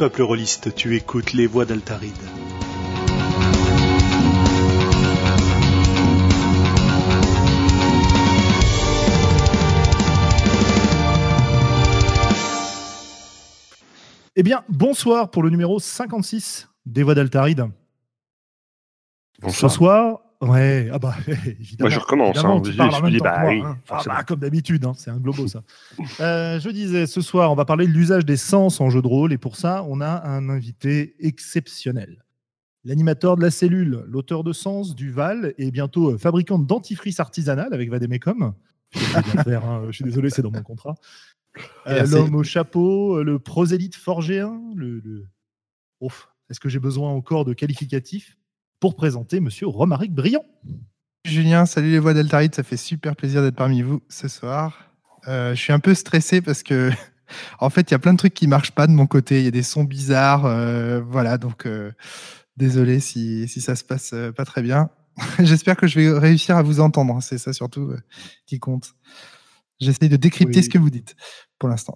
Peuple rôliste, tu écoutes les voix d'Altaride. Eh bien, bonsoir pour le numéro 56 des voix d'Altaride. Ce soir, ouais, ah bah évidemment. Moi je recommence. hein. Je- je dis, bah oui, hein. Ah bah, comme d'habitude, hein, c'est un globo ça. Euh, je disais, ce soir, on va parler de l'usage des sens en jeu de rôle et pour ça, on a un invité exceptionnel. L'animateur de la cellule, l'auteur de Sens, du Val et bientôt euh, fabricant de dentifrice artisanal avec Vademecum. Je faire, hein, je suis désolé, c'est dans mon contrat. Euh. L'homme au chapeau, le prosélyte forgéen, le, le... Ouf, est-ce que j'ai besoin encore de qualificatifs pour présenter Monsieur Romaric Briand Julien, salut les voix d'Altaride, ça fait super plaisir d'être parmi vous ce soir. Euh, je suis un peu stressé parce que, en fait, il y a plein de trucs qui marchent pas de mon côté. Il y a des sons bizarres, euh, voilà. Donc, euh, désolé si, si ça se passe pas très bien. J'espère que je vais réussir à vous entendre. hein, C'est ça surtout qui compte. J'essaye de décrypter Oui. ce que vous dites pour l'instant.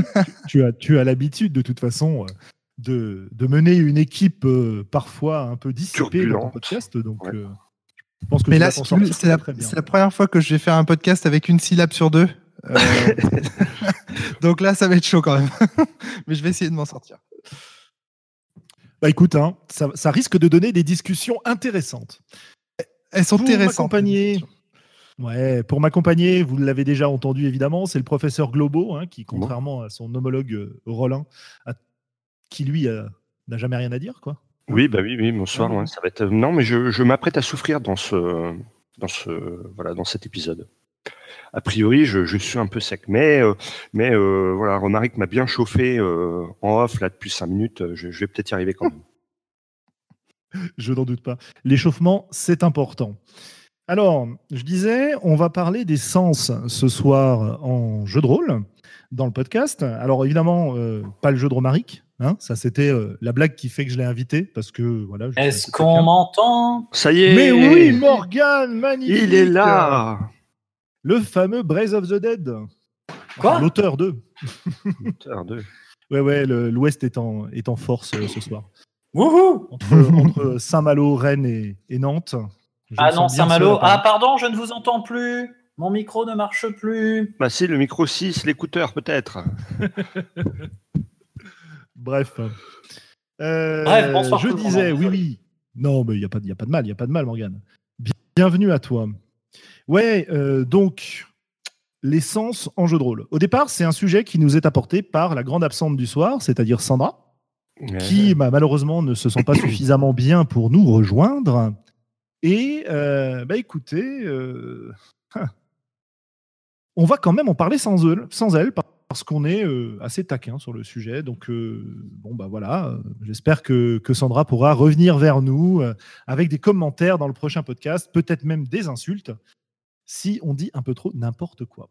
tu as, tu as l'habitude de toute façon de, de mener une équipe euh, parfois un peu dissipée dans ton podcast. Donc, Ouais. euh, je pense que Mais là, c'est la, première fois que je vais faire un podcast avec une syllabe sur deux. Euh, Donc là, ça va être chaud quand même. Mais je vais essayer de m'en sortir. Bah écoute, hein, ça, ça risque de donner des discussions intéressantes. Elles sont Pour intéressantes. m'accompagner, ouais, pour m'accompagner, vous l'avez déjà entendu évidemment, c'est le professeur Globo, hein, qui, contrairement à son homologue Rollin, a- qui lui euh, n'a jamais rien à dire, quoi. Oui, bah oui, oui, bonsoir. Ah, ouais, ça va être. Non, mais je, je m'apprête à souffrir dans ce, dans ce, voilà, dans cet épisode. A priori, je, je suis un peu sec, mais, euh, mais euh, voilà, Romaric m'a bien chauffé euh, en off là depuis cinq minutes. Je, je vais peut-être y arriver quand même. Je n'en doute pas. L'échauffement, c'est important. Alors, je disais, on va parler des sens ce soir en jeu de rôle dans le podcast. Alors évidemment, euh, pas le jeu de Romaric. Hein, ça, c'était euh, la blague qui fait que je l'ai invité parce que voilà. Est-ce qu'on m'entend? Ça y est. Mais oui, Morgan, magnifique. il est là. Le fameux Braze of the Dead. Quoi? L'auteur de. Putain, deux. Ouais, ouais, l'Ouest est en, est en force euh, ce soir. Wouhou Entre, entre Saint-Malo, Rennes et, et Nantes. je Ah non, Saint-Malo. Ah pardon, je ne vous entends plus. Mon micro ne marche plus. Bah si, le micro 6, l'écouteur peut-être. Bref. Euh, Bref, bonsoir Je disais, hein, oui, oui. Non, mais il n'y a, pas y a pas de mal, il n'y a pas de mal, Morgane. Bienvenue à toi. Ouais, euh, donc, l'essence en jeu de rôle. Au départ, c'est un sujet qui nous est apporté par la grande absente du soir, c'est-à-dire Sandra, qui bah, malheureusement ne se sent pas suffisamment bien pour nous rejoindre. Et, euh, bah écoutez, hein. on va quand même en parler sans elle, sans elle parce qu'on est euh, assez taquin sur le sujet. Donc, euh, bon, bah voilà, j'espère que, que Sandra pourra revenir vers nous euh, avec des commentaires dans le prochain podcast, peut-être même des insultes, si on dit un peu trop n'importe quoi.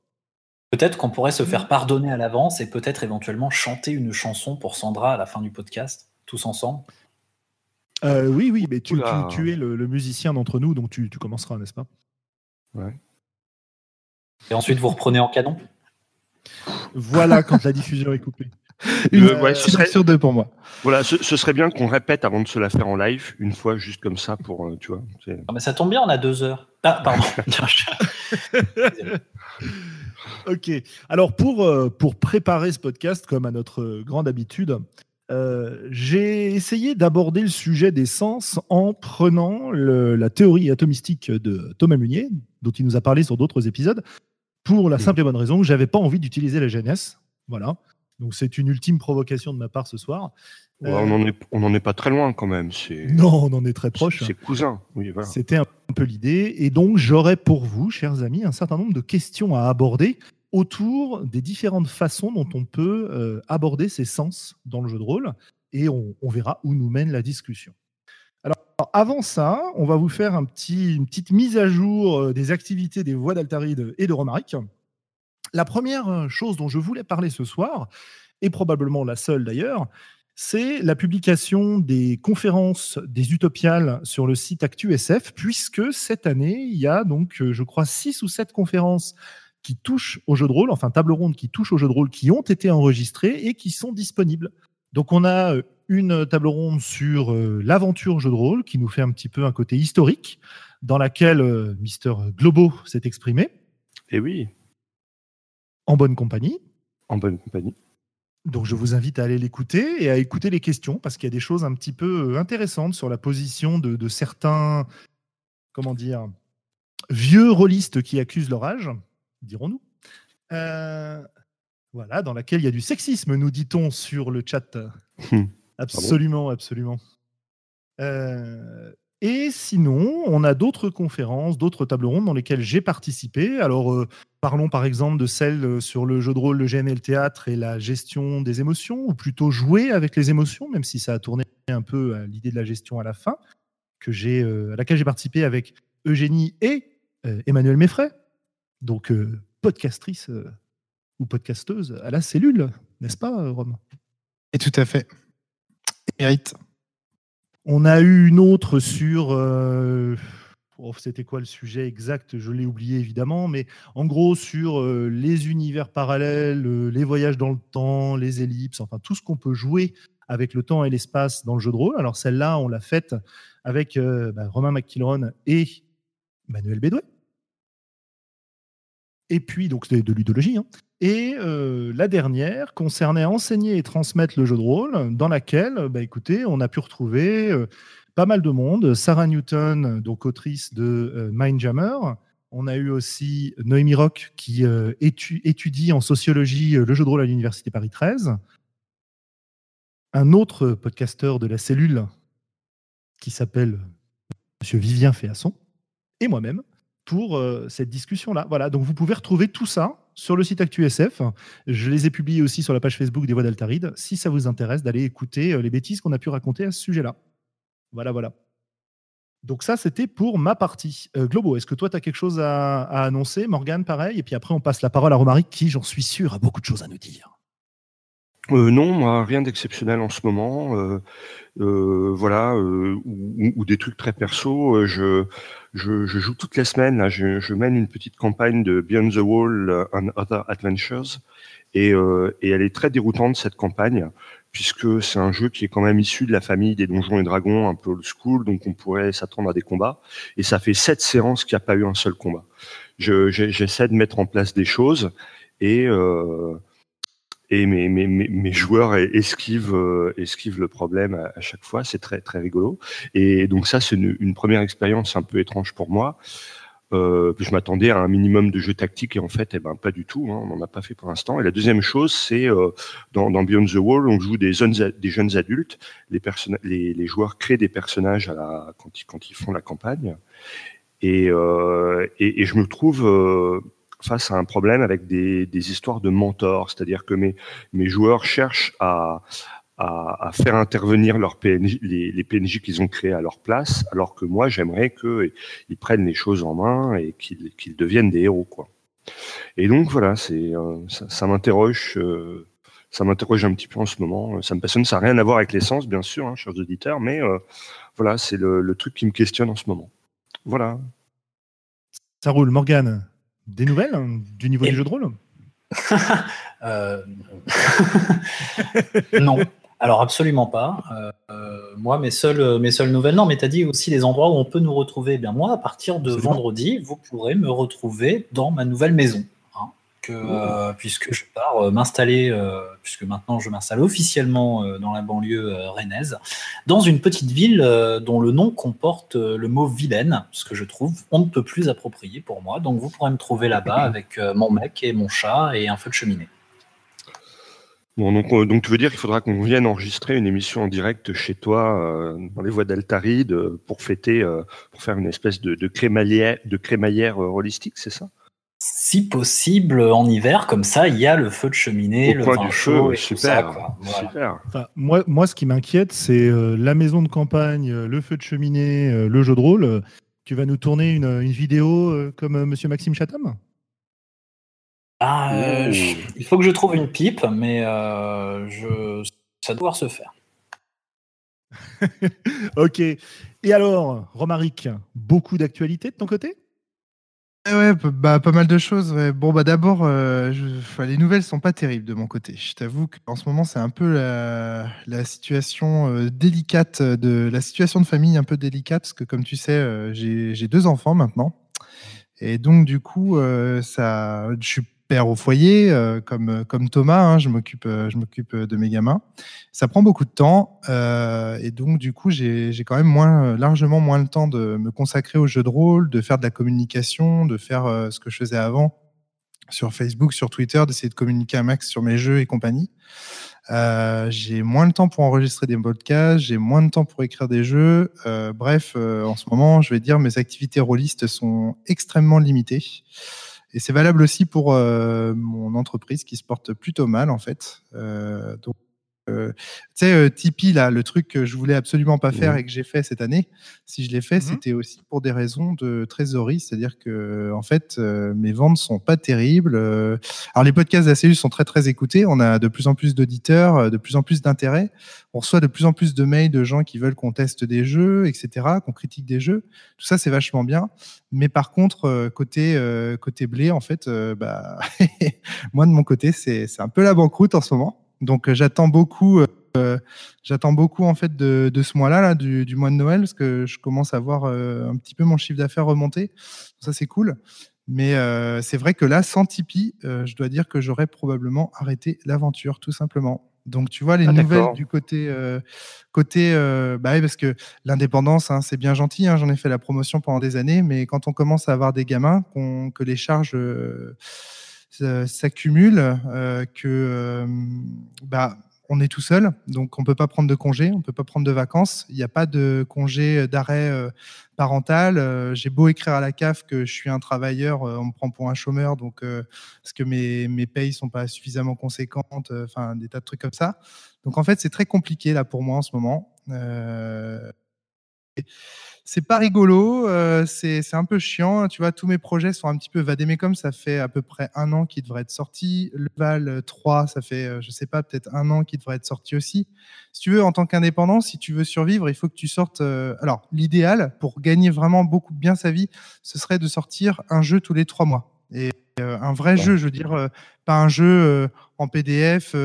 Peut-être qu'on pourrait se faire pardonner à l'avance et peut-être éventuellement chanter une chanson pour Sandra à la fin du podcast, tous ensemble. Euh, oui, oui, mais tu, Oula. tu- tu es le, le musicien d'entre nous, donc tu, tu commenceras, n'est-ce pas? Et ensuite, vous reprenez en canon? Voilà quand la diffusion est coupée. Une Euh, ouais, ce serait- sur deux pour moi. Voilà, ce, ce serait bien qu'on répète avant de se la faire en live, une fois juste comme ça pour, euh, tu vois. Ah, mais ça tombe bien, on a deux heures. Ah, pardon. Ok. Alors pour, euh, pour préparer ce podcast, comme à notre grande habitude, euh, j'ai essayé d'aborder le sujet des sens en prenant le- la théorie atomistique de Thomas Munier, dont il nous a parlé sur d'autres épisodes, pour la simple et bonne raison que j'avais pas envie d'utiliser la GNS. Voilà. Donc c'est une ultime provocation de ma part ce soir. Ouais, Euh, on n'en est, on en est pas très loin quand même. C'est, Non, on en est très proche. c'est, c'est cousin. Oui, voilà. C'était un peu l'idée. Et donc, j'aurais pour vous, chers amis, un certain nombre de questions à aborder autour des différentes façons dont on peut euh, aborder ces sens dans le jeu de rôle. Et on, on verra où nous mène la discussion. Avant ça, on va vous faire un petit, une petite mise à jour euh, des activités des voix d'Altaride et de Romaric. La première euh, chose dont je voulais parler ce soir, et probablement la seule d'ailleurs, c'est la publication des conférences des Utopiales sur le site ActuSF, puisque cette année, il y a donc, euh, je crois, six ou sept conférences qui touchent au jeu de rôle, enfin table ronde qui touchent au jeu de rôle, qui ont été enregistrées et qui sont disponibles. Donc on a une table ronde sur l'aventure jeu de rôle qui nous fait un petit peu un côté historique dans laquelle Mister Globo s'est exprimé. Et eh oui. En bonne compagnie. En bonne compagnie. Donc je vous invite à aller l'écouter et à écouter les questions parce qu'il y a des choses un petit peu intéressantes sur la position de, certains, comment dire, vieux rôlistes qui accusent leur âge, dirons-nous. Euh, voilà, dans laquelle il y a du sexisme, nous dit-on sur le chat. Hmm. Absolument, absolument. Euh, et sinon, on a d'autres conférences, d'autres tables rondes dans lesquelles j'ai participé. Alors, euh, parlons par exemple de celle euh, sur le jeu de rôle, le GN et le théâtre et la gestion des émotions, ou plutôt jouer avec les émotions, même si ça a tourné un peu à l'idée de la gestion à la fin, que j'ai, euh, à laquelle j'ai participé avec Eugénie et Emmanuel Meffray, donc podcastrice ou podcasteuse à la cellule, n'est-ce pas, Rome? Et tout à fait. Mérite. On a eu une autre sur. Euh, oh, c'était quoi le sujet exact? Je l'ai oublié évidemment, mais en gros sur euh, les univers parallèles, euh, les voyages dans le temps, les ellipses, enfin tout ce qu'on peut jouer avec le temps et l'espace dans le jeu de rôle. Alors celle-là, on l'a faite avec bah, Romain McKillron et Manuel Bédoué. Et puis, donc, c'est de ludologie. Hein. Et euh, la dernière concernait enseigner et transmettre le jeu de rôle, dans laquelle, bah, écoutez, on a pu retrouver euh, pas mal de monde. Sarah Newton, donc autrice de euh, Mindjammer. On a eu aussi Noémie Rock, qui étudie en sociologie le jeu de rôle à l'Université Paris 13. Un autre podcasteur de la cellule, qui s'appelle Monsieur Vivien Féasson, et moi-même pour cette discussion-là. Voilà, donc vous pouvez retrouver tout ça sur le site ActuSF. Je les ai publiés aussi sur la page Facebook des Voix d'Altaride, si ça vous intéresse d'aller écouter euh, les bêtises qu'on a pu raconter à ce sujet-là. Voilà, voilà. Donc ça, c'était pour ma partie. Euh, Globo, est-ce que toi, tu as quelque chose à, annoncer? Morgane, pareil. Et puis après, on passe la parole à Romaric, qui, j'en suis sûr, a beaucoup de choses à nous dire. Euh, non, rien d'exceptionnel en ce moment. voilà, ou, des trucs très perso. je je, je, joue toutes les semaines. Là, je, je, mène une petite campagne de Beyond the Wall and Other Adventures, et, euh, et elle est très déroutante cette campagne puisque c'est un jeu qui est quand même issu de la famille des Donjons et Dragons, un peu old school, donc on pourrait s'attendre à des combats. Et ça fait sept séances qu'il n'y a pas eu un seul combat. J'essaie de mettre en place des choses et euh, et mes, joueurs esquivent, euh, esquivent le problème à, chaque fois. C'est très, très rigolo. Et donc ça, c'est une, première expérience un peu étrange pour moi. Euh, je m'attendais à un minimum de jeux tactiques et en fait, eh ben, pas du tout. Hein, on n'en a pas fait pour l'instant. Et la deuxième chose, c'est euh, dans, Beyond the Wall, on joue des, jeunes, adultes. Les, joueurs créent des personnages quand, ils, font la campagne. Et, je me trouve face à un problème avec des, des histoires de mentors, c'est-à-dire que mes, mes joueurs cherchent à, à, faire intervenir leurs PNJ, les, PNJ qu'ils ont créés à leur place, alors que moi j'aimerais qu'ils prennent les choses en main et qu'ils qu'ils deviennent des héros, quoi. Et donc voilà, euh, ça, ça m'interroge. Euh, ça m'interroge un petit peu en ce moment. Ça me passionne. Ça n'a rien à voir avec l'essence, bien sûr, hein, chers auditeurs, mais euh, voilà, c'est le, le, truc qui me questionne en ce moment. Voilà. Ça roule, Morgane. Des nouvelles hein, du niveau du jeu de rôle euh, Non. Alors absolument pas. Euh, moi, mes seules, mes seules nouvelles, non, mais tu as dit aussi les endroits où on peut nous retrouver. Eh bien moi, à partir de vendredi, vous pourrez me retrouver dans ma nouvelle maison que, euh, puisque je pars euh, m'installer, euh, puisque maintenant je m'installe officiellement dans la banlieue rennaise, dans une petite ville dont le nom comporte le mot vilaine, ce que je trouve on ne peut plus approprié pour moi. Donc vous pourrez me trouver là-bas avec mon mec et mon chat et un feu de cheminée. Bon, donc, donc tu veux dire qu'il faudra qu'on vienne enregistrer une émission en direct chez toi dans les voies d'Altaride pour fêter, pour faire une espèce de, de crémaillère, de crémaillère holistique, c'est ça? Si possible en hiver, comme ça, il y a le feu de cheminée, le vin chaud, et super, moi, moi, ce qui m'inquiète, c'est euh, la maison de campagne, euh, le feu de cheminée, euh, le jeu de rôle. Tu vas nous tourner une, vidéo comme Monsieur Maxime Chatham? Ah, Il faut que je trouve une pipe, mais je, ça doit se faire. ok. Et alors, Romaric, beaucoup d'actualités de ton côté? Ouais, bah, pas mal de choses. Bon, bah d'abord, euh, les nouvelles sont pas terribles de mon côté. Je t'avoue qu'en ce moment, c'est un peu la, situation euh, délicate de la situation de famille un peu délicate parce que, comme tu sais, euh, j'ai deux enfants maintenant. Et donc, du coup, ça, je suis au foyer, euh, comme, comme Thomas, hein, je m'occupe euh, de mes gamins. Ça prend beaucoup de temps euh, et donc du coup j'ai quand même moins, largement moins le temps de me consacrer au jeu de rôle, de faire de la communication, de faire ce que je faisais avant sur Facebook, sur Twitter, d'essayer de communiquer un max sur mes jeux et compagnie. j'ai moins de temps pour enregistrer des podcasts, j'ai moins de temps pour écrire des jeux. bref, en ce moment, je vais dire, mes activités rôlistes sont extrêmement limitées. Et c'est valable aussi pour euh, mon entreprise qui se porte plutôt mal, en fait. Euh, tu sais, euh, Tipeee, là, le truc que je voulais absolument pas faire et que j'ai fait cette année, si je l'ai fait, mmh c'était aussi pour des raisons de trésorerie, c'est-à-dire que, en fait, euh, mes ventes sont pas terribles. alors, les podcasts d'ACU sont très, très écoutés. On a de plus en plus d'auditeurs, de plus en plus d'intérêt. On reçoit de plus en plus de mails de gens qui veulent qu'on teste des jeux, etc., qu'on critique des jeux. Tout ça, c'est vachement bien. Mais par contre, côté, côté blé, en fait, bah, moi, de mon côté, c'est un peu la banqueroute en ce moment. Donc euh, j'attends beaucoup, euh, j'attends beaucoup en fait de, ce mois-là, là, du, mois de Noël, parce que je commence à voir euh, un petit peu mon chiffre d'affaires remonter. Ça c'est cool. Mais c'est vrai que là, sans Tipeee, je dois dire que j'aurais probablement arrêté l'aventure, tout simplement. Donc, tu vois, les ah, nouvelles du côté, côté bah oui, parce que l'indépendance, hein, c'est bien gentil. Hein, J'en ai fait la promotion pendant des années, mais quand on commence à avoir des gamins, que les charges s'accumule, euh, que euh, bah, on est tout seul, donc on peut pas prendre de congé, on peut pas prendre de vacances. Il n'y a pas de congé d'arrêt euh, parental. J'ai beau écrire à la CAF que je suis un travailleur, on me prend pour un chômeur, donc parce que mes mes payes sont pas suffisamment conséquentes, enfin des tas de trucs comme ça. Donc en fait c'est très compliqué là pour moi en ce moment c'est pas rigolo, euh, c'est un peu chiant. Tu vois, tous mes projets sont un petit peu vadémés comme ça fait à peu près un an qu'ils devraient être sortis. Le Val 3, ça fait, euh, je sais pas, peut-être un an qu'il devrait être sorti aussi. Si tu veux, en tant qu'indépendant, si tu veux survivre, il faut que tu sortes. Euh, alors, l'idéal pour gagner vraiment beaucoup bien sa vie, ce serait de sortir un jeu tous les trois mois. Et un vrai jeu, je veux dire, pas un jeu en PDF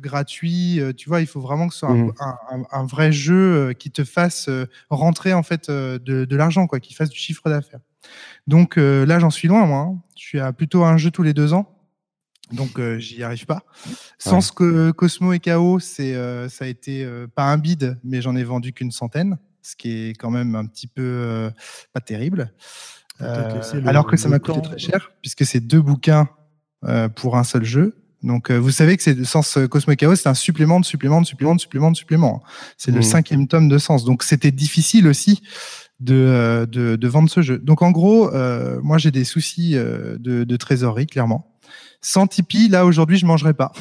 gratuit. tu vois, il faut vraiment que ce soit un, mmh. vrai jeu qui te fasse rentrer en fait de, l'argent, quoi, qui fasse du chiffre d'affaires. Donc là, j'en suis loin, moi. Hein. Je suis à plutôt un jeu tous les deux ans. Donc j'y arrive pas. Sans ce que Cosmo et KO, c'est ça a été pas un bid, mais j'en ai vendu qu'une centaine, ce qui est quand même un petit peu pas terrible. alors que ça m'a coûté très cher, puisque c'est deux bouquins euh, pour un seul jeu. Donc, euh, vous savez que c'est Sens Cosmo Chaos, c'est un supplément de supplément de supplément de supplément de supplément. C'est le mmh. cinquième tome de Sens. Donc, c'était difficile aussi de, euh, de, de, vendre ce jeu. Donc, en gros, moi, j'ai des soucis de, de, trésorerie, clairement. Sans Tipeee, là, aujourd'hui, je mangerai pas.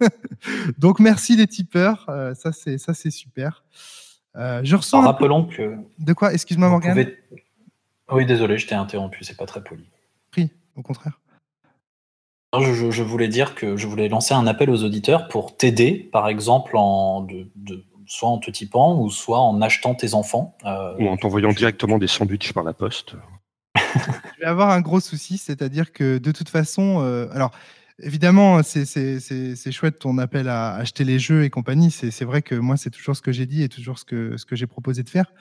Donc, merci les tipeurs. ça, c'est ça, c'est super. je ressens. rappelons que. De quoi? Excuse-moi, Morgane. Oui, désolé, je t'ai interrompu. C'est pas très poli. Pris, au contraire. Je, voulais dire que je voulais lancer un appel aux auditeurs pour t'aider, par exemple, en, soit en te typant ou soit en achetant tes enfants. Euh, ou en t'envoyant directement des sandwichs par la poste. je vais avoir un gros souci, c'est-à-dire que de toute façon, euh, alors Évidemment, c'est chouette ton appel à acheter les jeux et compagnie. C'est vrai que moi, c'est toujours ce que j'ai dit et toujours ce que, ce que j'ai proposé de faire.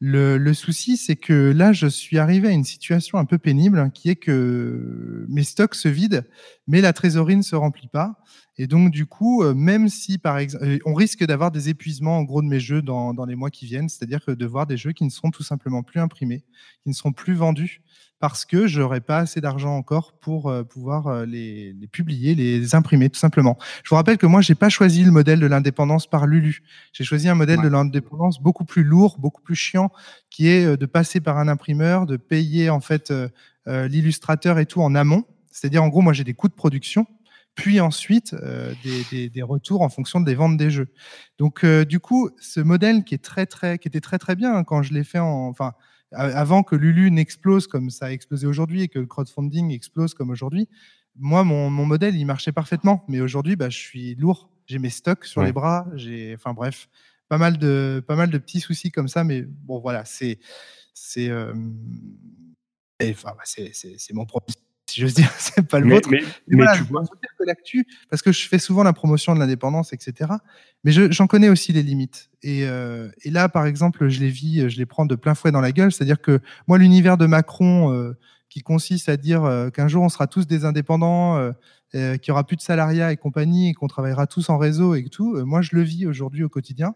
Le, le souci, c'est que là, je suis arrivé à une situation un peu pénible qui est que mes stocks se vident, mais la trésorerie ne se remplit pas. Et donc, du coup, euh, même si, par exemple, euh, on risque d'avoir des épuisements, en gros, de mes jeux dans, dans les mois qui viennent, c'est-à-dire de voir des jeux qui ne seront tout simplement plus imprimés, qui ne seront plus vendus parce que j'aurais pas assez d'argent encore pour euh, pouvoir euh, les, publier, les imprimer, tout simplement. Je vous rappelle que moi, j'ai pas choisi le modèle de l'indépendance par Lulu. J'ai choisi un modèle de l'indépendance beaucoup plus lourd, beaucoup plus chiant, qui est euh, de passer par un imprimeur, de payer en fait l'illustrateur et tout en amont. C'est-à-dire, en gros, moi, j'ai des coûts de production, puis ensuite des, des, retours en fonction des ventes des jeux. Donc, du coup, ce modèle qui est très très, qui était très très bien hein, quand je l'ai fait en, enfin avant que Lulu n'explose comme ça a explosé aujourd'hui et que le crowdfunding explose comme aujourd'hui, moi, mon, modèle, il marchait parfaitement. Mais aujourd'hui, bah, je suis lourd. J'ai mes stocks sur les bras. J'ai, enfin bref, pas mal de, pas mal de petits soucis comme ça. Mais bon, voilà, c'est, c'est, euh, enfin, bah, c'est mon propre si j'ose dire, c'est pas le Mais, vôtre. mais, Mais voilà, tu vois, que l'actu, parce que je fais souvent la promotion de l'indépendance, etc. Mais je- j'en connais aussi les limites. Et, euh, et là, par exemple, je les vis, je les prends de plein fouet dans la gueule. C'est-à-dire que moi, l'univers de Macron, euh, qui consiste à dire euh, qu'un jour on sera tous des indépendants, qu'il y aura plus de salariat et compagnie, et qu'on travaillera tous en réseau et tout, moi, je le vis aujourd'hui au quotidien.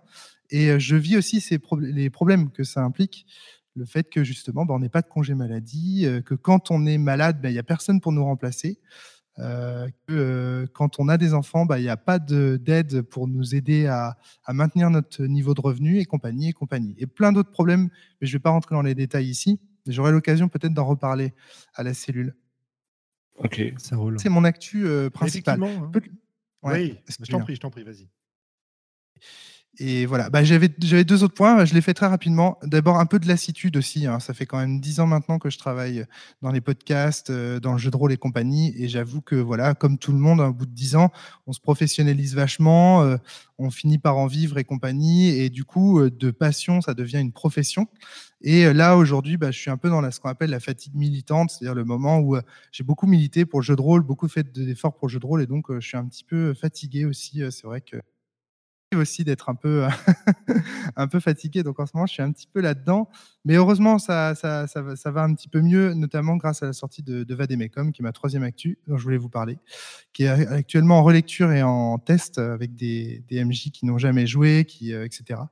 Et je vis aussi ces les problèmes que ça implique le fait que justement, ben, on n'ait pas de congé maladie, euh, que quand on est malade, ben, il n'y a personne pour nous remplacer, euh, que euh, quand on a des enfants, ben, il n'y a pas de- d'aide pour nous aider à, à maintenir notre niveau de revenu et compagnie et compagnie. Et plein d'autres problèmes, mais je ne vais pas rentrer dans les détails ici. J'aurai l'occasion peut-être d'en reparler à la cellule. ok. Ça roule. C'est mon actu euh, principal. Hein. Peut- Ouais, oui, je t'en prie, je t'en prie, vas-y. Et voilà, bah, j'avais deux autres points. Je les fais très rapidement. D'abord, un peu de lassitude aussi. hein. Ça fait quand même dix ans maintenant que je travaille dans les podcasts, euh, dans le jeu de rôle et compagnie. Et j'avoue que, voilà, comme tout le monde, hein, au bout de dix ans, on se professionnalise vachement, euh, on finit par en vivre et compagnie. Et du coup, euh, de passion, ça devient une profession. Et là, aujourd'hui, bah, je suis un peu dans ce qu'on appelle la fatigue militante, c'est-à-dire le moment où j'ai beaucoup milité pour le jeu de rôle, beaucoup fait d'efforts pour le jeu de rôle. Et donc, je suis un petit peu fatigué aussi. C'est vrai que aussi d'être un peu un peu fatigué. Donc en ce moment je suis un petit peu là-dedans. Mais heureusement ça, ça, va, un petit peu mieux notamment grâce à la sortie de, de Vademecum qui est ma troisième actu dont je voulais vous parler qui est actuellement en relecture et en test avec des, des MJ qui n'ont jamais joué qui euh, etc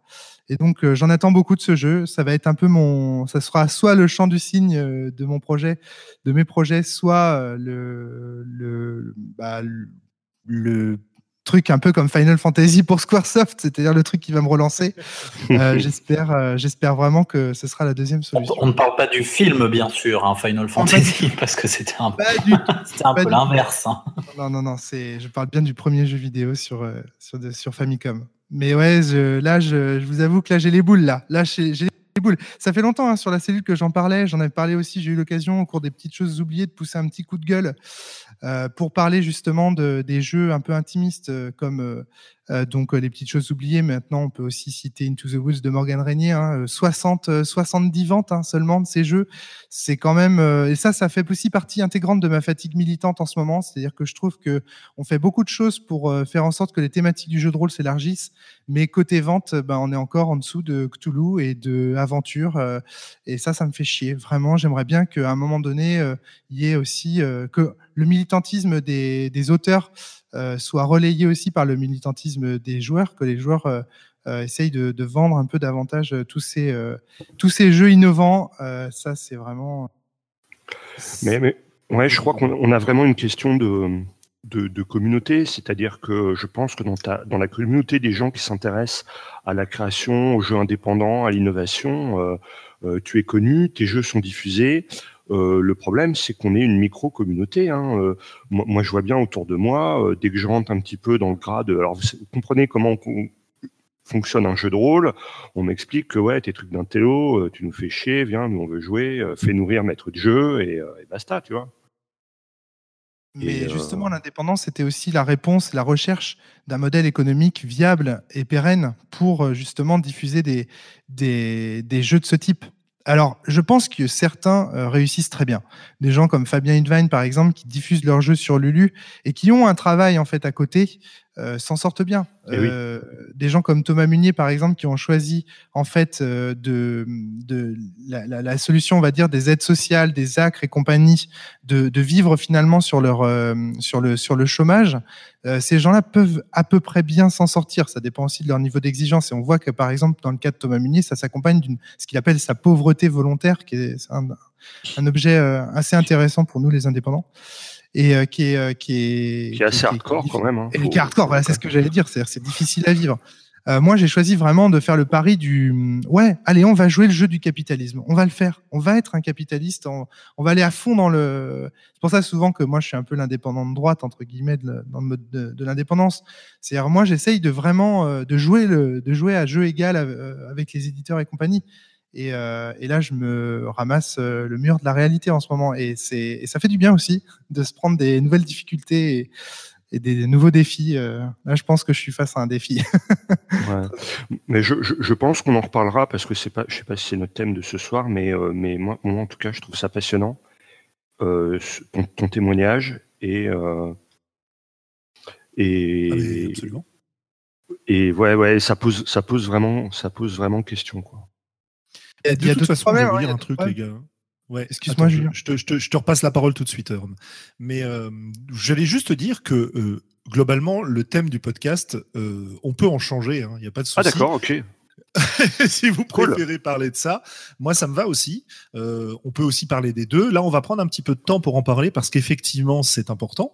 et donc euh, j'en attends beaucoup de ce jeu. Ça va être un peu mon ça sera soit le chant du euh, de mon projet de mes projets soit euh, le le, bah, le le truc un peu comme Final Fantasy pour Squaresoft, c'est-à-dire le truc qui va me relancer. Euh, j'espère, euh, j'espère vraiment que ce sera la deuxième On, solution. on ne parle pas du film, bien sûr, hein, Final Fantasy, parce que c'était un, c'était un pas peu l'inverse. hein. Non, non, non, c'est, je parle bien du premier jeu vidéo sur, euh, sur, de- sur Famicom. Mais ouais, je, là, je, je vous avoue que là, j'ai les boules, là. Là, j'ai j'ai les boules. Ça fait longtemps hein, sur la cellule que j'en parlais. J'en avais parlé aussi. J'ai eu l'occasion, au cours des petites choses oubliées, de pousser un petit coup de gueule pour parler justement de, des jeux un peu intimistes euh, comme euh, euh, donc euh, les petites choses oubliées. Maintenant, on peut aussi citer Into the Woods de Morgan Régnier. Hein, euh, 60, euh, 70 ventes hein, seulement de ces jeux. C'est quand même euh, et ça, ça fait aussi partie intégrante de ma fatigue militante en ce moment. C'est-à-dire que je trouve que on fait beaucoup de choses pour euh, faire en sorte que les thématiques du jeu de rôle s'élargissent, mais côté vente, euh, ben, on est encore en dessous de Cthulhu et de aventure. euh, et ça, ça me fait chier. Vraiment, j'aimerais bien qu'à un moment donné, euh, il y ait aussi euh, que le militantisme des, des auteurs euh, soit relayé aussi par le militantisme des joueurs, que les joueurs euh, euh, essayent de, vendre un peu davantage euh, tous ces, euh, tous ces jeux innovants. Euh, ça, c'est vraiment. Mais, mais ouais, je crois qu'on on a vraiment une question de, de, communauté, c'est-à-dire que je pense que dans, ta, dans la communauté des gens qui s'intéressent à la création, aux jeux indépendants, à l'innovation, euh, euh, tu es connu, tes jeux sont diffusés. Euh, le problème, c'est qu'on est une micro-communauté. Hein. Euh, moi, moi, je vois bien autour de moi, euh, dès que je rentre un petit peu dans le grade. Alors, vous, vous comprenez comment on fonctionne un jeu de rôle On m'explique que ouais, tes trucs d'intello, tu nous fais chier, viens, nous on veut jouer, fais nourrir maître de jeu et, et basta, tu vois. Mais justement, l'indépendance, c'était aussi la réponse, la recherche d'un modèle économique viable et pérenne pour justement diffuser des, des, des jeux de ce type. Alors, je pense que certains euh, réussissent très bien. Des gens comme Fabien Hidvine, par exemple, qui diffusent leurs jeux sur Lulu et qui ont un travail en fait à côté, euh, s'en sortent bien. Eh oui. Euh, Des gens comme Thomas Munier, par exemple, qui ont choisi en fait euh, de, de la, la- la solution, on va dire, des aides sociales, des acres et compagnie, de, de vivre finalement sur leur euh, sur le sur le chômage. Euh, ces gens-là peuvent à peu près bien s'en sortir. Ça dépend aussi de leur niveau d'exigence. Et on voit que, par exemple, dans le cas de Thomas Munier, ça s'accompagne d'une ce qu'il appelle sa pauvreté volontaire, qui est un, un objet euh, assez intéressant pour nous les indépendants et euh, qui est euh, qui est Qui est assez hardcore quand même. Hein. et qui est hardcore, voilà, c'est ce que j'allais dire. C'est-à-dire, c'est difficile à vivre. Euh, moi, j'ai choisi vraiment de faire le pari du ouais, allez, on va jouer le jeu du capitalisme. On va le faire. On va être un capitaliste. On, on va aller à fond dans le. C'est pour ça souvent que moi, je suis un peu l'indépendant de droite entre guillemets de, dans le mode de, de l'indépendance. C'est-à-dire, moi, j'essaye de vraiment euh, de jouer le, de jouer à jeu égal euh, avec les éditeurs et compagnie. Et, euh, et là, je me ramasse euh, le mur de la réalité en ce moment. Et ça fait du bien aussi de se prendre des nouvelles difficultés. Et, et des, nouveaux défis. Euh, là, je pense que je suis face à un défi. ouais. Mais je, je, je pense qu'on en reparlera parce que c'est pas, je sais pas si c'est notre thème de ce soir, mais, euh, mais moi, moi, en tout cas, je trouve ça passionnant. Euh, ton, ton, témoignage et, euh, et, ah, absolument. et ouais, ouais, ça pose, ça pose vraiment, ça pose vraiment question, quoi. Il y a, de, toute façon, je vais vous dire un truc, les gars. Ouais, excuse-moi, je, je, te, je, te, je, te, repasse la parole tout de suite, Orne. Mais euh, j'allais juste dire que euh, globalement, le thème du podcast, euh, on peut en changer. Il hein, n'y a pas de souci. Ah d'accord, ok. si vous préférez cool. parler de ça, moi ça me va aussi. Euh, on peut aussi parler des deux. Là, on va prendre un petit peu de temps pour en parler parce qu'effectivement, c'est important.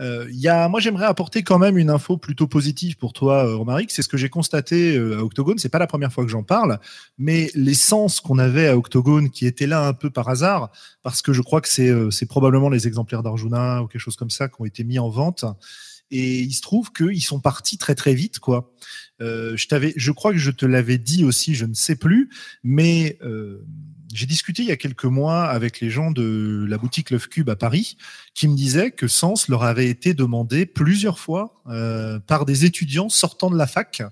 Euh, y a, moi, j'aimerais apporter quand même une info plutôt positive pour toi, euh, Romaric. C'est ce que j'ai constaté euh, à Octogone. C'est pas la première fois que j'en parle, mais les sens qu'on avait à Octogone, qui étaient là un peu par hasard, parce que je crois que c'est euh, probablement les exemplaires d'Arjuna ou quelque chose comme ça qui ont été mis en vente. Et il se trouve qu'ils sont partis très très vite, quoi. Je t'avais, je crois que je te l'avais dit aussi, je ne sais plus, mais j'ai discuté il y a quelques mois avec les gens de la boutique Love Cube à Paris, qui me disaient que Sens leur avait été demandé plusieurs fois euh, par des étudiants sortant de la fac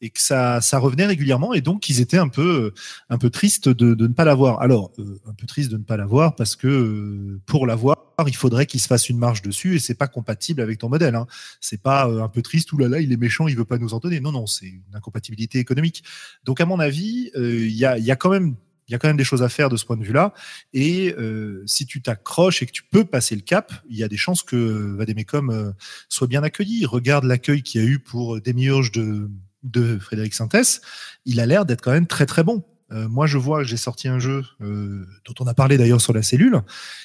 et que ça, ça revenait régulièrement et donc ils étaient un peu, un peu tristes de, de ne pas l'avoir. Alors, euh, un peu triste de ne pas l'avoir parce que euh, pour l'avoir, il faudrait qu'il se fasse une marge dessus et c'est pas compatible avec ton modèle. Hein. C'est pas euh, un peu triste ou là là il est méchant, il veut pas nous en donner. Non non, c'est une incompatibilité économique. Donc à mon avis, il y a, y a quand même il y a quand même des choses à faire de ce point de vue-là. Et euh, si tu t'accroches et que tu peux passer le cap, il y a des chances que Vademecum euh, soit bien accueilli. Regarde l'accueil qu'il y a eu pour Demiurge de, de Frédéric Sintès. Il a l'air d'être quand même très très bon. Euh, moi, je vois que j'ai sorti un jeu euh, dont on a parlé d'ailleurs sur la cellule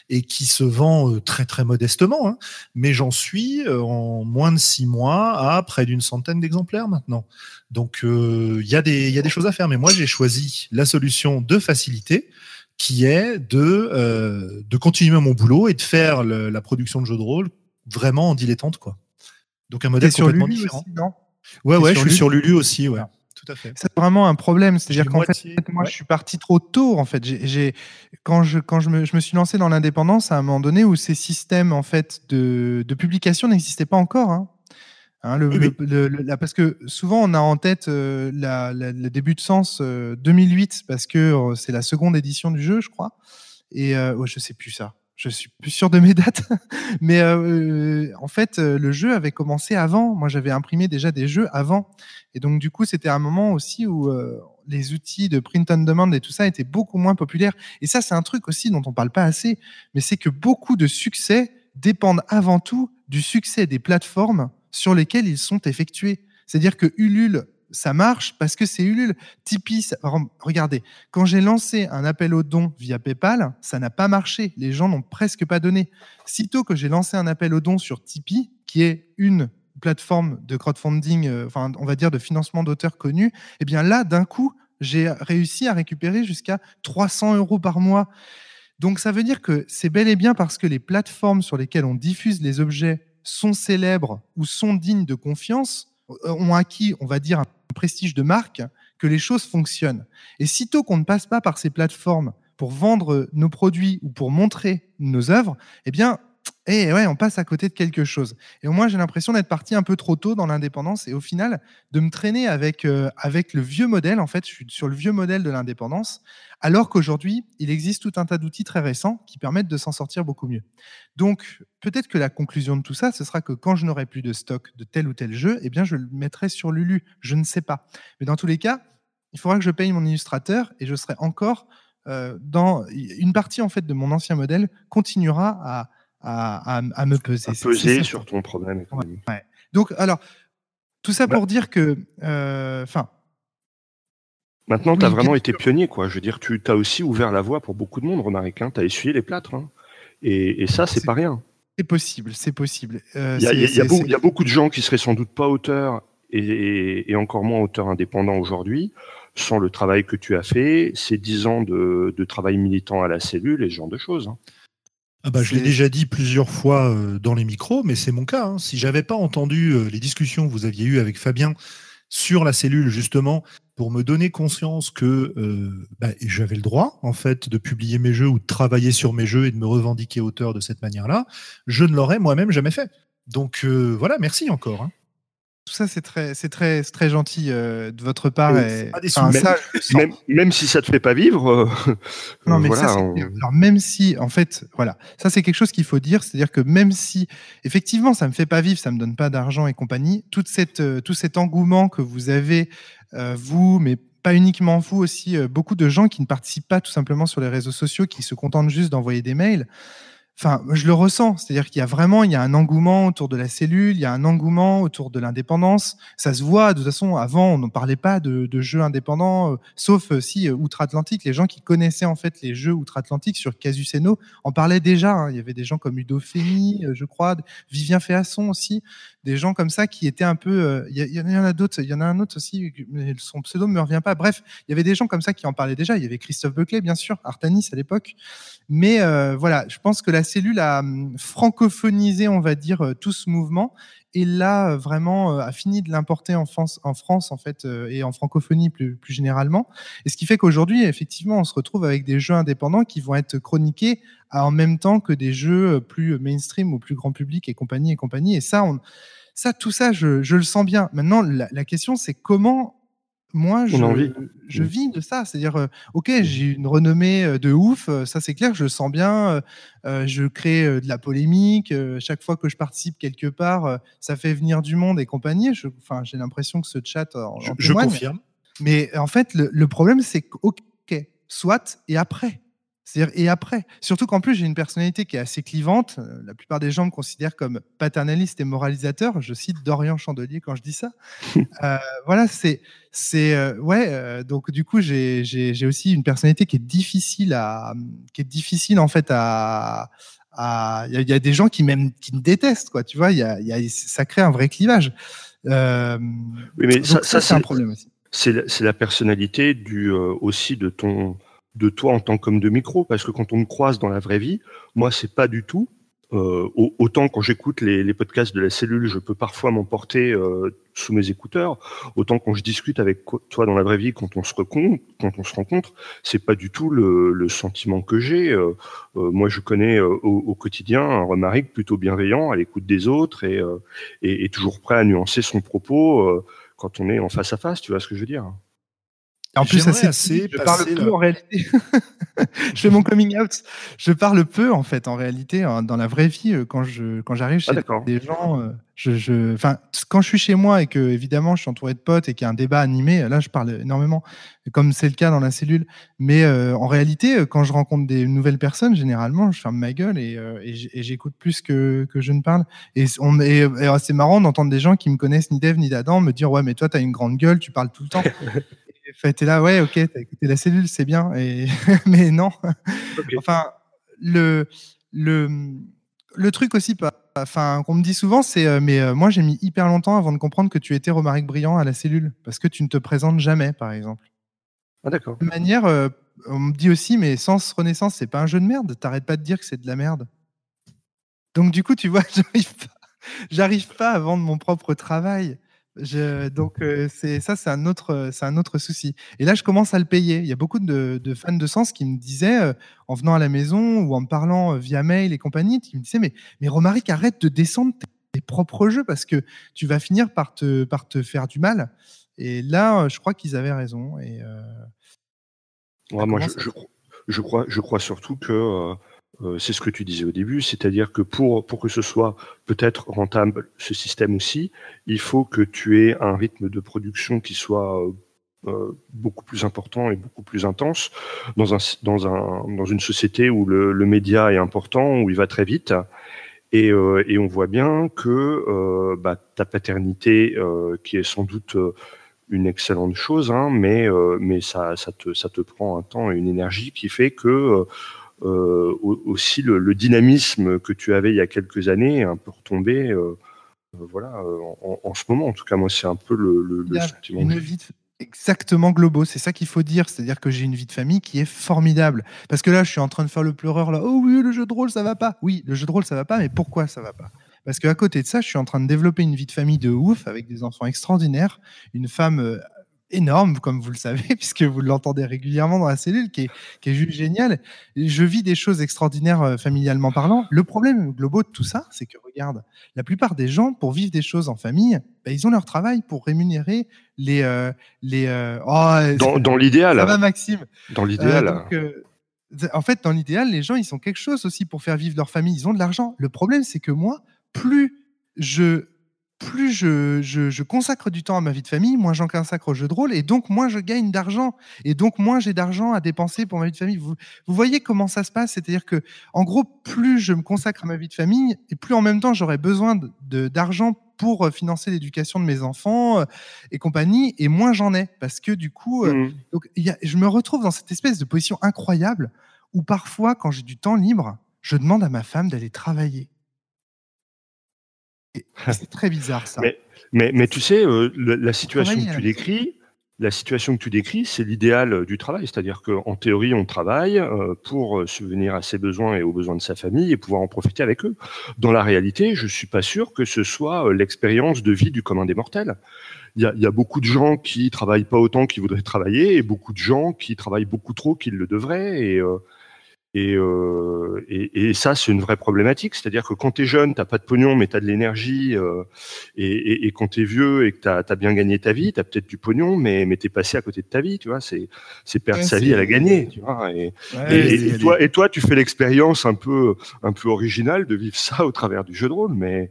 et qui se vend euh, très très modestement, hein, mais j'en suis euh, en moins de six mois à près d'une centaine d'exemplaires maintenant. Donc, il y, a des, y a des choses à faire, mais moi, j'ai choisi la solution de facilité qui est de, de continuer mon boulot et de faire le, la production de jeux de rôle vraiment en dilettante. Quoi. Donc, un modèle complètement différent. Aussi, non? Ouais, ouais, je suis sur Lulu aussi, ouais. Tout à fait. C'est vraiment un problème. C'est-à-dire qu'en fait, moi, ouais. je suis parti trop tôt. En fait, j'ai, quand je quand je me, je me suis lancé dans l'indépendance à un moment donné où ces systèmes en fait de, de publication n'existaient pas encore. Hein. Hein, le, oui, le, le, la, parce que souvent on a en tête euh, la, la, le début de Sens euh, 2008 parce que euh, c'est la seconde édition du jeu, je crois. Et euh, ouais, je sais plus ça je suis plus sûr de mes dates, mais euh, en fait, euh, le jeu avait commencé avant. Moi, j'avais imprimé déjà des jeux avant, et donc du coup, c'était un moment aussi où euh, les outils de print on demand et tout ça étaient beaucoup moins populaires. Et ça, c'est un truc aussi dont on parle pas assez, mais c'est que beaucoup de succès dépendent avant tout du succès des plateformes sur lesquelles ils sont effectués. C'est-à-dire que Ulule ça marche parce que c'est Ulule. Tipeee, regardez, quand j'ai lancé un appel aux dons via PayPal, ça n'a pas marché. Les gens n'ont presque pas donné. Sitôt que j'ai lancé un appel aux dons sur Tipeee, qui est une plateforme de crowdfunding, euh, enfin, on va dire de financement d'auteurs connus, eh bien là, d'un coup, j'ai réussi à récupérer jusqu'à 300 euros par mois. Donc ça veut dire que c'est bel et bien parce que les plateformes sur lesquelles on diffuse les objets sont célèbres ou sont dignes de confiance, ont acquis, on va dire, un prestige de marque, que les choses fonctionnent. Et sitôt qu'on ne passe pas par ces plateformes pour vendre nos produits ou pour montrer nos œuvres, eh bien, et ouais, on passe à côté de quelque chose. Et moi, j'ai l'impression d'être parti un peu trop tôt dans l'indépendance et au final, de me traîner avec, euh, avec le vieux modèle. En fait, je suis sur le vieux modèle de l'indépendance, alors qu'aujourd'hui, il existe tout un tas d'outils très récents qui permettent de s'en sortir beaucoup mieux. Donc, peut-être que la conclusion de tout ça, ce sera que quand je n'aurai plus de stock de tel ou tel jeu, eh bien, je le mettrai sur Lulu. Je ne sais pas. Mais dans tous les cas, il faudra que je paye mon illustrateur et je serai encore euh, dans une partie en fait de mon ancien modèle continuera à à, à, à me peser. À peser sur ton problème. Ouais, ouais. Donc, alors, tout ça pour bah, dire que. Enfin. Euh, Maintenant, oui, tu as vraiment été pionnier, quoi. Je veux dire, tu as aussi ouvert la voie pour beaucoup de monde, Romaric. Hein. Tu as essuyé les plâtres. Hein. Et, et, ça, c'est pas rien. C'est possible, c'est possible. Euh, il y, a beaucoup de gens qui seraient sans doute pas auteurs et, et encore moins auteurs indépendants aujourd'hui, sans le travail que tu as fait, ces dix ans de, de, travail militant à la cellule et ce genre de choses. Hein. Ah bah, je l'ai déjà dit plusieurs fois euh, dans les micros, mais c'est mon cas. Hein. Si j'avais pas entendu euh, les discussions que vous aviez eues avec Fabien sur la cellule, justement, pour me donner conscience que euh, bah, j'avais le droit, en fait, de publier mes jeux ou de travailler sur mes jeux et de me revendiquer auteur de cette manière-là, je ne l'aurais moi-même jamais fait. Donc voilà, merci encore. hein. Tout ça, c'est très, c'est très, gentil euh, de votre part. Et- pas des enfin, ça. Même, même si ça te fait pas vivre, euh, Non, euh, mais voilà, ça, c'est on- clair. Alors, même si, en fait, voilà, ça, c'est quelque chose qu'il faut dire, c'est-à-dire que même si, effectivement, ça me fait pas vivre, ça me donne pas d'argent et compagnie, toute cette, euh, tout cet engouement que vous avez, vous, mais pas uniquement vous aussi, beaucoup de gens qui ne participent pas tout simplement sur les réseaux sociaux, qui se contentent juste d'envoyer des mails. Enfin, je le ressens, c'est-à-dire qu'il y a vraiment, il y a un engouement autour de la cellule, il y a un engouement autour de l'indépendance. Ça se voit, de toute façon, avant, on ne parlait pas de, de jeux indépendants, euh, sauf euh, si euh, outre-Atlantique, les gens qui connaissaient en fait les jeux outre-Atlantique sur Casus et No en parlaient déjà. hein. Il y avait des gens comme Udo euh, je crois, Vivien Féasson aussi, des gens comme ça qui étaient un peu. euh, Il y, en a d'autres, il y en a un autre aussi, mais son pseudo ne me revient pas. Bref, il y avait des gens comme ça qui en parlaient déjà. Il y avait Christophe Buckley, bien sûr, Artanis à l'époque. Mais euh, voilà, je pense que la cellule a hum, francophonisé, on va dire, euh, tout ce mouvement et là euh, vraiment euh, a fini de l'importer en France, en France en fait, euh, et en francophonie plus, généralement. Et ce qui fait qu'aujourd'hui, effectivement, on se retrouve avec des jeux indépendants qui vont être chroniqués en même temps que des jeux plus mainstream ou plus grand public et compagnie et compagnie. Et ça, ça, tout ça, je, le sens bien. Maintenant, la question, c'est comment moi, je, je Mm. vis de ça. C'est-à-dire, euh, ok, j'ai une renommée euh, de ouf, euh, ça c'est clair, je le sens bien. euh, je crée de la polémique. euh, chaque fois que je participe quelque part, euh, ça fait venir du monde et compagnie. Enfin, j'ai l'impression que ce chat en, Je, en je témoigne. confirme. Mais en fait, le, le problème, c'est que, ok, soit, et après. C'est-à-dire, et après. Surtout qu'en plus, j'ai une personnalité qui est assez clivante. Euh, La plupart des gens me considèrent comme paternaliste et moralisateur. Je cite Dorian Chandelier quand je dis ça. Euh, voilà, c'est. c'est euh, ouais, euh, donc du coup, j'ai j'ai- j'ai aussi une personnalité qui est difficile à. qui est difficile, en fait, à. Il y, a- il y a des gens qui, même, qui me détestent, quoi. Tu vois, il y a, y a- ça crée un vrai clivage. Oui, mais ça, ça, ça, c'est un problème aussi. c'est la, c'est la personnalité du, aussi de ton de toi en tant qu'homme de micro parce que quand on me croise dans la vraie vie moi c'est pas du tout euh, au- autant quand j'écoute les, podcasts de la cellule je peux parfois m'emporter euh, sous mes écouteurs autant quand je discute avec toi dans la vraie vie quand on se rencontre quand on c'est pas du tout le, sentiment que j'ai euh, euh, moi je connais au, quotidien un Romaric plutôt bienveillant à l'écoute des autres et, et, et toujours prêt à nuancer son propos quand on est en face à face, tu vois ce que je veux dire? En plus, assez, assez je parle peu en réalité. je fais mon coming out. Je parle peu en fait, en réalité, hein, dans la vraie vie, euh, quand je quand j'arrive chez Ah, d'accord. des gens, euh, je, je, enfin, quand je suis chez moi et que évidemment je suis entouré de potes et qu'il y a un débat animé, là je parle énormément, comme c'est le cas dans la cellule. Mais euh, en réalité, euh, quand je rencontre des nouvelles personnes, généralement, je ferme ma gueule et, euh, j'écoute plus que, que je ne parle. Et c- on et, et c'est marrant d'entendre des gens qui me connaissent ni d'Ève ni d'Adam me dire ouais mais toi t'as une grande gueule, tu parles tout le temps. Et fait, t'es là, ouais, ok, t'as écouté la cellule, c'est bien. Et... mais non. Enfin, le, le, le truc aussi, enfin, qu'on me dit souvent, c'est, euh, mais euh, moi, j'ai mis hyper longtemps avant de comprendre que tu étais Romaric Brillant à la cellule, parce que tu ne te présentes jamais, par exemple. Ah d'accord. De manière, euh, on me dit aussi, mais Sens Renaissance, c'est pas un jeu de merde. T'arrêtes pas de dire que c'est de la merde. Donc, du coup, tu vois, j'arrive pas, j'arrive pas à vendre mon propre travail. Je, donc, euh, c'est ça, c'est un autre, c'est un autre souci. Et là, je commence à le payer. Il y a beaucoup de, de fans de Sens qui me disaient, euh, en venant à la maison ou en me parlant euh, via mail et compagnie, qui me disaient, mais, mais Romaric, arrête de descendre tes, tes propres jeux parce que tu vas finir par te, par te faire du mal. Et là, je crois qu'ils avaient raison. Et, Ouais, moi, je, commence à- je, crois- je crois, je crois surtout que euh, c'est ce que tu disais au début, c'est-à-dire que pour, pour que ce soit peut-être rentable, ce système aussi, il faut que tu aies un rythme de production qui soit euh, euh, beaucoup plus important et beaucoup plus intense dans, un, dans, un, dans une société où le, le média est important, où il va très vite. Et, et on voit bien que bah, ta paternité, qui est sans doute une excellente chose, hein, mais, mais ça, ça, te, ça te prend un temps et une énergie qui fait que aussi le, le dynamisme que tu avais il y a quelques années est un peu retombé. euh, euh, voilà, euh, en, en ce moment, en tout cas, moi, c'est un peu le, le, le sentiment. une vie exactement globaux. C'est ça qu'il faut dire. C'est-à-dire que j'ai une vie de famille qui est formidable. Parce que là, je suis en train de faire le pleureur. Là, oh oui, le jeu de rôle, ça va pas. Oui, le jeu de rôle, ça va pas. Mais pourquoi ça va pas? Parce qu'à côté de ça, je suis en train de développer une vie de famille de ouf avec des enfants extraordinaires, une femme euh, énorme, comme vous le savez, puisque vous l'entendez régulièrement dans la cellule, qui est, qui est juste génial. Je vis des choses extraordinaires euh, familialement parlant. Le problème global de tout ça, c'est que, regarde, la plupart des gens, pour vivre des choses en famille, bah, ils ont leur travail pour rémunérer les... euh, les euh, oh, Dans, dans l'idéal. ça va, Maxime Dans l'idéal. en fait, dans l'idéal, les gens, ils sont quelque chose aussi pour faire vivre leur famille. Ils ont de l'argent. Le problème, c'est que moi, plus je, plus je, je, je consacre du temps à ma vie de famille, moins j'en consacre au jeu de rôle, et donc moins je gagne d'argent, et donc moins j'ai d'argent à dépenser pour ma vie de famille. Vous, vous voyez comment ça se passe? C'est-à-dire que, en gros, plus je me consacre à ma vie de famille, et plus en même temps j'aurai besoin de- de- d'argent pour euh, financer l'éducation de mes enfants euh, et compagnie, et moins j'en ai, parce que du coup, euh, donc, il y a- je me retrouve dans cette espèce de position incroyable où parfois, quand j'ai du temps libre, je demande à ma femme d'aller travailler. C'est très bizarre ça. Mais- Mais, mais tu sais, euh, la situation que tu décris, la situation que tu décris, c'est l'idéal euh, du travail. C'est-à-dire qu'en théorie, on travaille euh, pour subvenir à ses besoins et aux besoins de sa famille et pouvoir en profiter avec eux. Dans la réalité, je suis pas sûr que ce soit l'expérience de vie du commun des mortels. Il y a, il y a beaucoup de gens qui travaillent pas autant qu'ils voudraient travailler et beaucoup de gens qui travaillent beaucoup trop qu'ils le devraient. Et, euh, et, euh, et, et ça, c'est une vraie problématique. C'est-à-dire que quand tu es jeune, t'as pas de pognon, mais tu as de l'énergie. euh, et, et, et quand tu es vieux et que tu as, bien gagné ta vie, tu as peut-être du pognon, mais, mais tu es passé à côté de ta vie. Tu vois, c'est perdre Ouais, sa vie à la gagner. Tu vois, Ouais, et toi, et toi, tu fais l'expérience un peu, un peu originale de vivre ça au travers du jeu de rôle, mais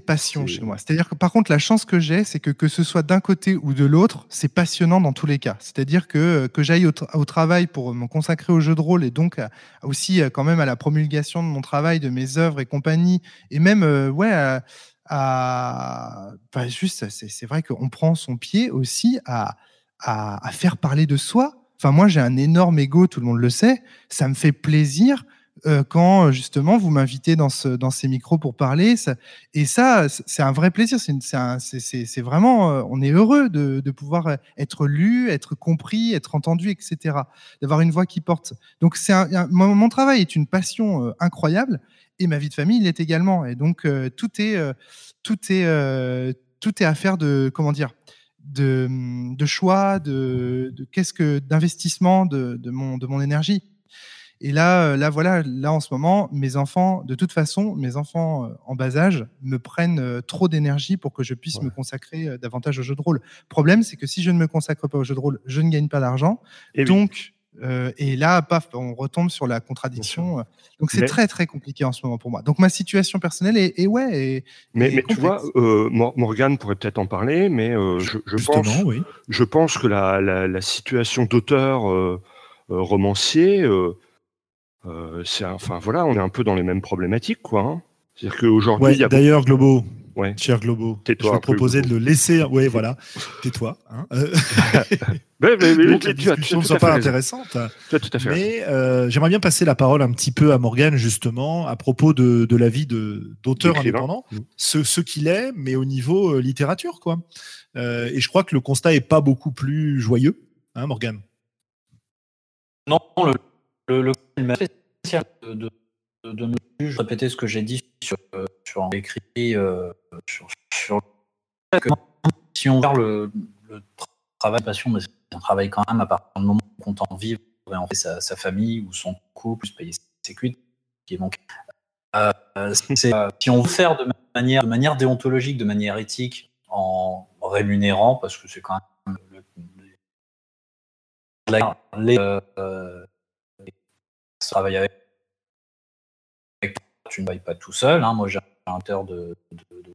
passion chez moi. C'est-à-dire que par contre, la chance que j'ai, c'est que que ce soit d'un côté ou de l'autre, c'est passionnant dans tous les cas. C'est-à-dire que que j'aille au, tra- au travail pour me consacrer au jeu de rôle et donc à- aussi euh, quand même à la promulgation de mon travail, de mes œuvres et compagnie, et même euh, ouais à, à- enfin, juste c'est c'est vrai qu'on prend son pied aussi à, à à faire parler de soi. Enfin moi j'ai un énorme ego, tout le monde le sait. Ça me fait plaisir euh, quand euh, justement vous m'invitez dans, ce, dans ces micros pour parler. Ça, et ça, c'est un vrai plaisir. C'est vraiment, euh, on est heureux de, de pouvoir être lu, être compris, être entendu, etc. D'avoir une voix qui porte. Donc c'est un, mon, travail est une passion incroyable et ma vie de famille l'est également. Et donc tout est, tout est, tout est affaire de comment dire. De, de choix, de, de qu'est-ce que d'investissement de, de mon de mon énergie. Et là, euh, là, voilà, là en ce moment, mes enfants, de toute façon, mes enfants euh, en bas âge me prennent euh, trop d'énergie pour que je puisse Ouais. me consacrer davantage au jeu de rôle. Problème, c'est que si je ne me consacre pas au jeu de rôle, je ne gagne pas d'argent. et oui. Donc, euh, et là, paf, on retombe sur la contradiction. Donc c'est Mais- très très compliqué en ce moment pour moi. Donc ma situation personnelle est, est ouais, est- mais, est mais tu vois, euh, Mor- Morgane pourrait peut-être en parler, mais euh, je, je pense, Justement, oui. je pense que la, la, la situation d'auteur romancier, euh, c'est un- enfin voilà, on est un peu dans les mêmes problématiques, quoi. hein. C'est-à-dire qu'aujourd'hui, Ouais, D'ailleurs, Globo, Ouais. cher Globo, je vais peu, proposer de le laisser. Oui, voilà. Tais-toi. Hein. Euh, mais- mais- donc, mais tu as- tu as discussion ne fait pas raison. intéressante. Tu as tout à fait. Mais euh, j'aimerais bien passer la parole un petit peu à Morgane, justement, à propos de, de la vie de- d'auteur D'écrivain. indépendant, Mm. ce, ce qu'il est, mais au niveau euh, littérature, quoi. Euh, et je crois que le constat est pas beaucoup plus joyeux, hein, Morgane? Non, le, le, le de, de, de, me juger, répéter ce que j'ai dit sur, euh, sur écrit euh, sur, sur si on regarde le, le travail passion, mais c'est un travail quand même à partir du moment où on entend vivre et en fait sa, famille ou son couple, se payer ses cuites, qui est manqué. Euh, si on veut faire de manière, manière déontologique, de manière éthique, en rémunérant, parce que c'est quand même travailler avec, tu ne travailles pas tout seul. hein. Moi, j'ai un auteur de, de,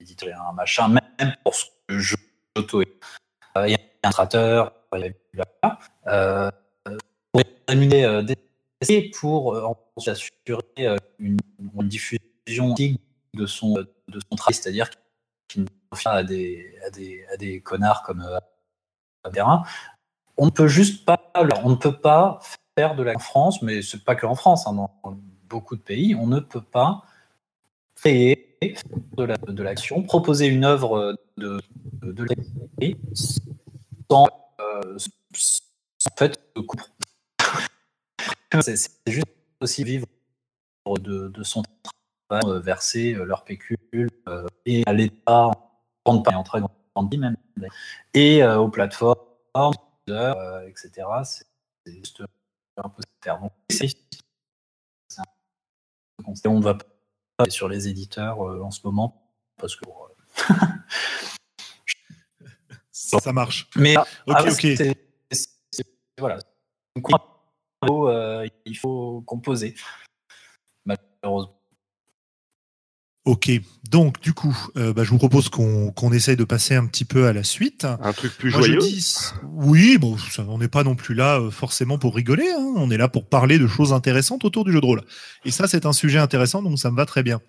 éditeur, un machin, même pour ce que je auto euh, Il y a un illustrateur, il y a blablabla. euh, pour rémunérer euh, des et pour euh, assurer une, une diffusion de son, de son travail, c'est-à-dire qu'il ne pas à des, à des, à des connards comme terrain. On ne peut juste pas, on ne peut pas faire de la en France, mais c'est pas que en France, hein, dans beaucoup de pays, on ne peut pas créer de la- de l'action, proposer une œuvre de, de, sans, euh, sans fait de coupe. C'est juste aussi vivre de, son travail, euh, verser euh, leur pécule euh, et à l'État en très grande même, et aux plateformes, etc. C'est juste un peu faire. Donc, on va pas sur les éditeurs en ce moment parce que ça marche. Mais ok, ah, ok. voilà. il faut composer. Malheureusement. Ok, donc du coup, euh, bah, je vous propose qu'on essaye de passer un petit peu à la suite. Un truc plus joyeux. oui, bon, on n'est pas non plus là euh, forcément pour rigoler. Hein. on est là pour parler de choses intéressantes autour du jeu de rôle. Et ça, c'est un sujet intéressant, donc ça me va très bien.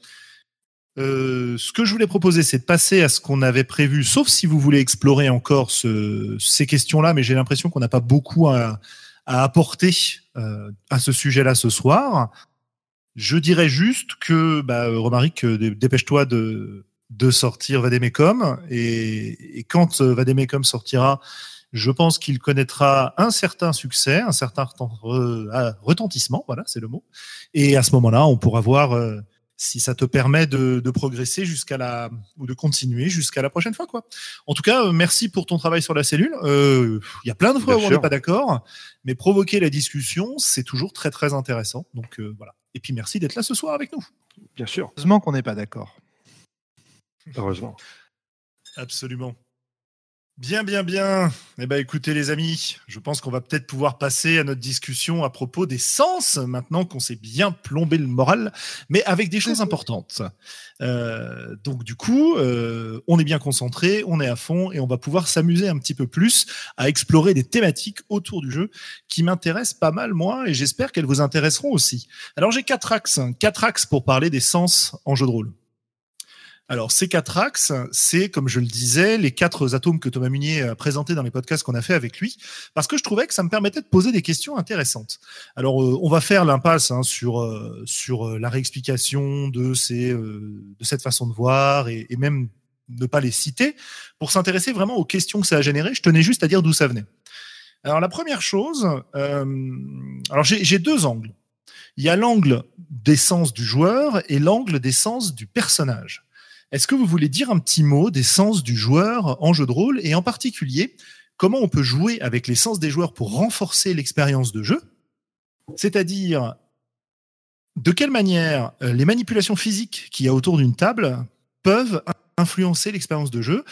Euh, ce que je voulais proposer, c'est de passer à ce qu'on avait prévu, sauf si vous voulez explorer encore ce, ces questions-là, mais j'ai l'impression qu'on n'a pas beaucoup à, à apporter à ce sujet-là ce soir. Je dirais juste que, bah, Romaric, euh, dépêche-toi de, de sortir Vademecum. Et, et quand euh, Vademecum sortira, je pense qu'il connaîtra un certain succès, un certain ah, retentissement, voilà, c'est le mot. Et à ce moment-là, on pourra voir euh, si ça te permet de, de progresser jusqu'à la ou de continuer jusqu'à la prochaine fois, quoi. En tout cas, merci pour ton travail sur la cellule. Il y a plein de fois où on n'est pas d'accord, mais provoquer la discussion, c'est toujours très très intéressant. Donc voilà. Et puis merci d'être là ce soir avec nous. Bien sûr. Heureusement qu'on n'est pas d'accord. Heureusement. Absolument. Bien, bien, bien. Eh ben, écoutez, les amis, je pense qu'on va peut-être pouvoir passer à notre discussion à propos des sens, maintenant qu'on s'est bien plombé le moral, mais avec des choses importantes. Euh, donc, du coup, euh, on est bien concentré, on est à fond, et on va pouvoir s'amuser un petit peu plus à explorer des thématiques autour du jeu qui m'intéressent pas mal, moi, et j'espère qu'elles vous intéresseront aussi. Alors, j'ai quatre axes, quatre axes pour parler des sens en jeu de rôle. Alors, ces quatre axes, c'est, comme je le disais, les quatre atomes que Thomas Munier a présentés dans les podcasts qu'on a fait avec lui, parce que je trouvais que ça me permettait de poser des questions intéressantes. Alors, euh, on va faire l'impasse hein, sur euh, sur euh, la réexplication de ces de cette façon de voir et, et, même ne pas les citer pour s'intéresser vraiment aux questions que ça a généré. Je tenais juste à dire d'où ça venait. Alors, la première chose, alors j'ai deux angles. Il y a l'angle des sens du joueur et l'angle des sens du personnage. Est-ce que vous voulez dire un petit mot des sens du joueur en jeu de rôle et en particulier comment on peut jouer avec les sens des joueurs pour renforcer l'expérience de jeu? C'est-à-dire de quelle manière euh, les manipulations physiques qu'il y a autour d'une table peuvent influencer l'expérience de jeu?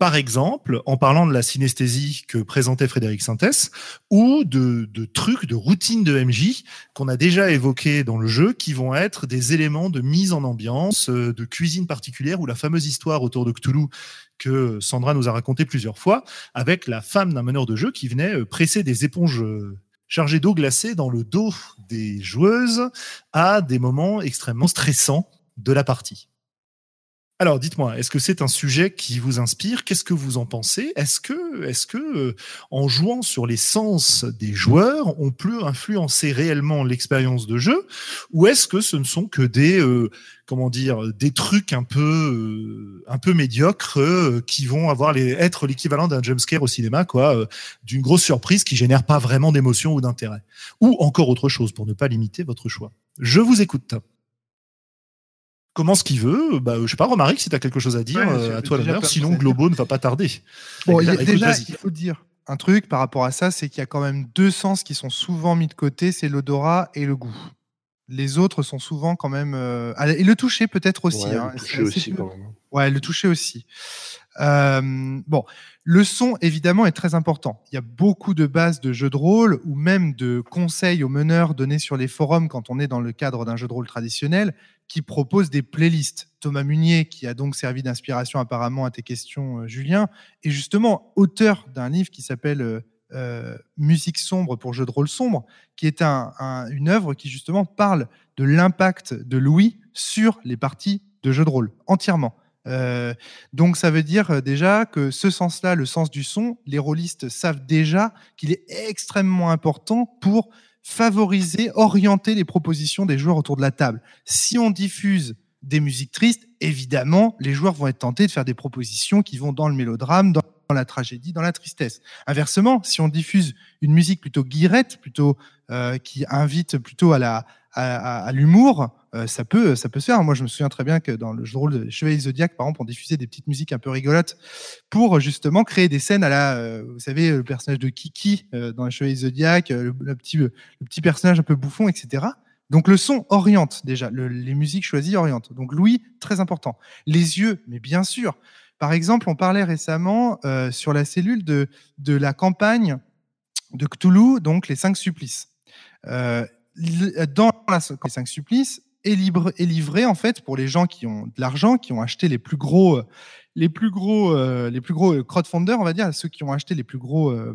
Par exemple, en parlant de la synesthésie que présentait Frédéric Sintès, ou de, de trucs, de routines de MJ qu'on a déjà évoqués dans le jeu, qui vont être des éléments de mise en ambiance, euh, de cuisine particulière, ou la fameuse histoire autour de Cthulhu que Sandra nous a raconté plusieurs fois, avec la femme d'un meneur de jeu qui venait euh, presser des éponges euh, chargées d'eau glacée dans le dos des joueuses à des moments extrêmement stressants de la partie. Alors, dites-moi, est-ce que c'est un sujet qui vous inspire? Qu'est-ce que vous en pensez? Est-ce que, est-ce que, euh, en jouant sur les sens des joueurs, on peut influencer réellement l'expérience de jeu, ou est-ce que ce ne sont que des, euh, comment dire, des trucs un peu, euh, un peu médiocres qui vont avoir les, être l'équivalent d'un jumpscare au cinéma, quoi, d'une grosse surprise qui génère pas vraiment d'émotion ou d'intérêt, ou encore autre chose pour ne pas limiter votre choix? Je vous écoute comment ce qu'il veut. Bah, je sais pas, Romaric, si tu as quelque chose à dire, euh, à toi l'honneur. Sinon, Globo ne va pas tarder. Bon, il déjà, il faut dire un truc par rapport à ça, c'est qu'il y a quand même deux sens qui sont souvent mis de côté, c'est l'odorat et le goût. Les autres sont souvent quand même. Euh, et le toucher peut-être aussi. Ouais, hein. le toucher aussi, quand même. Ouais, le toucher aussi. Euh, bon, le son, évidemment, est très important. Il y a beaucoup de bases de jeux de rôle ou même de conseils aux meneurs donnés sur les forums quand on est dans le cadre d'un jeu de rôle traditionnel qui proposent des playlists. Thomas Munier, qui a donc servi d'inspiration apparemment à tes questions, euh, Julien, est justement auteur d'un livre qui s'appelle euh, euh, Musique sombre pour jeux de rôle sombre, qui est un, une œuvre qui justement parle de l'impact de Louis sur les parties de jeux de rôle entièrement. Donc ça veut dire déjà que ce sens-là, le sens du son, les rôlistes savent déjà qu'il est extrêmement important pour favoriser, orienter les propositions des joueurs autour de la table. Si on diffuse des musiques tristes, évidemment, les joueurs vont être tentés de faire des propositions qui vont dans le mélodrame, dans la tragédie, dans la tristesse. Inversement, si on diffuse une musique plutôt guirette, plutôt euh, qui invite plutôt à la à, à l'humour, euh, ça peut ça peut se faire. Moi, je me souviens très bien que dans le rôle de Chevalier Zodiac, par exemple, on diffusait des petites musiques un peu rigolotes pour justement créer des scènes à la, euh, vous savez, le personnage de Kiki euh, dans Chevalier Zodiac, le, petit le petit personnage un peu bouffon, etc. Donc le son oriente déjà, les musiques choisies orientent. Donc Louis, très important. Les yeux, mais bien sûr. Par exemple, on parlait récemment euh, sur la cellule de, de la campagne de Cthulhu, donc les cinq supplices. Euh, dans la, cinq supplices est, libre, livré en fait pour les gens qui ont de l'argent, qui ont acheté les plus gros les plus gros, euh, les plus gros crowdfunders, on va dire, ceux qui ont acheté les plus gros, euh,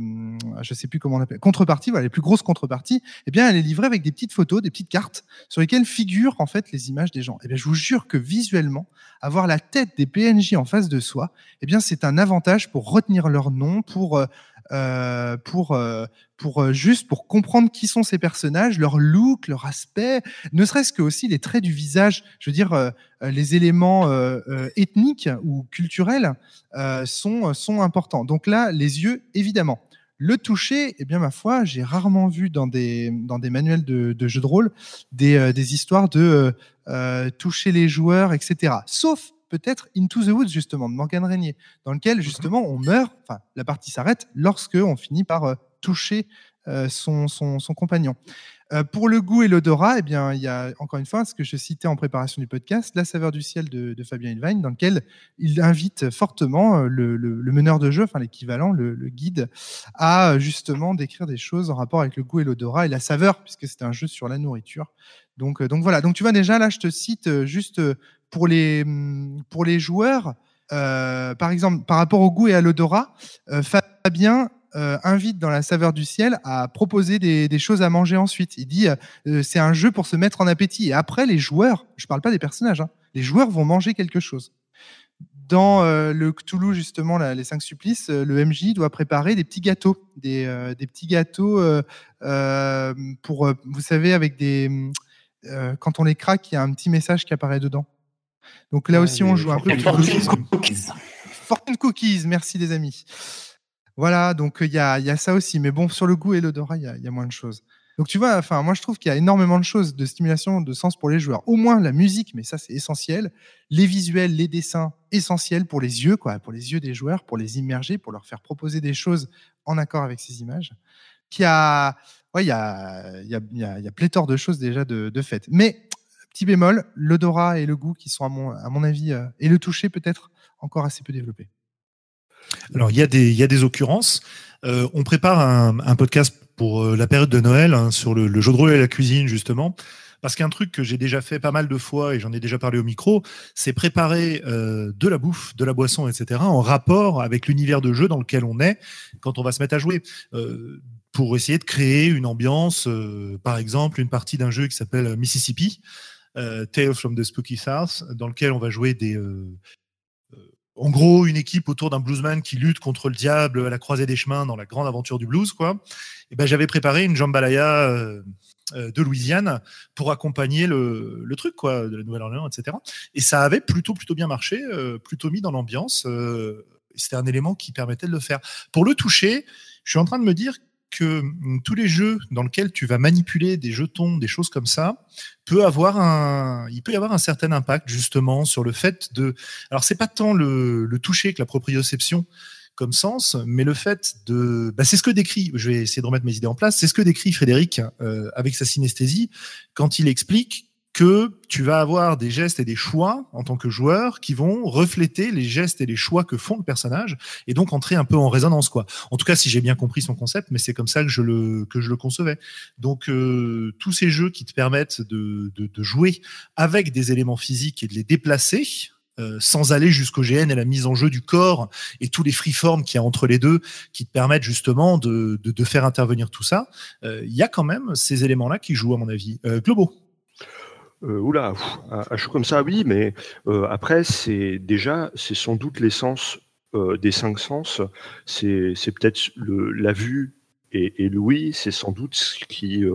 je sais plus comment on appelle, contreparties, voilà, les plus grosses contreparties, eh bien, elle est livrée avec des petites photos, des petites cartes sur lesquelles figurent en fait les images des gens. Eh bien, je vous jure que visuellement, avoir la tête des PNJ en face de soi, eh bien, c'est un avantage pour retenir leur nom, pour euh, euh, pour, euh, pour euh, juste pour comprendre qui sont ces personnages, leur look, leur aspect, ne serait-ce que aussi les traits du visage. Je veux dire, les éléments ethniques ou culturels sont, sont importants. Donc là, les yeux, évidemment. Le toucher, eh bien, ma foi, j'ai rarement vu dans des, dans des manuels de, de jeux de rôle des, des histoires de toucher les joueurs, etc. Sauf peut-être Into the Woods, justement, de Morgan Régnier, dans lequel, justement, on meurt, enfin, la partie s'arrête lorsque on finit par euh, toucher euh, son, son, compagnon. Euh, pour le goût et l'odorat, eh bien, il y a encore une fois ce que je citais en préparation du podcast, La saveur du ciel de, Fabien Ilvain, dans lequel il invite fortement le, meneur de jeu, enfin l'équivalent, le, guide, à justement décrire des choses en rapport avec le goût et l'odorat et la saveur, puisque c'est un jeu sur la nourriture. Donc, donc voilà. Donc tu vois déjà là, je te cite juste pour les, pour les joueurs, euh, par exemple, par rapport au goût et à l'odorat, euh, Fabien euh, invite dans la saveur du ciel à proposer des, choses à manger ensuite. Il dit c'est un jeu pour se mettre en appétit. Et après, les joueurs, je parle pas des personnages, hein, les joueurs vont manger quelque chose. Dans le Cthulhu, justement, les cinq supplices, le MJ doit préparer des petits gâteaux, des, des petits gâteaux pour, vous savez, avec des, quand on les craque, il y a un petit message qui apparaît dedans. Donc là aussi, on joue un peu. Fortune cookies. Fortune cookies, merci les amis. Voilà, donc il y a, y a, ça aussi. Mais bon, sur le goût et l'odorat, il y, y a, moins de choses. Donc tu vois, enfin, moi je trouve qu'il y a énormément de choses de stimulation, de sens pour les joueurs. Au moins la musique, mais ça c'est essentiel. Les visuels, les dessins, essentiels pour les yeux, quoi, pour les yeux des joueurs, pour les immerger, pour leur faire proposer des choses en accord avec ces images. Qui a, ouais, il y a, il y a, il y a, pléthore de choses déjà de, de fait. Mais Petit bémol, l'odorat et le goût qui sont, à mon, avis, euh, et le toucher peut-être encore assez peu développés. Alors, il y, a des, occurrences. Euh, on prépare un, podcast pour euh, la période de Noël hein, sur le, jeu de rôle et la cuisine, justement. Parce qu'un truc que j'ai déjà fait pas mal de fois et j'en ai déjà parlé au micro, c'est préparer de la bouffe, de la boisson, etc. en rapport avec l'univers de jeu dans lequel on est quand on va se mettre à jouer. pour essayer de créer une ambiance, par exemple, une partie d'un jeu qui s'appelle Mississippi, Tales from the Spooky South, dans lequel on va jouer des, euh, euh, en gros, une équipe autour d'un bluesman qui lutte contre le diable à la croisée des chemins dans la grande aventure du blues, quoi. Et ben, j'avais préparé une jambalaya de Louisiane pour accompagner le, le truc, quoi, de la Nouvelle-Orléans, etc. Et ça avait plutôt, plutôt bien marché, plutôt mis dans l'ambiance. C'était un élément qui permettait de le faire. Pour le toucher, je suis en train de me dire que hum, tous les jeux dans lesquels tu vas manipuler des jetons, des choses comme ça, peut avoir un, il peut y avoir un certain impact justement sur le fait de. Alors c'est pas tant le, le toucher que la proprioception comme sens, mais le fait de, bah, c'est ce que décrit. Je vais essayer de remettre mes idées en place. C'est ce que décrit Frédéric euh, avec sa synesthésie quand il explique que tu vas avoir des gestes et des choix en tant que joueur qui vont refléter les gestes et les choix que font le personnage et donc entrer un peu en résonance quoi. En tout cas, si j'ai bien compris son concept, mais c'est comme ça que je le que je le concevais. Donc euh, tous ces jeux qui te permettent de, de, de, jouer avec des éléments physiques et de les déplacer. Euh, sans aller jusqu'au GN et la mise en jeu du corps et tous les freeforms qu'il y a entre les deux qui te permettent justement de, de, de faire intervenir tout ça, euh, il y a quand même ces éléments-là qui jouent à mon avis. Euh, euh, oula, à, chaud comme ça, oui, mais euh, après, c'est déjà, c'est sans doute l'essence euh, des cinq sens. C'est, peut-être la vue et, et l'ouïe, c'est sans doute ce qui.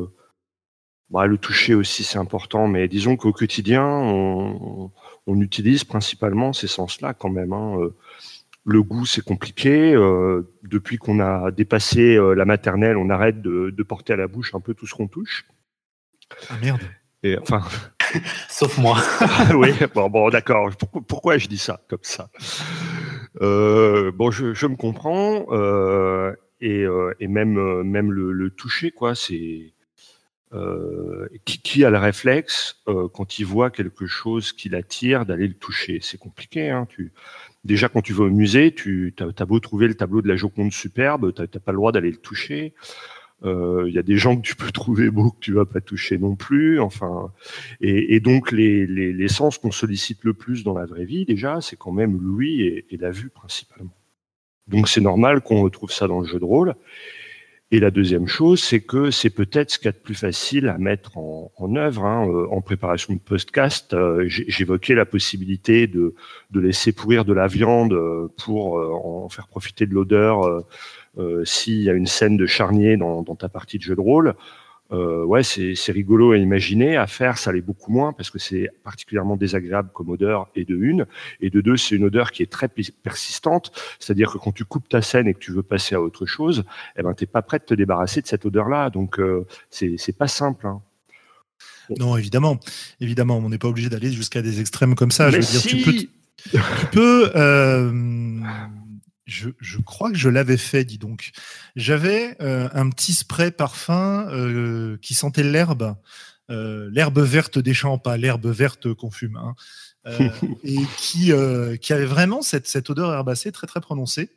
Bah, le toucher aussi, c'est important, mais disons qu'au quotidien, on, on, utilise principalement ces sens-là quand même. Hein. Le goût, c'est compliqué. Depuis qu'on a dépassé la maternelle, on arrête de, de porter à la bouche un peu tout ce qu'on touche. Ah merde. Et enfin, Sauf moi. oui, bon, bon d'accord. Pourquoi, pourquoi je dis ça comme ça? Euh, Bon, je, je me comprends. euh, et, euh, et même, même le, le toucher, quoi, c'est. Qui, qui a le réflexe quand il voit quelque chose qui l'attire d'aller le toucher? C'est compliqué. Hein, tu... Déjà, quand tu vas au musée, tu as, beau trouver le tableau de la Joconde superbe, tu n'as pas le droit d'aller le toucher. Euh, Il y a des gens que tu peux trouver beaux que tu vas pas toucher non plus. Enfin, et, donc les, les, les sens qu'on sollicite le plus dans la vraie vie, déjà, c'est quand même l'ouïe et, la vue principalement. Donc c'est normal qu'on retrouve ça dans le jeu de rôle. Et la deuxième chose, c'est que c'est peut-être ce qu'il y a de plus facile à mettre en, en œuvre. Hein. Euh, En préparation de podcast, euh, j'évoquais la possibilité de, de laisser pourrir de la viande pour en faire profiter de l'odeur s'il y a une scène de charnier dans, dans ta partie de jeu de rôle. Euh, ouais, c'est rigolo à imaginer. À faire, ça l'est beaucoup moins parce que c'est particulièrement désagréable comme odeur et de une. Et de deux, c'est une odeur qui est très pers- persistante. C'est-à-dire que quand tu coupes ta scène et que tu veux passer à autre chose, eh ben, t'es pas prêt de te débarrasser de cette odeur-là. Donc, euh, c'est pas simple. Hein. Non, évidemment. Évidemment, on n'est pas obligé d'aller jusqu'à des extrêmes comme ça. Mais je veux dire, si, tu peux, tu peux euh, je, je crois que je l'avais fait, dis donc. J'avais euh, un petit spray parfum euh, qui sentait l'herbe, euh, l'herbe verte des champs, pas l'herbe verte qu'on fume, hein, et qui, qui avait vraiment cette, cette odeur herbacée très très prononcée.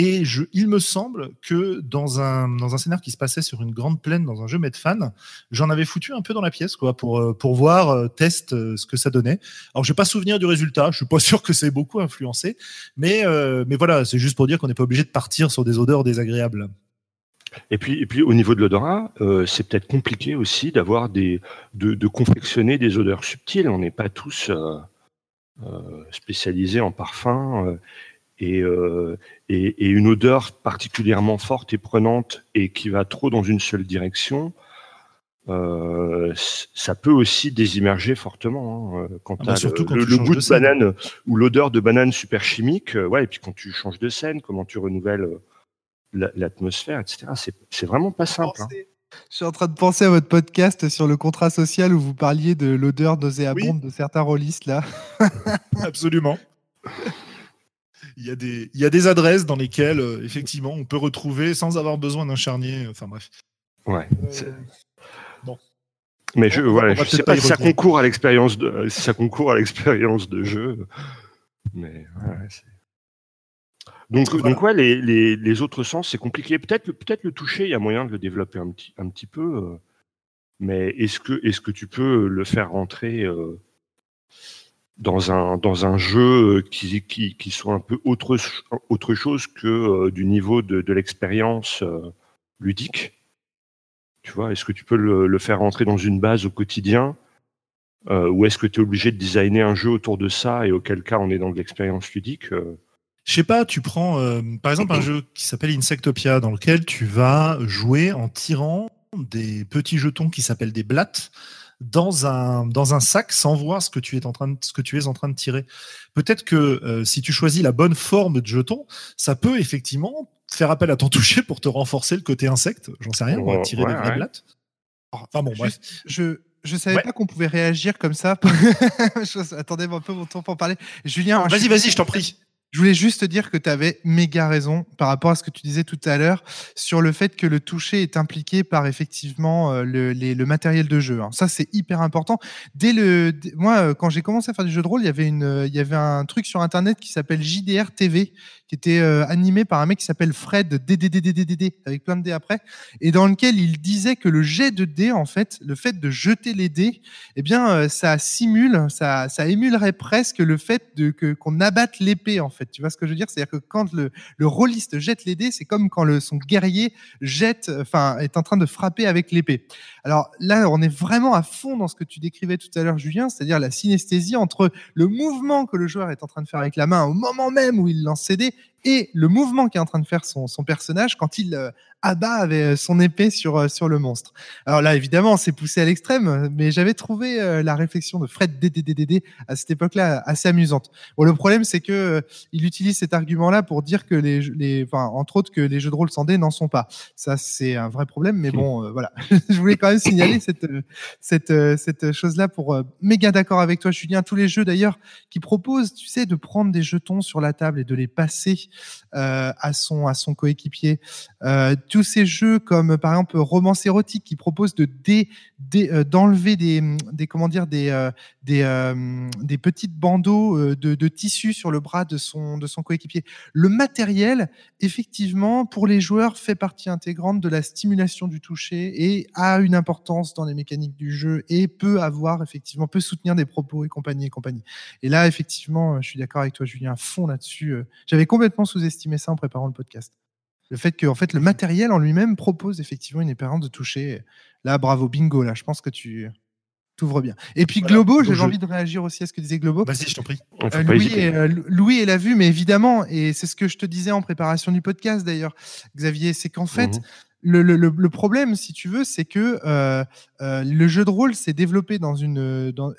Et il me semble que dans un, scénario qui se passait sur une grande plaine, dans un jeu Medfan, j'en avais foutu un peu dans la pièce, euh, pour voir, euh, test euh, ce que ça donnait. Alors, je n'ai pas souvenir du résultat, je suis pas sûr que c'est beaucoup influencé, mais, voilà, c'est juste pour dire qu'on n'est pas obligé de partir sur des odeurs désagréables. Et puis, au niveau de l'odorat, c'est peut-être compliqué aussi d'avoir de, confectionner des odeurs subtiles. On n'est pas tous spécialisés en parfum. Euh, et, euh, et, et une odeur particulièrement forte et prenante et qui va trop dans une seule direction, euh, ça peut aussi désimmerger fortement. hein, euh, quand Ah bah, surtout le, quand le- tu le changes goût de banane ou l'odeur de banane super chimique, ouais, et puis quand tu changes de scène, comment tu renouvelles la- l'atmosphère, etc. C'est c'est vraiment pas simple. hein. Je suis en train de penser à votre podcast sur le contrat social où vous parliez de l'odeur nauséabonde de certains rôlistes là. Absolument. Il y, a des, il y a des adresses dans lesquelles, euh, effectivement, on peut retrouver sans avoir besoin d'un charnier. Enfin bref. Ouais. Euh, bon. Mais je, On voilà, on va je sais pas si ça concourt à l'expérience de, si ça concourt à l'expérience de jeu. Mais ouais, donc, Voilà. donc ouais, les, les, les autres sens, c'est compliqué. Peut-être, le- peut-être le toucher, il y a moyen de le développer un petit, un petit peu. euh, mais est-ce que, est-ce que tu peux le faire rentrer euh, dans un, dans un jeu qui, qui, qui soit un peu autre, autre chose que euh, du niveau de, de l'expérience euh, ludique. Tu vois, est-ce que tu peux le, faire rentrer dans une base au quotidien euh, ou est-ce que tu es obligé de designer un jeu autour de ça et auquel cas on est dans de l'expérience ludique euh, Je sais pas, tu prends euh, par exemple un jeu qui s'appelle Insectopia, dans lequel tu vas jouer en tirant des petits jetons qui s'appellent des blattes dans un, dans un sac sans voir ce que tu es en train de, ce que tu es en train de tirer. Peut-être que euh, si tu choisis la bonne forme de jeton, ça peut effectivement faire appel à ton toucher pour te renforcer le côté insecte. J'en sais rien, on va Ouais, tirer des ouais, blattes. Enfin bon, bref. Je je savais Ouais. pas qu'on pouvait réagir comme ça. Je- Attendez un peu mon temps pour parler. Julien, Vas-y, suis- vas-y, je t'en prie. Je voulais juste te dire que tu avais méga raison par rapport à ce que tu disais tout à l'heure sur le fait que le toucher est impliqué par effectivement euh, le, matériel de jeu. hein. Ça, c'est hyper important. Dès le, moi, euh, quand j'ai commencé à faire du jeu de rôle, il y avait une, euh, il y avait un truc sur internet qui s'appelle JDR TV, qui était animé par un mec qui s'appelle Fred DDDDDD avec plein de dés après, et dans lequel il disait que le jet de dés, en fait, le fait de jeter les dés, eh bien, ça simule, ça, ça émulerait presque le fait de que qu'on abatte l'épée, en Tu vois ce que je veux dire? C'est-à-dire que quand le, le rôliste jette les dés, c'est comme quand le, son guerrier jette, enfin, est en train de frapper avec l'épée. Alors là, on est vraiment à fond dans ce que tu décrivais tout à l'heure, Julien, c'est-à-dire la synesthésie entre le mouvement que le joueur est en train de faire avec la main au moment même où il lance ses dés et le mouvement qu'est en train de faire son, son personnage quand il euh, abat avec son épée sur, euh, sur le monstre. Alors là, évidemment, c'est poussé à l'extrême, mais j'avais trouvé euh, la réflexion de Fred DDDD à cette époque-là assez amusante. Bon, le problème, c'est que euh, il utilise cet argument-là pour dire que les, les, enfin, entre autres, que les jeux de rôle sans dés n'en sont pas. Ça, c'est un vrai problème, mais bon, euh, voilà. Je voulais quand même signaler cette, euh, cette, euh, cette chose-là pour euh, méga d'accord avec toi, Julien. Tous les jeux d'ailleurs qui proposent, tu sais, de prendre des jetons sur la table et de les passer euh, à son à son coéquipier. Euh, tous ces jeux comme par exemple Romance érotique qui proposent de dé, dé- euh, d'enlever des des comment dire des des des petites bandeaux de, de tissu sur le bras de son de son coéquipier. Le matériel, effectivement, pour les joueurs, fait partie intégrante de la stimulation du toucher et a une importance dans les mécaniques du jeu et peut avoir effectivement peut soutenir des propos et compagnie et compagnie. Et là, effectivement, je suis d'accord avec toi, Julien, fond là-dessus. J'avais complètement sous-estimé ça en préparant le podcast. Le fait que, en fait, le matériel en lui-même propose effectivement une expérience de toucher. Là, bravo, bingo. Là, je pense que tu t'ouvres bien. Et puis Voilà. Globo, je- envie de réagir aussi à ce que disait Globo. Vas-y, je t'en faut Euh, Louis, et, euh, Louis, elle a vu, mais évidemment, et c'est ce que je te disais en préparation du podcast d'ailleurs, Xavier, c'est qu'en fait, Mhm. Le, le- le- problème, si tu veux, c'est que euh, euh, le jeu de rôle s'est développé dans une, dans,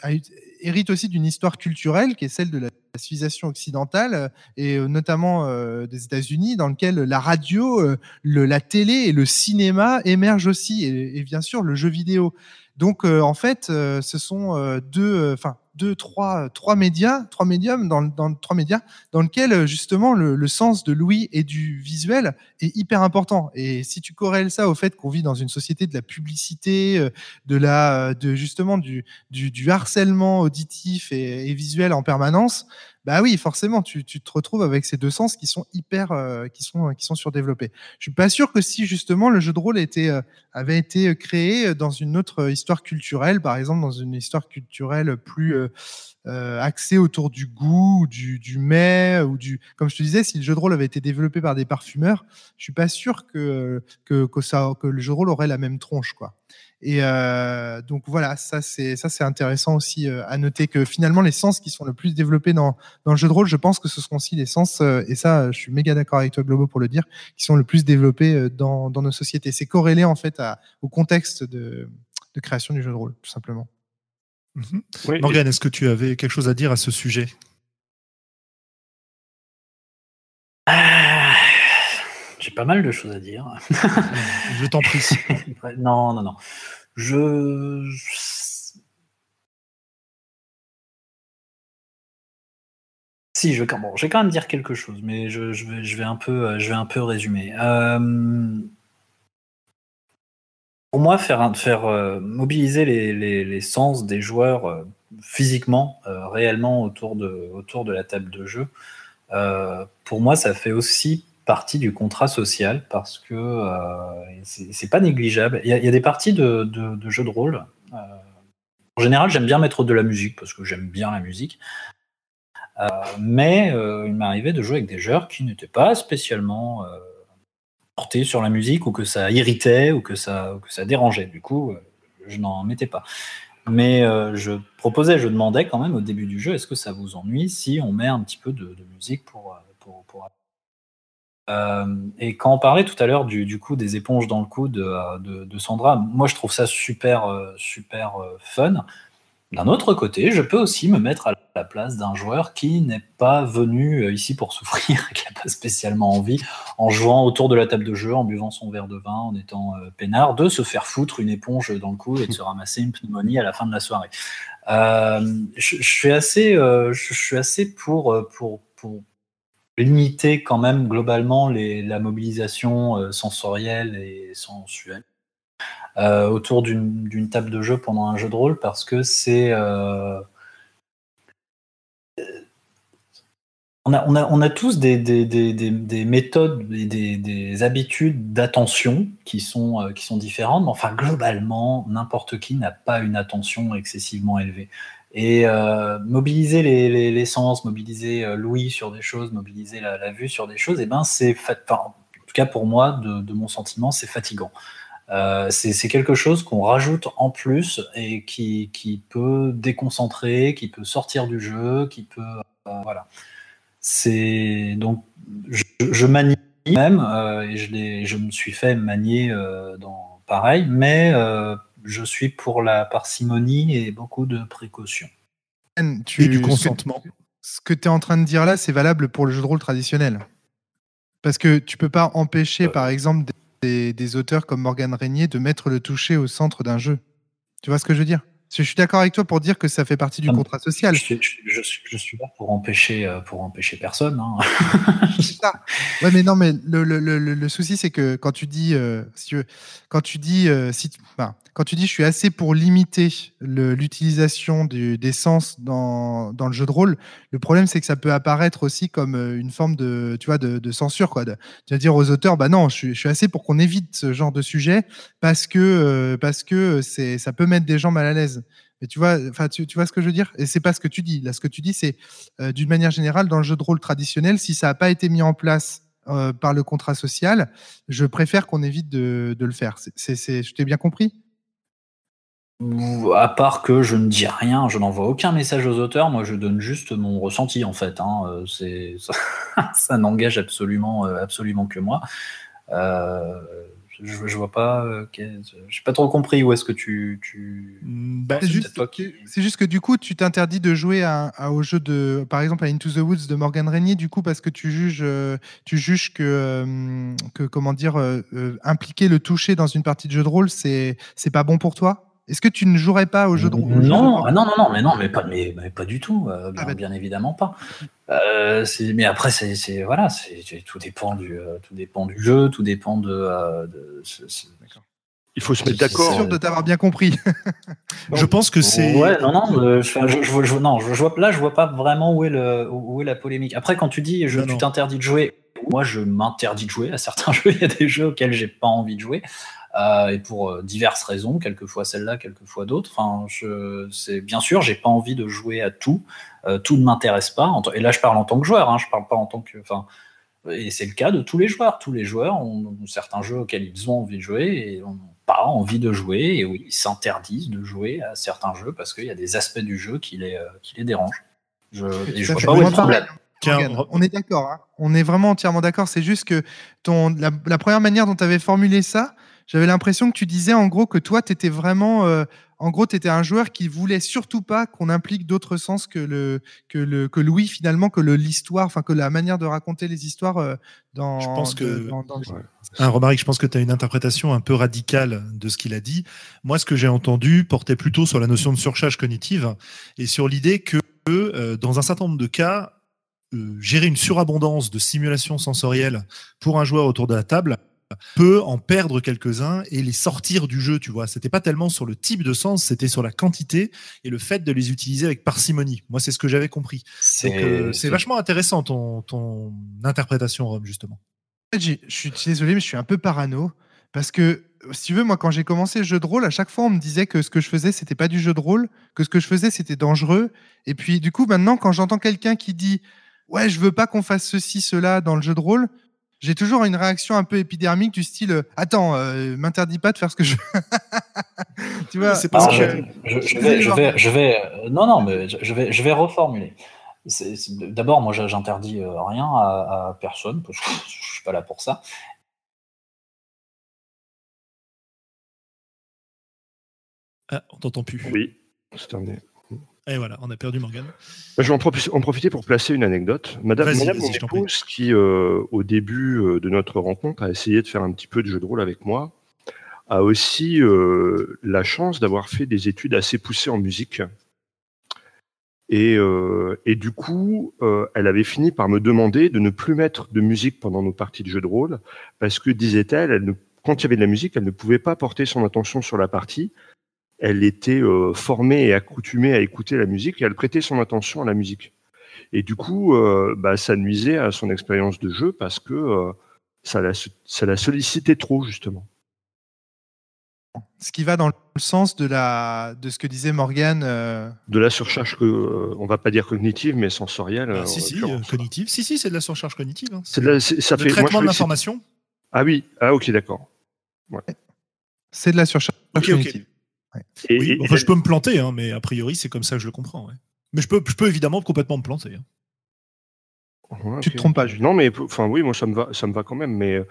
hérite aussi d'une histoire culturelle qui est celle de la civilisation occidentale euh, et euh, notamment euh, des États-Unis, dans lequel la radio, le, la télé et le cinéma émergent aussi, et bien sûr le jeu vidéo. Donc euh, en fait, euh, ce sont euh, deux, enfin deux, trois, trois médias, trois médiums dans, dans trois médias dans lequel justement le, le sens de l'ouïe et du visuel est hyper important. Et si tu corrèles ça au fait qu'on vit dans une société de la publicité, de la, de justement du, du, du harcèlement auditif et, et visuel en permanence, bah oui, forcément, tu, tu te retrouves avec ces deux sens qui sont hyper, euh, qui sont, qui sont surdéveloppés. Je suis pas sûr que si justement le jeu de rôle était, euh, avait été créé dans une autre histoire culturelle, par exemple dans une histoire culturelle plus euh, euh, axée autour du goût, du, du mets, ou du, comme je te disais, si le jeu de rôle avait été développé par des parfumeurs, je suis pas sûr que que, le jeu de rôle aurait la même tronche, quoi. Et euh, donc voilà, ça c'est ça c'est intéressant aussi euh, à noter que finalement les sens qui sont le plus développés dans dans le jeu de rôle, je pense que ce seront aussi les sens euh, et ça je suis méga d'accord avec toi Globo pour le dire, qui sont le plus développés euh, dans dans nos sociétés. C'est corrélé en fait à, au contexte de de création du jeu de rôle tout simplement. Oui, et- Morgane, est-ce que tu avais quelque chose à dire à ce sujet? Ah, J'ai pas mal de choses à dire. Je t'en prie. non, non, non. Je. Si, je, bon, je vais quand même dire quelque chose, mais je, je vais, je, vais un peu, euh, je vais un peu résumer. Euh, pour moi, faire, euh, mobiliser les, sens des joueurs euh, physiquement, euh, réellement autour de, la table de jeu, pour moi, ça fait aussi partie du contrat social parce que c'est pas négligeable. Il y, a, des parties de, de- jeux de rôle. en général, j'aime bien mettre de la musique parce que j'aime bien la musique. Mais il m'arrivait de jouer avec des joueurs qui n'étaient pas spécialement sur la musique ou que ça irritait ou que ça, ou que ça dérangeait. Du coup, euh, je n'en mettais pas. Mais euh, je proposais, je demandais quand même au début du jeu, est-ce que ça vous ennuie si on met un petit peu de, musique pour, euh, pour, pour... Et quand on parlait tout à l'heure du, du coup des éponges dans le cou de, de, Sandra, moi je trouve ça super, super fun. D'un autre côté, je peux aussi me mettre à la place d'un joueur qui n'est pas venu euh, ici pour souffrir, qui n'a pas spécialement envie, en jouant autour de la table de jeu, en buvant son verre de vin, en étant euh, peinard, de se faire foutre une éponge dans le cou et de se ramasser une pneumonie à la fin de la soirée. Euh, je, suis assez, suis assez pour, pour, pour limiter quand même globalement la mobilisation sensorielle et sensuelle euh, autour d'une table de jeu pendant un jeu de rôle parce que c'est euh, on a, on, a, on a tous des, des, des, des, des méthodes et des, des habitudes d'attention qui sont, euh, qui sont différentes, mais enfin, globalement, n'importe qui n'a pas une attention excessivement élevée. Et mobiliser les, sens, mobiliser l'ouïe sur des choses, mobiliser la, vue sur des choses, et eh ben c'est en tout cas pour moi, de mon sentiment, c'est fatigant. Euh, c'est quelque chose qu'on rajoute en plus et qui, qui, peut déconcentrer, qui peut sortir du jeu, qui peut euh, voilà. C'est donc je je manie même, euh, et je, me suis fait manier euh, dans pareil, mais euh, je suis pour la parcimonie et beaucoup de précautions. Tu, Et du consentement. Ce que tu es en train de dire là, c'est valable pour le jeu de rôle traditionnel. Parce que tu peux pas empêcher, Euh. par exemple, des, des auteurs comme Morgan Régnier de mettre le toucher au centre d'un jeu. Tu vois ce que je veux dire? Je suis d'accord avec toi pour dire que ça fait partie du Ah, contrat social. Je suis, je, suis- je suis- je suis là pour empêcher, euh, pour empêcher personne. hein. Ça. Ouais, mais non, mais le, le, le, le- le souci, c'est que quand tu dis, euh, si tu veux, quand tu dis, euh, si tu- enfin, quand tu dis, je suis assez pour limiter l'utilisation des sens dans, dans le jeu de rôle, le problème, c'est que ça peut apparaître aussi comme euh, une forme de, tu vois, de, censure, quoi. De- dire aux auteurs, bah non, je suis, assez pour qu'on évite ce genre de sujet parce que, euh, parce que ça peut mettre des gens mal à l'aise. Mais tu vois, enfin, tu, vois ce que je veux dire? Et c'est pas ce que tu dis. Là, ce que tu dis, c'est euh, d'une manière générale, dans le jeu de rôle traditionnel, si ça n'a pas été mis en place par le contrat social, je préfère qu'on évite de, le faire. C'est- je t'ai bien compris? À part que je ne dis rien, je n'envoie aucun message aux auteurs, moi je donne juste mon ressenti en fait. hein, euh, c'est ça, ça n'engage absolument, euh, absolument que moi. Euh, je, je vois pas, qu'est- j'ai pas trop compris où est-ce que tu, tu... Bah, C'est juste, toi qui- c'est juste que du coup, tu t'interdis de jouer à, à- au jeu de, par exemple, à Into the Woods de Morgan Régnier, du coup, parce que tu juges, tu juges que, que comment dire, impliquer le toucher dans une partie de jeu de rôle, c'est, c'est pas bon pour toi? Est-ce que tu ne jouerais pas au jeu de rôle Non, ah non, non, non, mais non, mais pas, mais, mais pas du tout, euh, bien, Ah bah- bien évidemment pas. Euh, mais après, c'est, voilà, tout dépend du, euh, tout dépend du jeu, tout dépend de. euh, Il faut se mettre suis sûr d'accord. de t'avoir bien compris. je pense que c'est. Ouais, non, non, je, je, je, je- non, je, je vois, là, je vois pas vraiment où est, le, où est la polémique. Après, quand tu dis, je, Non, tu t'interdis de jouer, moi, je m'interdis de jouer à certains jeux. Il y a des jeux auxquels j'ai pas envie de jouer, euh, et pour euh, diverses raisons, quelquefois celle-là, quelquefois d'autres. Enfin, je, c'est bien sûr, j'ai pas envie de jouer à tout. Euh, tout ne m'intéresse pas. Et là, je parle en tant que joueur. Hein, je parle pas en tant que, enfin. Et c'est le cas de tous les joueurs. Tous les joueurs ont, ont certains jeux auxquels ils ont envie de jouer et n'ont pas envie de jouer. Et oui, ils s'interdisent de jouer à certains jeux parce qu'il y a des aspects du jeu qui les, qui les dérangent. Je, et je vois pas où est le problème. Tiens, on est d'accord. hein. On est vraiment entièrement d'accord. C'est juste que ton, la, la première manière dont tu avais formulé ça, j'avais l'impression que tu disais en gros que toi, tu étais vraiment. euh, en gros, tu étais un joueur qui voulait surtout pas qu'on implique d'autres sens que le, que le que Louis, finalement, que le- l'histoire, enfin, que la manière de raconter les histoires euh, dans. Je pense de- que- dans- dans le jeu. Ouais. Hein, Romaric, je pense que tu as une interprétation un peu radicale de ce qu'il a dit. Moi, ce que j'ai entendu portait plutôt sur la notion de surcharge cognitive et sur l'idée que, euh, dans un certain nombre de cas, euh, gérer une surabondance de simulation sensorielle pour un joueur autour de la table peut en perdre quelques-uns et les sortir du jeu, tu vois. C'était pas tellement sur le type de sens, c'était sur la quantité et le fait de les utiliser avec parcimonie. Moi, c'est ce que j'avais compris. Euh, c'est vachement intéressant ton, ton interprétation, Rome, justement. Je suis désolé, mais je suis un peu parano parce que si tu veux, moi, quand j'ai commencé le jeu de rôle, à chaque fois, on me disait que ce que je faisais, c'était pas du jeu de rôle, que ce que je faisais, c'était dangereux. Et puis, du coup, maintenant, quand j'entends quelqu'un qui dit ouais, je veux pas qu'on fasse ceci, cela dans le jeu de rôle, j'ai toujours une réaction un peu épidermique du style euh, attends, euh, m'interdis pas de faire ce que je veux. tu vois C'est que- je, je- je vais, je vais, je vais, euh, non, non, mais je vais, je vais reformuler. D'abord, moi, j'interdis euh, rien à, à personne parce que je suis pas là pour ça. Ah, on t'entend plus. Oui. c'est des- Et voilà, on a perdu Morgane. Je vais en, profi- en profiter pour placer une anecdote. Madame, Madame mon épouse, qui euh, au début euh, de notre rencontre a essayé de faire un petit peu de jeu de rôle avec moi, a aussi euh, la chance d'avoir fait des études assez poussées en musique. Et, euh, et du coup, elle avait fini par me demander de ne plus mettre de musique pendant nos parties de jeu de rôle, parce que, disait-elle, elle ne- quand il y avait de la musique, elle ne pouvait pas porter son attention sur la partie. Elle était euh, formée et accoutumée à écouter la musique et elle prêtait son attention à la musique. Et du coup, euh, bah, ça nuisait à son expérience de jeu parce que euh, ça, la, ça la sollicitait trop, justement. Ce qui va dans le sens de, la, de ce que disait Morgane. De la surcharge, que, on va pas dire cognitive, mais sensorielle. Ah, en si, si, cognitive. Si, si, c'est de la surcharge cognitive. hein. C'est de Le fait, moi, traitement de que c'est- l'information. Ah oui, ah ok, d'accord. c'est de la surcharge ok. Cognitive. Et, Oui, et- enfin, je peux me planter, hein, mais a priori, c'est comme ça que je le comprends. ouais. Mais je peux, je peux évidemment complètement me planter. hein. Ouais, Tu te trompes pas, Julien. Non, mais enfin oui, moi ça me va, ça me va quand même. Mais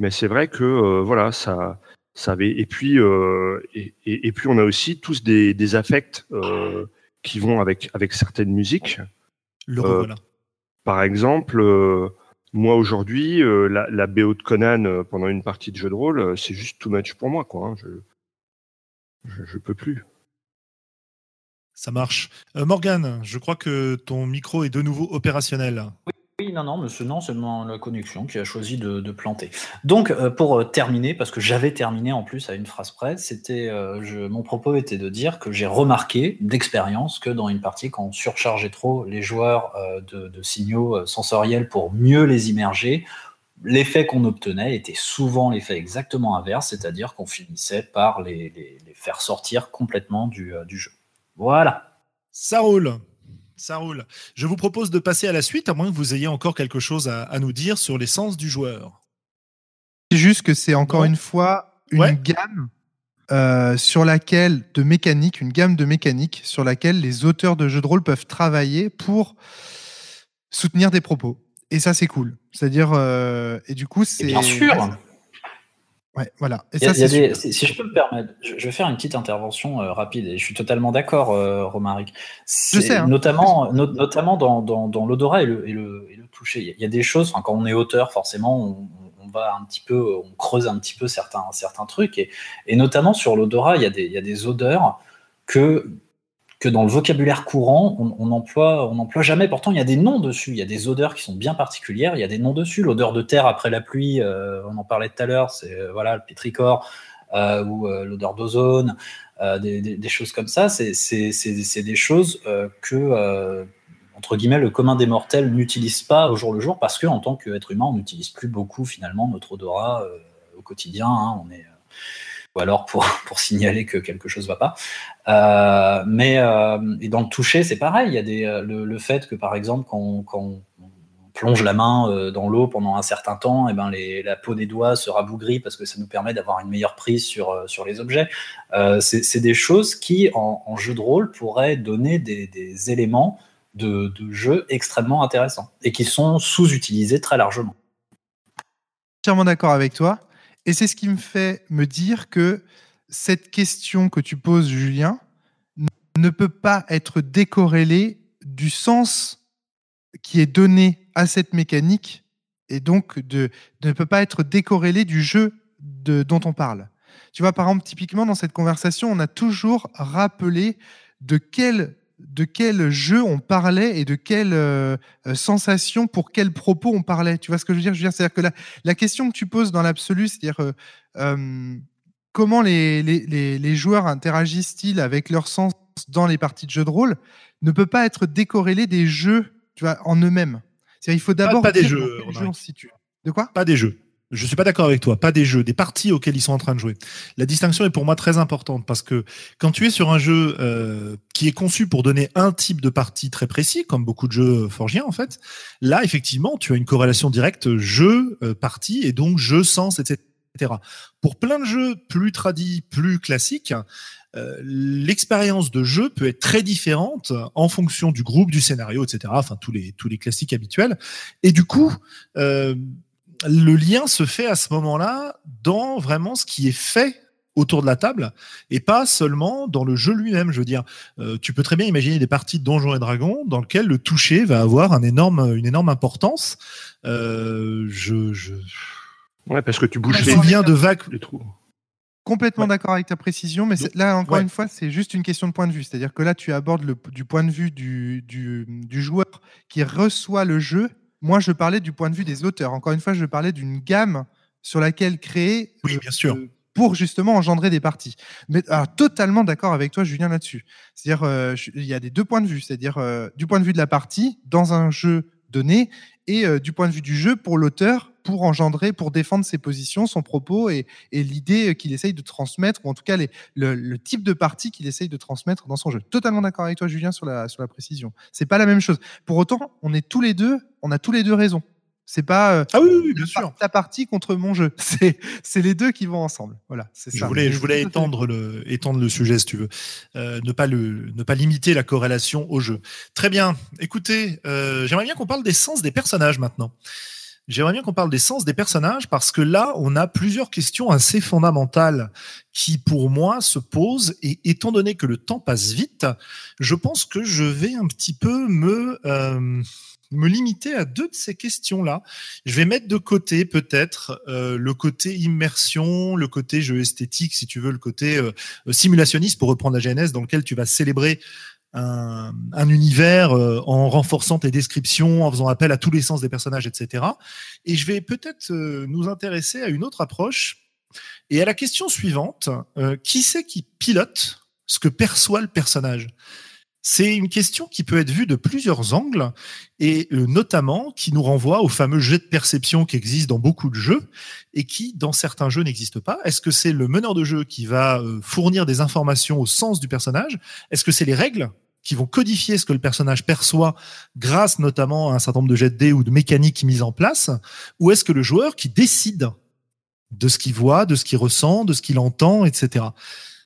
mais c'est vrai que euh, voilà, ça, ça avait. Et puis euh, et, et, et puis on a aussi tous des, des affects euh, qui vont avec avec certaines musiques. Le Euh, revoilà. Par exemple, euh, moi aujourd'hui, euh, la, la BO de Conan euh, pendant une partie de jeu de rôle, euh, c'est juste too much pour moi, quoi. hein. Je, je je peux plus. Ça marche. Euh, Morgane, je crois que ton micro est de nouveau opérationnel. Oui, non, non, monsieur, non, c'est mon- la connexion qui a choisi de, de planter. Donc, euh, pour euh, terminer, parce que j'avais terminé en plus à une phrase près, c'était, euh, mon propos était de dire que j'ai remarqué d'expérience que dans une partie, quand on surchargeait trop les joueurs euh, de, de signaux sensoriels pour mieux les immerger, l'effet qu'on obtenait était souvent l'effet exactement inverse, c'est-à-dire qu'on finissait par les, les- les faire sortir complètement du, euh, du jeu. Voilà. Ça roule. Ça roule. Je vous propose de passer à la suite, à moins que vous ayez encore quelque chose à, à nous dire sur l'essence du joueur. C'est juste que c'est encore une fois une Ouais. gamme euh, sur laquelle de mécanique, une gamme de mécanique sur laquelle les auteurs de jeux de rôle peuvent travailler pour soutenir des propos. Et ça, c'est cool. C'est-à-dire, euh, et du coup, c'est bien sûr. Ouais, voilà. Et Il y a- ça, des- super. si, si je peux me permettre, je, je vais faire une petite intervention euh, rapide et je suis totalement d'accord, euh, Romaric. C'est sais, hein. Notamment, no- notamment dans, dans, dans l'odorat et le, et, le, et le toucher. Il y a- il y a des choses, enfin, quand on est auteur, forcément, on, on va un petit peu, on creuse un petit peu certains, certains trucs. Et, et notamment sur l'odorat, il, y a des- il y a des odeurs que, que dans le vocabulaire courant, on, on emploie, on emploie jamais. Pourtant, il y a des noms dessus. Il y a des odeurs qui sont bien particulières. Il y a des noms dessus. L'odeur de terre après la pluie, euh, on en parlait tout à l'heure, c'est euh, voilà le pétrichor euh, ou l'odeur d'ozone, des, choses comme ça. C'est des choses que entre guillemets le commun des mortels n'utilise pas au jour le jour parce que en tant qu'être humain, on n'utilise plus beaucoup finalement notre odorat au quotidien. hein. on est ou alors pour, pour signaler que quelque chose va pas. Euh, mais euh, et dans le toucher, c'est pareil. Il y a des, euh, le, le fait que par exemple, quand, on- quand on plonge la main dans l'eau pendant un certain temps, et ben les, la peau des doigts se rabougrit parce que ça nous permet d'avoir une meilleure prise sur, sur les objets. Euh, c'est des choses qui, en, en jeu de rôle, pourraient donner des, des éléments de, de jeu extrêmement intéressants et qui sont sous-utilisés très largement. entièrement d'accord avec toi. Et c'est ce qui me fait me dire que cette question que tu poses, Julien, ne peut pas être décorrélée du sens qui est donné à cette mécanique et donc ne peut pas être décorrélée du jeu de, dont on parle. Tu vois, par exemple, typiquement dans cette conversation, on a toujours rappelé de quel, de quel jeu on parlait et de quelle euh, euh, sensation, pour quel propos on parlait. Tu vois ce que je veux dire? Je veux dire, c'est-à-dire que la, la question que tu poses dans l'absolu, c'est-à-dire euh, comment les, les, les, les joueurs interagissent-ils avec leur sens dans les parties de jeux de rôle, ne peut pas être décorrélé des jeux tu vois, en eux-mêmes. C'est-à-dire, il faut d'abord pas des jeux, on situe. De quoi? Pas des jeux. Je suis pas d'accord avec toi. Pas des jeux, des parties auxquelles ils sont en train de jouer. La distinction est pour moi très importante parce que quand tu es sur un jeu euh, qui est conçu pour donner un type de partie très précis, comme beaucoup de jeux forgiens en fait, là effectivement tu as une corrélation directe jeu euh, partie et donc jeu sens etc. Pour plein de jeux plus tradis, plus classiques, euh, l'expérience de jeu peut être très différente en fonction du groupe, du scénario, etc. Enfin tous les tous les classiques habituels. Et du coup, euh, le lien se fait à ce moment-là dans vraiment ce qui est fait autour de la table et pas seulement dans le jeu lui-même. Je veux dire, euh, tu peux très bien imaginer des parties de Donjons et Dragons dans lesquelles le toucher va avoir un énorme, une énorme importance. Euh, je, je, Ouais, parce que tu bouges les, souviens de vagues. les trous. Complètement Ouais. d'accord avec ta précision, mais Donc, là, encore ouais. une fois, c'est juste une question de point de vue. C'est-à-dire que là, tu abordes le, du point de vue du, du, du joueur qui reçoit le jeu. Moi, je parlais du point de vue des auteurs. Encore une fois, je parlais d'une gamme sur laquelle créer Oui, euh, bien sûr. euh, pour justement engendrer des parties. Mais alors, totalement d'accord avec toi, Julien, là-dessus. C'est-à-dire, euh, il y a des deux points de vue. C'est-à-dire euh, du point de vue de la partie dans un jeu donné et euh, du point de vue du jeu pour l'auteur pour engendrer, pour défendre ses positions, son propos et, et l'idée qu'il essaye de transmettre, ou en tout cas les, le, le type de partie qu'il essaye de transmettre dans son jeu. Totalement d'accord avec toi, Julien, sur la, sur la précision. C'est pas la même chose. Pour autant, on est tous les deux, on a tous les deux raison. C'est pas euh, Ah oui, oui, oui, bien ta, sûr. ta partie contre mon jeu. C'est c'est les deux qui vont ensemble. Voilà, c'est Je ça. voulais, je voulais à fait. étendre le, étendre le sujet, si tu veux. Euh, ne, pas le, ne pas limiter la corrélation au jeu. Très bien. Écoutez, euh, j'aimerais bien qu'on parle des sens des personnages maintenant. J'aimerais bien qu'on parle des sens des personnages parce que là, on a plusieurs questions assez fondamentales qui, pour moi, se posent. Et étant donné que le temps passe vite, je pense que je vais un petit peu me, euh, me limiter à deux de ces questions-là. Je vais mettre de côté peut-être euh, le côté immersion, le côté jeu esthétique, si tu veux, le côté euh, simulationniste, pour reprendre la GNS, dans lequel tu vas célébrer un, un univers euh, en renforçant tes descriptions, en faisant appel à tous les sens des personnages, etc. Et je vais peut-être euh, nous intéresser à une autre approche et à la question suivante euh, qui c'est qui pilote ce que perçoit le personnage? C'est une question qui peut être vue de plusieurs angles et euh, notamment qui nous renvoie au fameux jet de perception qui existe dans beaucoup de jeux et qui, dans certains jeux, n'existe pas. Est-ce que c'est le meneur de jeu qui va euh, fournir des informations au sens du personnage? Est-ce que c'est les règles qui vont codifier ce que le personnage perçoit grâce notamment à un certain nombre de jets de dés ou de mécaniques mises en place Ou est-ce que le joueur qui décide de ce qu'il voit, de ce qu'il ressent, de ce qu'il entend, etc.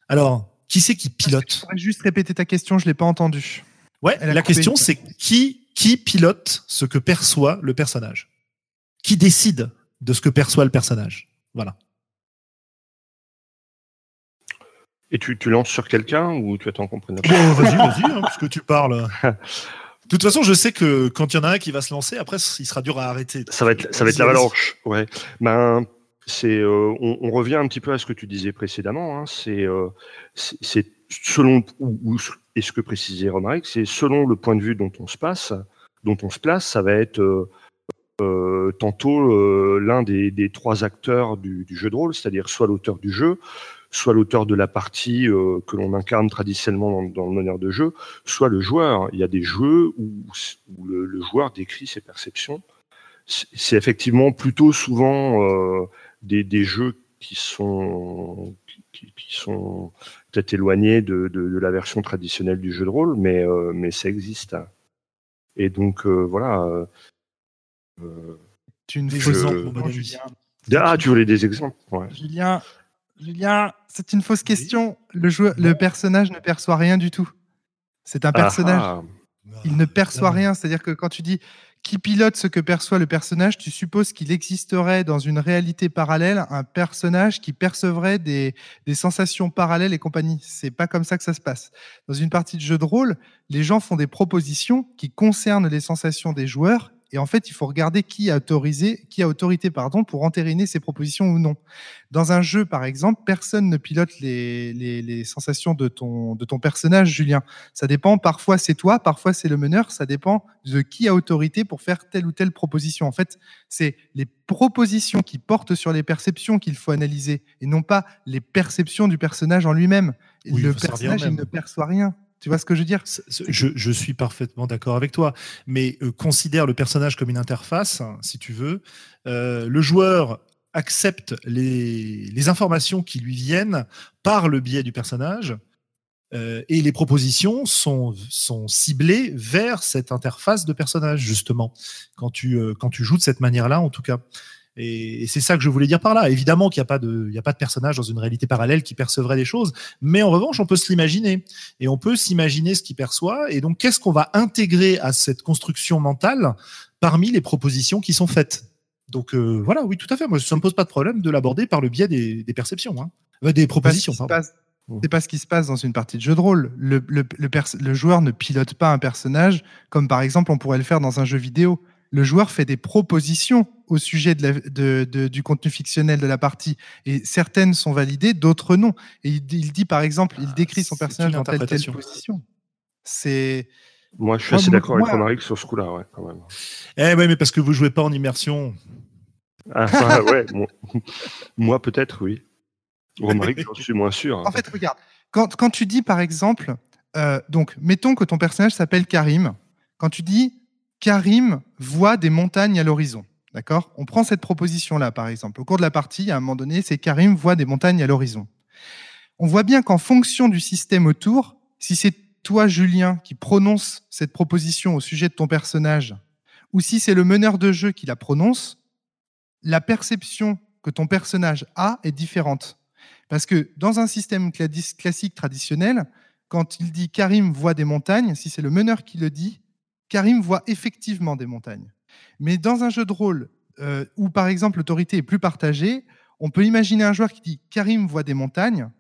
Alors, qui c'est qui Je pilote pourrais juste répéter ta question, je l'ai pas entendue. Ouais, Elle la question c'est qui qui pilote ce que perçoit le personnage? Qui décide de ce que perçoit le personnage? Voilà. Et tu, tu lances sur quelqu'un ou tu attends qu'on prenne la Bon, vas-y, vas-y, hein, puisque tu parles. De toute façon, je sais que quand il y en a un qui va se lancer, après, il sera dur à arrêter. Ça va être, ça va être Vas-y, l'avalanche. Ouais. Ben, c'est, euh, on, on revient un petit peu à ce que tu disais précédemment. Hein. C'est, euh, c'est selon ou, ou et ce que précisait Romaric, c'est selon le point de vue dont on se passe, dont on se place, ça va être euh, tantôt l'un des, des trois acteurs du, du jeu de rôle, c'est-à-dire soit l'auteur du jeu, soit l'auteur de la partie euh, que l'on incarne traditionnellement dans, dans le meneur de jeu, soit le joueur. Il y a des jeux où, où le, le joueur décrit ses perceptions. C'est effectivement plutôt souvent euh, des, des jeux qui sont qui, qui sont peut-être éloignés de, de, de la version traditionnelle du jeu de rôle, mais euh, mais ça existe. Et donc euh, voilà. euh, euh, Tu bon ami. Julien. ah, tu voulais des exemples ouais. Julien, Julien, c'est une fausse question. Le, joueur, le personnage ne perçoit rien du tout. C'est un personnage. Ah, Il ne perçoit rien. C'est-à-dire que quand tu dis qui pilote ce que perçoit le personnage, tu supposes qu'il existerait dans une réalité parallèle un personnage qui percevrait des, des sensations parallèles et compagnie. C'est pas comme ça que ça se passe. Dans une partie de jeu de rôle, les gens font des propositions qui concernent les sensations des joueurs. Et en fait, il faut regarder qui a autorisé, qui a autorité, pardon, pour entériner ces propositions ou non. Dans un jeu, par exemple, personne ne pilote les, les, les sensations de ton, de ton personnage, Julien. Ça dépend. Parfois, c'est toi, parfois, c'est le meneur. Ça dépend de qui a autorité pour faire telle ou telle proposition. En fait, c'est les propositions qui portent sur les perceptions qu'il faut analyser et non pas les perceptions du personnage en lui-même. Oui, le personnage, il ne perçoit rien. Tu vois ce que je veux dire? Je, suis parfaitement d'accord avec toi, mais euh, considère le personnage comme une interface, hein, si tu veux. Euh, le joueur accepte les, informations qui lui viennent par le biais du personnage, euh, et les propositions sont, sont ciblées vers cette interface de personnage, justement, quand tu, quand tu joues de cette manière-là, en tout cas. Et, et c'est ça que je voulais dire par là. Évidemment qu'il n'y a, pas de- il y a pas de personnage dans une réalité parallèle qui percevrait des choses, mais en revanche, on peut se l'imaginer et on peut s'imaginer ce qu'il perçoit. Et donc, qu'est-ce qu'on va intégrer à cette construction mentale parmi les propositions qui sont faites? Donc euh, voilà, oui, tout à fait. Moi, ça me pose pas de problème de l'aborder par le biais des, des perceptions, hein. Euh, des C'est pas ce propositions. C'est pas ce qui se passe dans une partie de jeu de rôle. Le, le, le, pers- le joueur ne pilote pas un personnage comme par exemple on pourrait le faire dans un jeu vidéo. Le joueur fait des propositions au sujet de la- de- de- du contenu fictionnel de la partie et certaines sont validées, d'autres non. Et il, dit- il dit par exemple, il Ah, décrit son personnage dans telle telle position. C'est Moi, je suis Moi, assez d'accord avec Romaric sur ce coup-là, ouais, quand même. Eh ouais, mais parce que vous jouez pas en immersion. Ah, enfin, ouais, moi, moi, peut-être, oui. Romaric, j'en suis moins sûr. hein. En fait, regarde, quand, quand tu dis par exemple, euh, donc mettons que ton personnage s'appelle Karim, quand tu dis Karim voit des montagnes à l'horizon, d'accord? On prend cette proposition-là, par exemple. Au cours de la partie, à un moment donné, c'est Karim voit des montagnes à l'horizon. On voit bien qu'en fonction du système autour, si c'est toi, Julien, qui prononce cette proposition au sujet de ton personnage, ou si c'est le meneur de jeu qui la prononce, la perception que ton personnage a est différente. Parce que dans un système classique traditionnel, quand il dit Karim voit des montagnes, si c'est le meneur qui le dit, Karim voit effectivement des montagnes. Mais dans un jeu de rôle euh, où, par exemple, l'autorité est plus partagée, on peut imaginer un joueur qui dit Karim voit des montagnes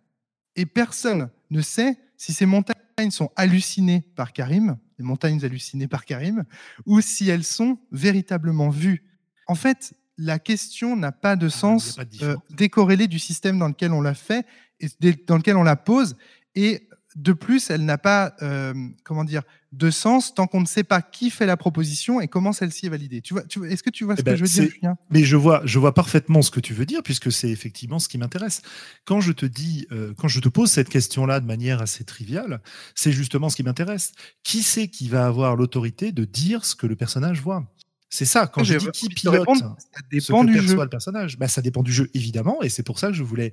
et personne ne sait si ces montagnes sont hallucinées par Karim, les montagnes hallucinées par Karim, ou si elles sont véritablement vues. En fait, la question n'a pas de ah, sens euh, décorrélé du système dans lequel on l'a fait et dans lequel on la pose. Et de plus, elle n'a pas, euh, comment dire, de sens tant qu'on ne sait pas qui fait la proposition et comment celle-ci est validée. Tu vois, tu, est-ce que tu vois ce eh que ben, je veux dire, Julien? Mais je vois, je vois parfaitement ce que tu veux dire puisque c'est effectivement ce qui m'intéresse. Quand je te dis, euh, quand je te pose cette question-là de manière assez triviale, c'est justement ce qui m'intéresse. Qui c'est qui va avoir l'autorité de dire ce que le personnage voit? C'est ça, quand je, dis qui pilote ça dépend du jeu. le personnage, bah, ça dépend du jeu, évidemment, et c'est pour ça que je voulais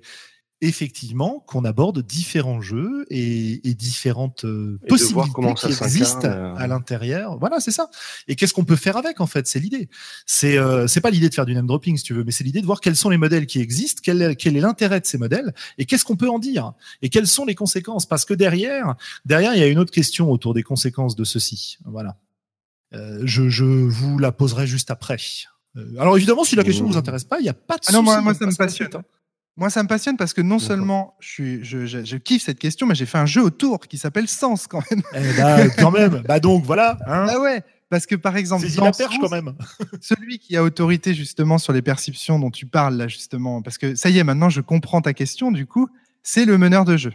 effectivement qu'on aborde différents jeux et, différentes euh, possibilités qui existent euh. à l'intérieur. Voilà, c'est ça. Et qu'est-ce qu'on peut faire avec en fait? C'est l'idée. C'est euh, c'est pas l'idée de faire du name dropping si tu veux, mais c'est l'idée de voir quels sont les modèles qui existent, quel, quel est l'intérêt de ces modèles et qu'est-ce qu'on peut en dire et quelles sont les conséquences. Parce que derrière, derrière, il y a une autre question autour des conséquences de ceci. Voilà. je, je vous la poserai juste après. Alors évidemment, si la question ne vous mmh. intéresse pas, il n'y a pas de ah non, moi, moi ça me passionne. Hein. Moi, ça me passionne parce que non seulement je, suis, je, je, kiffe cette question, mais j'ai fait un jeu autour qui s'appelle Sens quand même. Eh bah, quand même. Bah donc voilà. Hein. Ah ouais. Parce que par exemple, dans la perche quand même. celui qui a autorité justement sur les perceptions dont tu parles là justement, parce que ça y est, maintenant je comprends ta question. Du coup, c'est le meneur de jeu.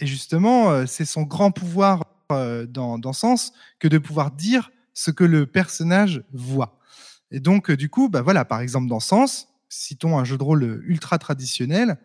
Et justement, euh, c'est son grand pouvoir euh, dans, dans Sens que de pouvoir dire ce que le personnage voit. Et donc, euh, du coup, bah voilà, par exemple, dans Sens, citons un jeu de rôle ultra traditionnel,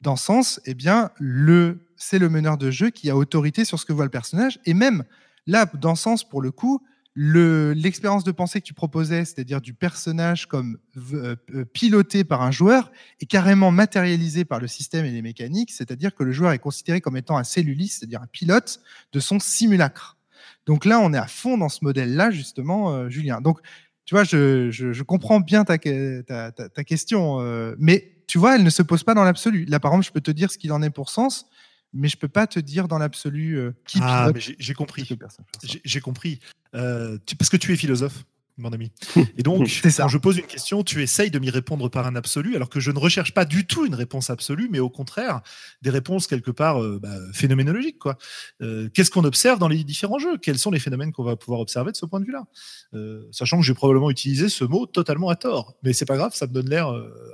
dans ce sens, eh bien, le, c'est le meneur de jeu qui a autorité sur ce que voit le personnage. Et même là, dans ce sens, pour le coup, le, l'expérience de pensée que tu proposais, c'est-à-dire du personnage comme euh, euh, piloté par un joueur, est carrément matérialisé par le système et les mécaniques, c'est-à-dire que le joueur est considéré comme étant un celluliste, c'est-à-dire un pilote de son simulacre. Donc là, on est à fond dans ce modèle-là, justement, euh, Julien. Donc, tu vois, je, je, comprends bien ta, ta, ta, question, euh, mais tu vois, elle ne se pose pas dans l'absolu. Là, par exemple, je peux te dire ce qu'il en est pour sens, mais je peux pas te dire dans l'absolu euh, qui ah, J'ai compris. J'ai compris. Euh, parce que tu es philosophe mon ami. Et donc, quand je pose une question, tu essayes de m'y répondre par un absolu, alors que je ne recherche pas du tout une réponse absolue, mais au contraire, des réponses quelque part euh, bah, phénoménologiques. Quoi. Euh, qu'est-ce qu'on observe dans les différents jeux? Quels sont les phénomènes qu'on va pouvoir observer de ce point de vue-là? Euh, Sachant que j'ai probablement utilisé ce mot totalement à tort, mais c'est pas grave, ça me donne l'air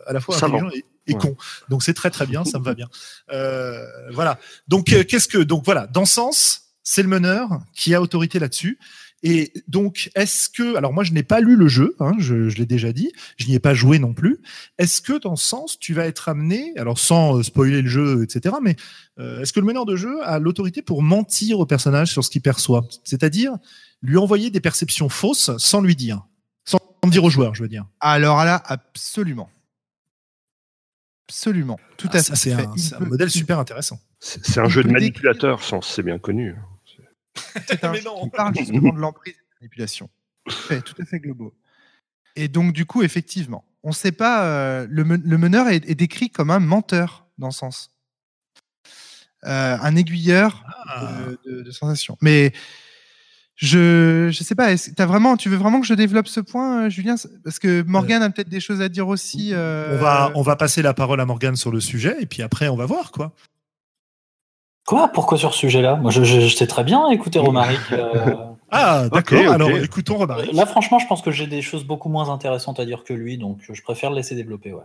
à la fois intelligent et, con. Donc c'est très très bien, ça me va bien. voilà. Donc qu'est-ce que donc voilà, dans ce sens, c'est le meneur qui a autorité là-dessus. Et donc, est-ce que, alors moi je n'ai pas lu le jeu, hein, je, je l'ai déjà dit, je n'y ai pas joué non plus. Est-ce que dans ce sens, tu vas être amené, alors sans euh, spoiler le jeu, etc., mais euh, est-ce que le meneur de jeu a l'autorité pour mentir au personnage sur ce qu'il perçoit? C'est-à-dire lui envoyer des perceptions fausses sans lui dire, sans dire au joueur, je veux dire. Alors là, absolument. Absolument. Tout ah, à fait. C'est un, un, modèle super intéressant. C'est un jeu de manipulateur, c'est bien connu. C'est un qui parle justement de l'emprise et de la manipulation. Tout à fait globaux. Et donc, du coup, effectivement, on ne sait pas. Euh, le, meneur est, décrit comme un menteur dans ce sens. Euh, un aiguilleur ah. de, de, sensations. Mais je ne sais pas, as vraiment, tu veux vraiment que je développe ce point, euh, Julien? Parce que Morgane a peut-être des choses à dire aussi. On, va, on va passer la parole à Morgane sur le sujet et puis après, on va voir quoi. Quoi? Pourquoi sur ce sujet-là? Moi, je, sais très bien écouter Romaric. Euh. ah, d'accord. Alors, écoutons Romaric. Là, franchement, je pense que j'ai des choses beaucoup moins intéressantes à dire que lui, donc je préfère le laisser développer. Ouais.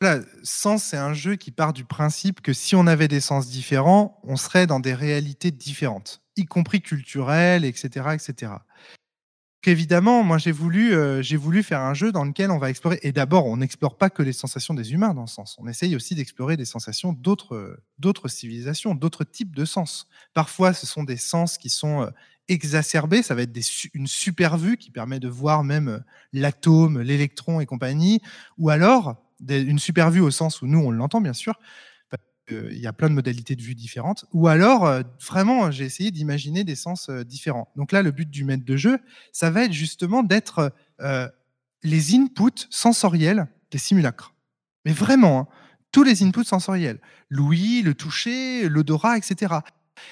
Là, Sens, c'est un jeu qui part du principe que si on avait des sens différents, on serait dans des réalités différentes, y compris culturelles, etc., etc évidemment, moi j'ai voulu, euh, voulu faire un jeu dans lequel on va explorer. Et d'abord, on n'explore pas que les sensations des humains dans ce sens. On essaye aussi d'explorer des sensations d'autres, d'autres civilisations, d'autres types de sens. Parfois, ce sont des sens qui sont euh, exacerbés. Ça va être une super vue qui permet de voir même euh, l'atome, l'électron et compagnie. Ou alors, une super vue au sens où nous on l'entend bien sûr, euh, il y a plein de modalités de vue différentes. Ou alors, euh, vraiment, j'ai essayé d'imaginer des sens euh, différents. Donc là, le but du maître de jeu, ça va être justement d'être les inputs sensoriels des simulacres. Mais vraiment, hein, tous les inputs sensoriels. L'ouïe, le toucher, l'odorat, etc.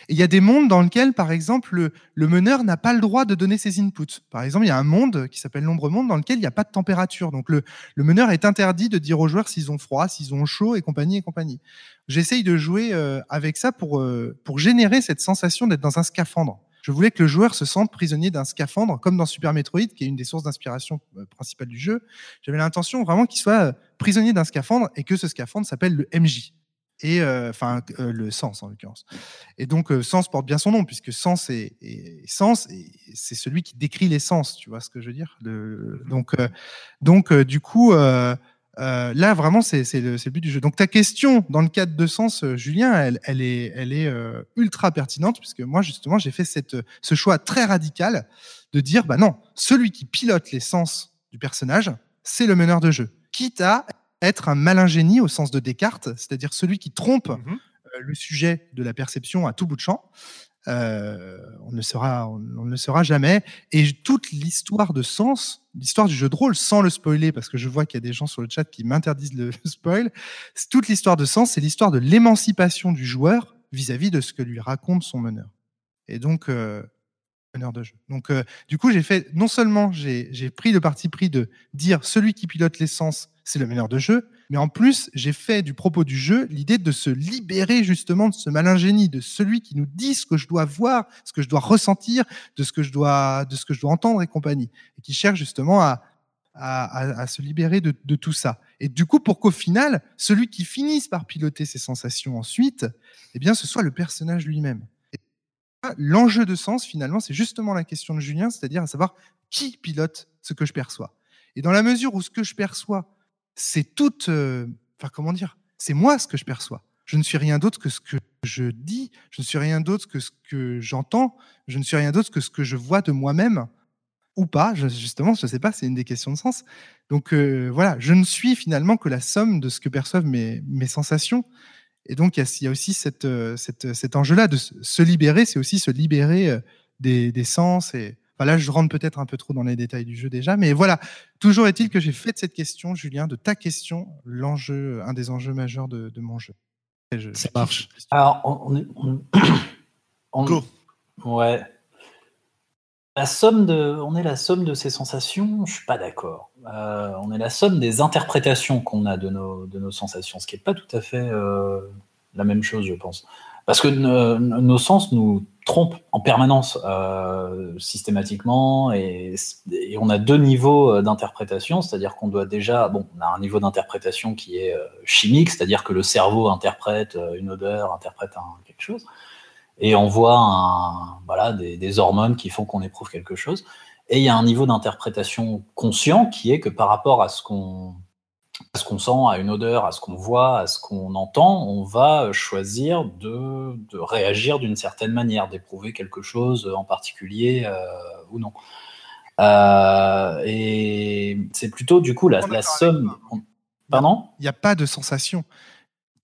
Et il y a des mondes dans lesquels, par exemple, le, meneur n'a pas le droit de donner ses inputs. Par exemple, il y a un monde qui s'appelle l'ombre monde dans lequel il n'y a pas de température. Donc le, meneur est interdit de dire aux joueurs s'ils ont froid, s'ils ont chaud et compagnie et compagnie. J'essaye de jouer euh, avec ça pour, euh, pour générer cette sensation d'être dans un scaphandre. Je voulais que le joueur se sente prisonnier d'un scaphandre, comme dans Super Metroid, qui est une des sources d'inspiration euh, principales du jeu. J'avais l'intention vraiment qu'il soit prisonnier d'un scaphandre et que ce scaphandre s'appelle le MJ et euh, enfin euh, le sens en l'occurrence. Et donc euh, sens porte bien son nom puisque sens est, sens c'est celui qui décrit les sens, tu vois ce que je veux dire? Le, mmh donc donc du coup là vraiment c'est le, le, but du jeu. Donc ta question dans le cadre de sens, Julien, elle, elle est elle est ultra pertinente puisque moi justement j'ai fait cette ce choix très radical de dire bah non celui qui pilote les sens du personnage c'est le meneur de jeu quitte à être un malin génie au sens de Descartes, c'est-à-dire celui qui trompe mmh euh, le sujet de la perception à tout bout de champ. Euh, on ne sera, on, ne le saura jamais. Et toute l'histoire de sens, l'histoire du jeu de rôle, sans le spoiler, parce que je vois qu'il y a des gens sur le chat qui m'interdisent le spoil, toute l'histoire de sens, c'est l'histoire de l'émancipation du joueur vis-à-vis de ce que lui raconte son meneur. Et donc, euh, meneur de jeu. Donc, du coup, j'ai fait, non seulement j'ai pris le parti pris de dire celui qui pilote les sens, c'est le meneur de jeu. Mais en plus, j'ai fait du propos du jeu l'idée de se libérer justement de ce malin génie, de celui qui nous dit ce que je dois voir, ce que je dois ressentir, de ce que je dois, de ce que je dois entendre et compagnie, et qui cherche justement à, à, se libérer de, tout ça. Et du coup, pour qu'au final, celui qui finisse par piloter ses sensations ensuite, eh bien, ce soit le personnage lui-même. L'enjeu de sens, finalement, c'est justement la question de Julien, c'est-à-dire à savoir qui pilote ce que je perçois. Et dans la mesure où ce que je perçois c'est tout, euh, enfin comment dire, c'est moi ce que je perçois. Je ne suis rien d'autre que ce que je dis, je ne suis rien d'autre que ce que j'entends, je ne suis rien d'autre que ce que je vois de moi-même ou pas, justement, je ne sais pas, c'est une des questions de sens. Donc euh, voilà, je ne suis finalement que la somme de ce que perçoivent mes, sensations. Et donc il y, a aussi euh, cet enjeu-là de se libérer, c'est aussi se libérer des, des sens et, là, je rentre peut-être un peu trop dans les détails du jeu déjà, mais voilà. Toujours est-il que j'ai fait de cette question, Julien, de ta question, l'enjeu, un des enjeux majeurs de, mon jeu. Ça marche. Alors, on, on, Go. Ouais. La somme de, on est la somme de ces sensations. Je suis pas d'accord. Euh, on est la somme des interprétations qu'on a de nos, de nos sensations, ce qui n'est pas tout à fait euh, la même chose, je pense. Parce que nos sens nous trompent en permanence, euh, systématiquement, et, on a deux niveaux euh, d'interprétation, c'est-à-dire qu'on doit déjà, bon, on a un niveau d'interprétation qui est euh, chimique, c'est-à-dire que le cerveau interprète une odeur, interprète quelque chose, et on voit voilà, des, des hormones qui font qu'on éprouve quelque chose. Et il y a un niveau d'interprétation conscient qui est que par rapport à ce qu'on à ce qu'on sent, à une odeur, à ce qu'on voit, à ce qu'on entend, on va choisir de, réagir d'une certaine manière, d'éprouver quelque chose en particulier euh, ou non. Euh, et c'est plutôt du coup la, la somme. Pardon? Il n'y a pas de sensation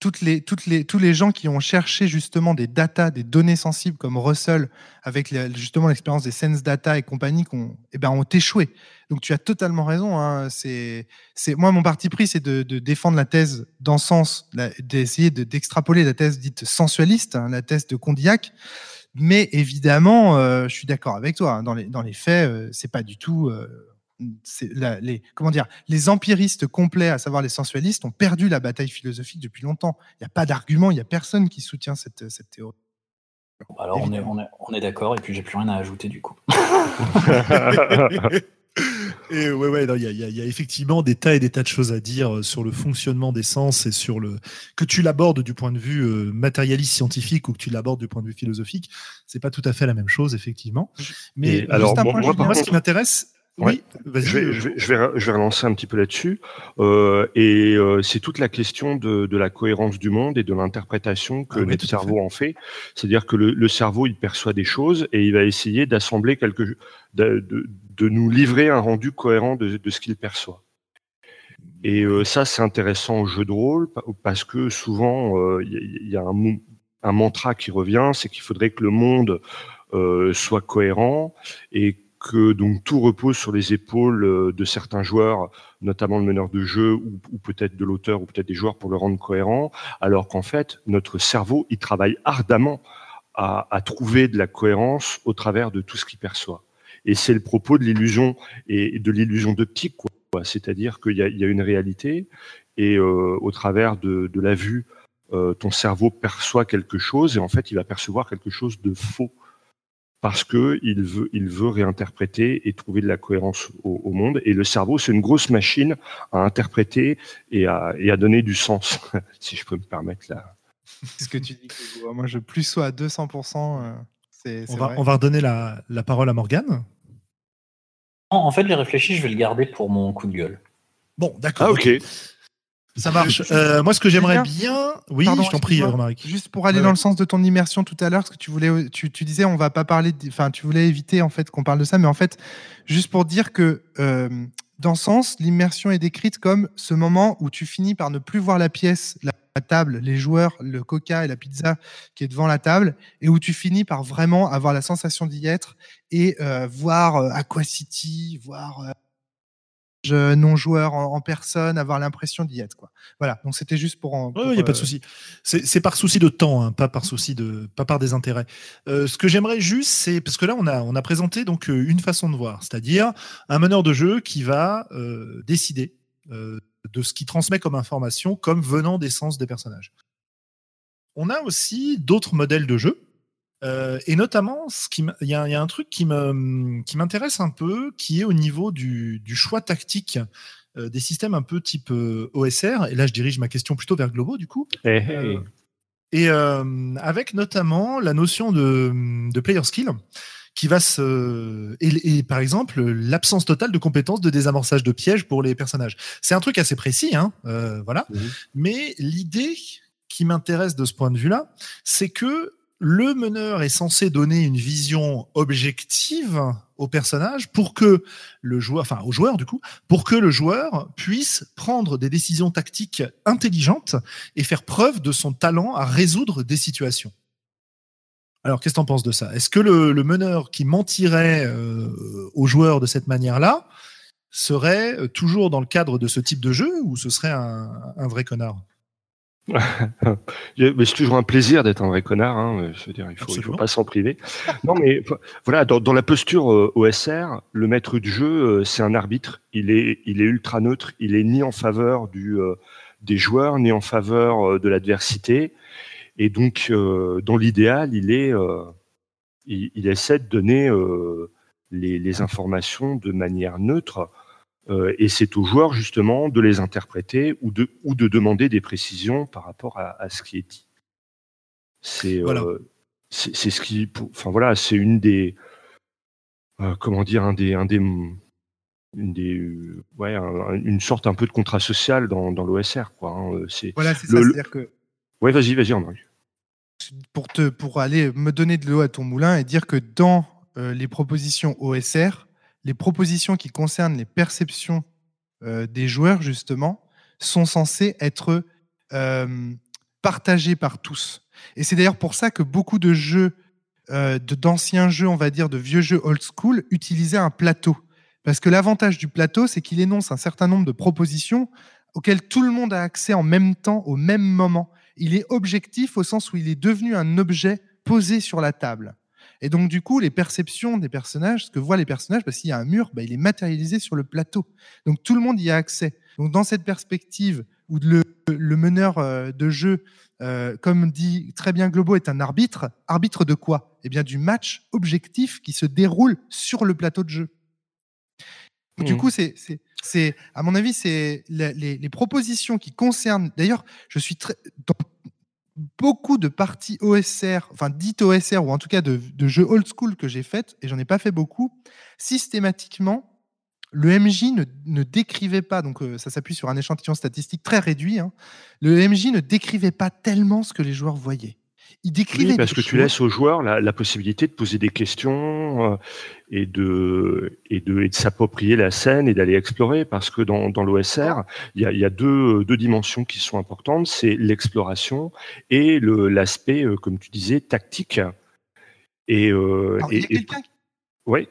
toutes les, toutes les, tous les gens qui ont cherché justement des data, des données sensibles comme Russell, avec justement l'expérience des Sense Data et compagnie, ont, eh ben, ont échoué. Donc tu as totalement raison. Hein. C'est, c'est, moi, mon parti pris, c'est de, défendre la thèse dans sens, d'essayer de, d'extrapoler la thèse dite sensualiste, hein, la thèse de Condillac. Mais évidemment, euh, je suis d'accord avec toi. Hein. dans, les, dans les faits, euh, c'est pas du tout. Euh, les, comment dire, les empiristes complets, à savoir les sensualistes, ont perdu la bataille philosophique depuis longtemps. Il n'y a pas d'argument, il n'y a personne qui soutient cette, cette théorie. Alors on est, on est, on est d'accord, et puis j'ai plus rien à ajouter du coup. et ouais, ouais, il y, y, a effectivement des tas et des tas de choses à dire euh, sur le fonctionnement des sens et sur le que tu l'abordes du point de vue euh, matérialiste scientifique ou que tu l'abordes du point de vue philosophique, c'est pas tout à fait la même chose effectivement. Mais alors, moi, ce qui m'intéresse, oui, je vais, je, vais, je, vais, je vais relancer un petit peu là-dessus. Euh, et euh, c'est toute la question de, de, la cohérence du monde et de l'interprétation que ah notre cerveau en fait. C'est-à-dire que le, le, cerveau, il perçoit des choses et il va essayer d'assembler quelque, de, de, de nous livrer un rendu cohérent de, de ce qu'il perçoit. Et euh, ça, c'est intéressant au jeu de rôle parce que souvent, il euh, y, a un, un, mantra qui revient, c'est qu'il faudrait que le monde euh, soit cohérent et que donc tout repose sur les épaules de certains joueurs, notamment le meneur de jeu ou, peut-être de l'auteur ou peut-être des joueurs pour le rendre cohérent, alors qu'en fait, notre cerveau, il travaille ardemment à, trouver de la cohérence au travers de tout ce qu'il perçoit. Et c'est le propos de l'illusion et de l'illusion d'optique, quoi. C'est-à-dire qu'il y, a une réalité et euh, au travers de, de la vue, euh, ton cerveau perçoit quelque chose et en fait, il va percevoir quelque chose de faux parce que il veut, il veut réinterpréter et trouver de la cohérence au, au monde. Et le cerveau, c'est une grosse machine à interpréter et à, et à donner du sens, si je peux me permettre là. ce que tu dis. Moi, je plus sois à 200%. Euh, c'est, on, va, on va redonner la, la parole à Morgane. En fait, les réfléchis, je vais le garder pour mon coup de gueule. Bon, d'accord. Ah, ok. Ça marche. Euh, moi, ce que j'aimerais bien. Oui, Pardon, je t'en prie. Romaric. Juste pour aller Ouais, dans le sens de ton immersion tout à l'heure, parce que tu voulais, tu, tu disais, on va pas parler, de- enfin, tu voulais éviter en fait qu'on parle de ça, mais en fait, juste pour dire que euh, dans ce sens, l'immersion est décrite comme ce moment où tu finis par ne plus voir la pièce, la, table, les joueurs, le coca et la pizza qui est devant la table, et où tu finis par vraiment avoir la sensation d'y être et euh, voir euh, Aqua City, voir euh, je- non-joueurs en, en personne, avoir l'impression d'y être. Quoi. Voilà, donc c'était juste pour en. Il n'y a pas de euh, souci. C'est c'est par souci de temps, hein, pas par souci de, pas par désintérêt. Euh, ce que j'aimerais juste, c'est parce que là, on a, on a présenté donc une façon de voir, c'est-à-dire un meneur de jeu qui va euh, décider euh, de ce qu'il transmet comme information, comme venant des sens des personnages. On a aussi d'autres modèles de jeu. Euh, et notamment, il y, a il y a un truc qui m'intéresse un peu, qui est au niveau du, du choix tactique euh, des systèmes un peu type euh, OSR. Et là, je dirige ma question plutôt vers Globo, du coup. Eh, eh. Euh, et avec notamment la notion de, de player skill qui va se et, et par exemple l'absence totale de compétences de désamorçage de pièges pour les personnages. C'est un truc assez précis, hein, euh, voilà. Mhm. Mais l'idée qui m'intéresse de ce point de vue-là, c'est que le meneur est censé donner une vision objective au personnage pour que le joueur, enfin au joueur du coup, pour que le joueur puisse prendre des décisions tactiques intelligentes et faire preuve de son talent à résoudre des situations. Alors, qu'est-ce que tu en penses de ça? Est-ce que le, meneur qui mentirait euh, aux joueurs de cette manière-là serait euh, toujours dans le cadre de ce type de jeu ou ce serait un vrai connard? Mais c'est toujours un plaisir d'être un vrai connard. Hein. Je veux dire, il faut, il faut pas s'en priver. Non, mais voilà, dans, dans la posture euh, OSR, le maître du jeu, euh, c'est un arbitre. Il est, il est ultra neutre. Il est ni en faveur du, euh, des joueurs, ni en faveur de l'adversité. Et donc, dans l'idéal, il est, il, il essaie de donner les, les informations de manière neutre. Euh, et c'est aux joueurs justement de les interpréter ou de, ou de demander des précisions par rapport à, à ce qui est dit. C'est euh, Voilà. c'est c'est ce qui, enfin voilà, c'est une des, euh, comment dire, un des, un des, une des, euh, ouais, un- une sorte un peu de contrat social dans, dans l'OSR, quoi. hein. Euh, C'est, Voilà, c'est ça. C'est-à-dire que ouais, vas-y, vas-y, Henri. pour, te, pour aller me donner de l'eau à ton moulin et dire que dans euh, les propositions OSR, les propositions qui concernent les perceptions euh, des joueurs, justement, sont censées être euh, partagées par tous. Et c'est d'ailleurs pour ça que beaucoup de jeux, euh, d'anciens jeux, on va dire, de vieux jeux old school, utilisaient un plateau. Parce que l'avantage du plateau, c'est qu'il énonce un certain nombre de propositions auxquelles tout le monde a accès en même temps, au même moment il est objectif au sens où il est devenu un objet posé sur la table. Et donc, du coup, les perceptions des personnages, ce que voient les personnages, parce qu'il y a un mur, bah, il est matérialisé sur le plateau. Donc, tout le monde y a accès. Donc, dans cette perspective où le, le meneur euh, de jeu, euh, comme dit très bien Globo, est un arbitre, arbitre de quoi? Eh bien, du match objectif qui se déroule sur le plateau de jeu. Donc, Du coup, c'est, à mon avis, c'est les, les propositions qui concernent. D'ailleurs, je suis très dans beaucoup de parties OSR, enfin dites OSR ou en tout cas de, jeux old school que j'ai faites et j'en ai pas fait beaucoup. Systématiquement, le MJ ne, ne décrivait pas, donc euh, ça s'appuie sur un échantillon statistique très réduit. hein, le MJ ne décrivait pas tellement ce que les joueurs voyaient. Il décrivait Oui, parce que tu laisses aux joueurs la, la possibilité de poser des questions euh, et de, et de, et de s'approprier la scène et d'aller explorer. Parce que dans, dans l'OSR, il y a, y a deux, deux dimensions qui sont importantes. C'est l'exploration et le- l'aspect, euh, comme tu disais, tactique. Et, euh, Alors, y a quelqu'un ouais,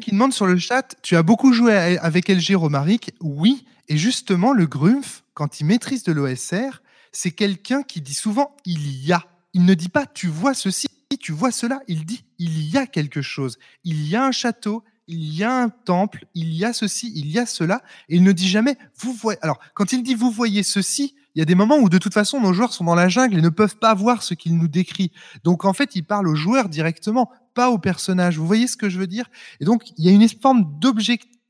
qui demande sur le chat Tu as beaucoup joué à- avec LG Romaric Oui. Et justement, le Grumpf, quand il maîtrise de l'OSR, c'est quelqu'un qui dit souvent Il y a. Il ne dit pas Tu vois ceci, tu vois cela. Il dit Il y a quelque chose. Il y a un château. Il y a un temple, il y a ceci, il y a cela, et il ne dit jamais vous voyez. Alors, quand il dit vous voyez ceci, il y a des moments où de toute façon nos joueurs sont dans la jungle et ne peuvent pas voir ce qu'il nous décrit. Donc en fait, il parle aux joueurs directement, pas aux personnages. Vous voyez ce que je veux dire? Et donc il y a une forme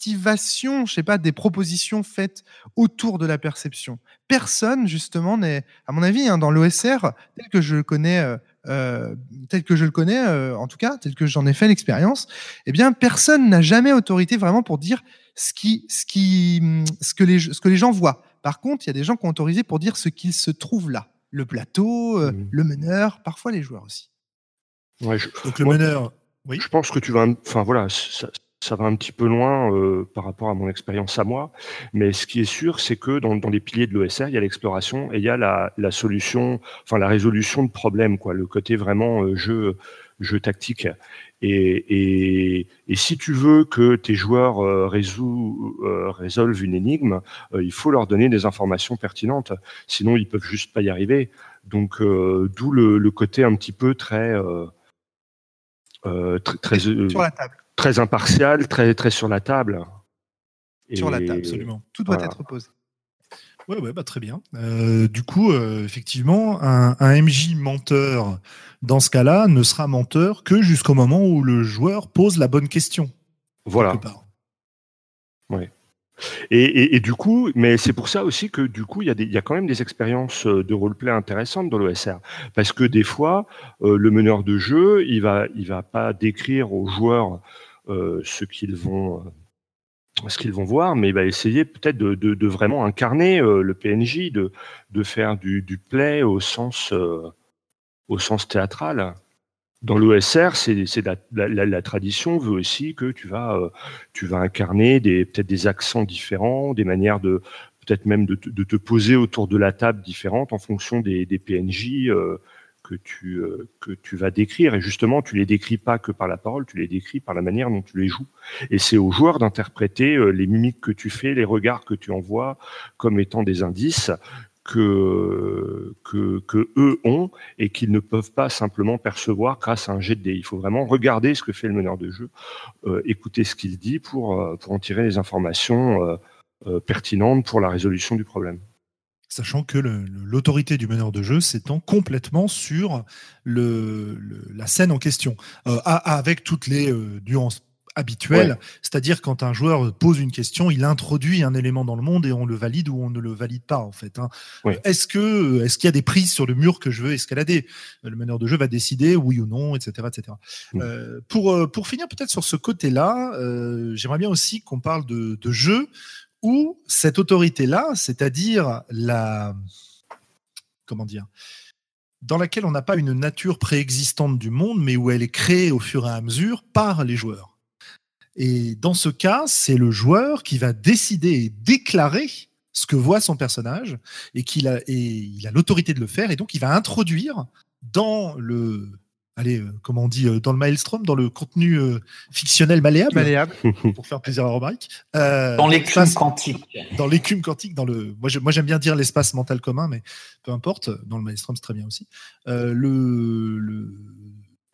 d'objectivation, je sais pas, des propositions faites autour de la perception. Personne justement n'est, à mon avis, hein, dans l'OSR tel que je le connais. euh, euh, tel que je le connais, euh, en tout cas, tel que j'en ai fait l'expérience, eh bien, personne n'a jamais autorité vraiment pour dire ce, qui, ce, qui, ce, que les, ce que les gens voient. Par contre, il y a des gens qui ont autorisé pour dire ce qu'il se trouve là. Le plateau, euh, Mhm. le meneur, parfois les joueurs aussi. Ouais, je, Donc le Moi- meneur, oui. Je pense que tu vas, enfin voilà, ça, ça va un petit peu loin euh, par rapport à mon expérience à moi, mais ce qui est sûr, c'est que dans, dans les piliers de l'OSR, il y a l'exploration et il y a la, la solution, enfin la résolution de problèmes, quoi, le côté vraiment euh, jeu, jeu tactique. Et, et, et si tu veux que tes joueurs euh, résout, euh, résolvent une énigme, euh, il faut leur donner des informations pertinentes, sinon ils peuvent juste pas y arriver. Donc euh, d'où le, le côté un petit peu très euh, euh, très, très, euh, Sur la table. Très impartial, très, très sur la table. Sur la table, Absolument. Tout doit voilà. être posé. Ouais, ouais, bah, très bien. Euh, du coup, euh, effectivement, un, un MJ menteur, dans ce cas-là, ne sera menteur que jusqu'au moment où le joueur pose la bonne question. Voilà. part. Et, et, et du coup, mais c'est pour ça aussi que du coup, il y, a des- y a quand même des expériences euh, de roleplay intéressantes dans l'OSR. Parce que des fois, euh, le meneur de jeu, il va, il va pas décrire aux joueurs euh, ce qu'ils vont, euh, ce qu'ils vont voir, mais essayer peut-être de, de, vraiment incarner euh, le PNJ, de, de faire du, du play au sens, euh, au sens théâtral. Dans l'OSR, c'est c'est la, tradition veut aussi que tu vas, euh, tu vas incarner peut-être des accents différents, des manières de peut-être même de, te- poser autour de la table différentes en fonction des, des PNJ euh, que tu euh, que tu vas décrire. Et justement, tu les décris pas que par la parole, tu les décris par la manière dont tu les joues. Et c'est aux joueurs d'interpréter euh, les mimiques que tu fais, les regards que tu envoies comme étant des indices que, que, eux ont et qu'ils ne peuvent pas simplement percevoir grâce à un jet de dés. Il faut vraiment regarder ce que fait le meneur de jeu, euh, écouter ce qu'il dit pour, en tirer les informations pertinentes pour la résolution du problème. Sachant que l'autorité du meneur de jeu s'étend complètement sur le, le- la scène en question, Euh, avec toutes les euh, nuances habituelles. C'est-à-dire quand un joueur pose une question, il introduit un élément dans le monde et on le valide ou on ne le valide pas en fait. hein. Est-ce que est-ce qu'il y a des prises sur le mur que je veux escalader? Euh, Le meneur de jeu va décider oui ou non, etc., etc. Euh, pour pour finir peut-être sur ce côté-là, j'aimerais bien aussi qu'on parle de, de jeu cette autorité-là, c'est-à-dire la, comment dire, dans laquelle on n'a pas une nature préexistante du monde, mais où elle est créée au fur et à mesure par les joueurs. Et dans ce cas, c'est le joueur qui va décider et déclarer ce que voit son personnage et qu'il et il a l'autorité de le faire et donc il va introduire dans le, allez, euh, comment on dit, euh, dans le maelstrom, dans le contenu euh, fictionnel malléable, Malléable. pour faire plaisir à Romaric. Euh, Dans l'écume l'espace- quantique. dans l'écume quantique, dans le, moi, je- moi j'aime bien dire l'espace mental commun, mais peu importe. Dans le Maelstrom, c'est très bien aussi. Euh, le, le,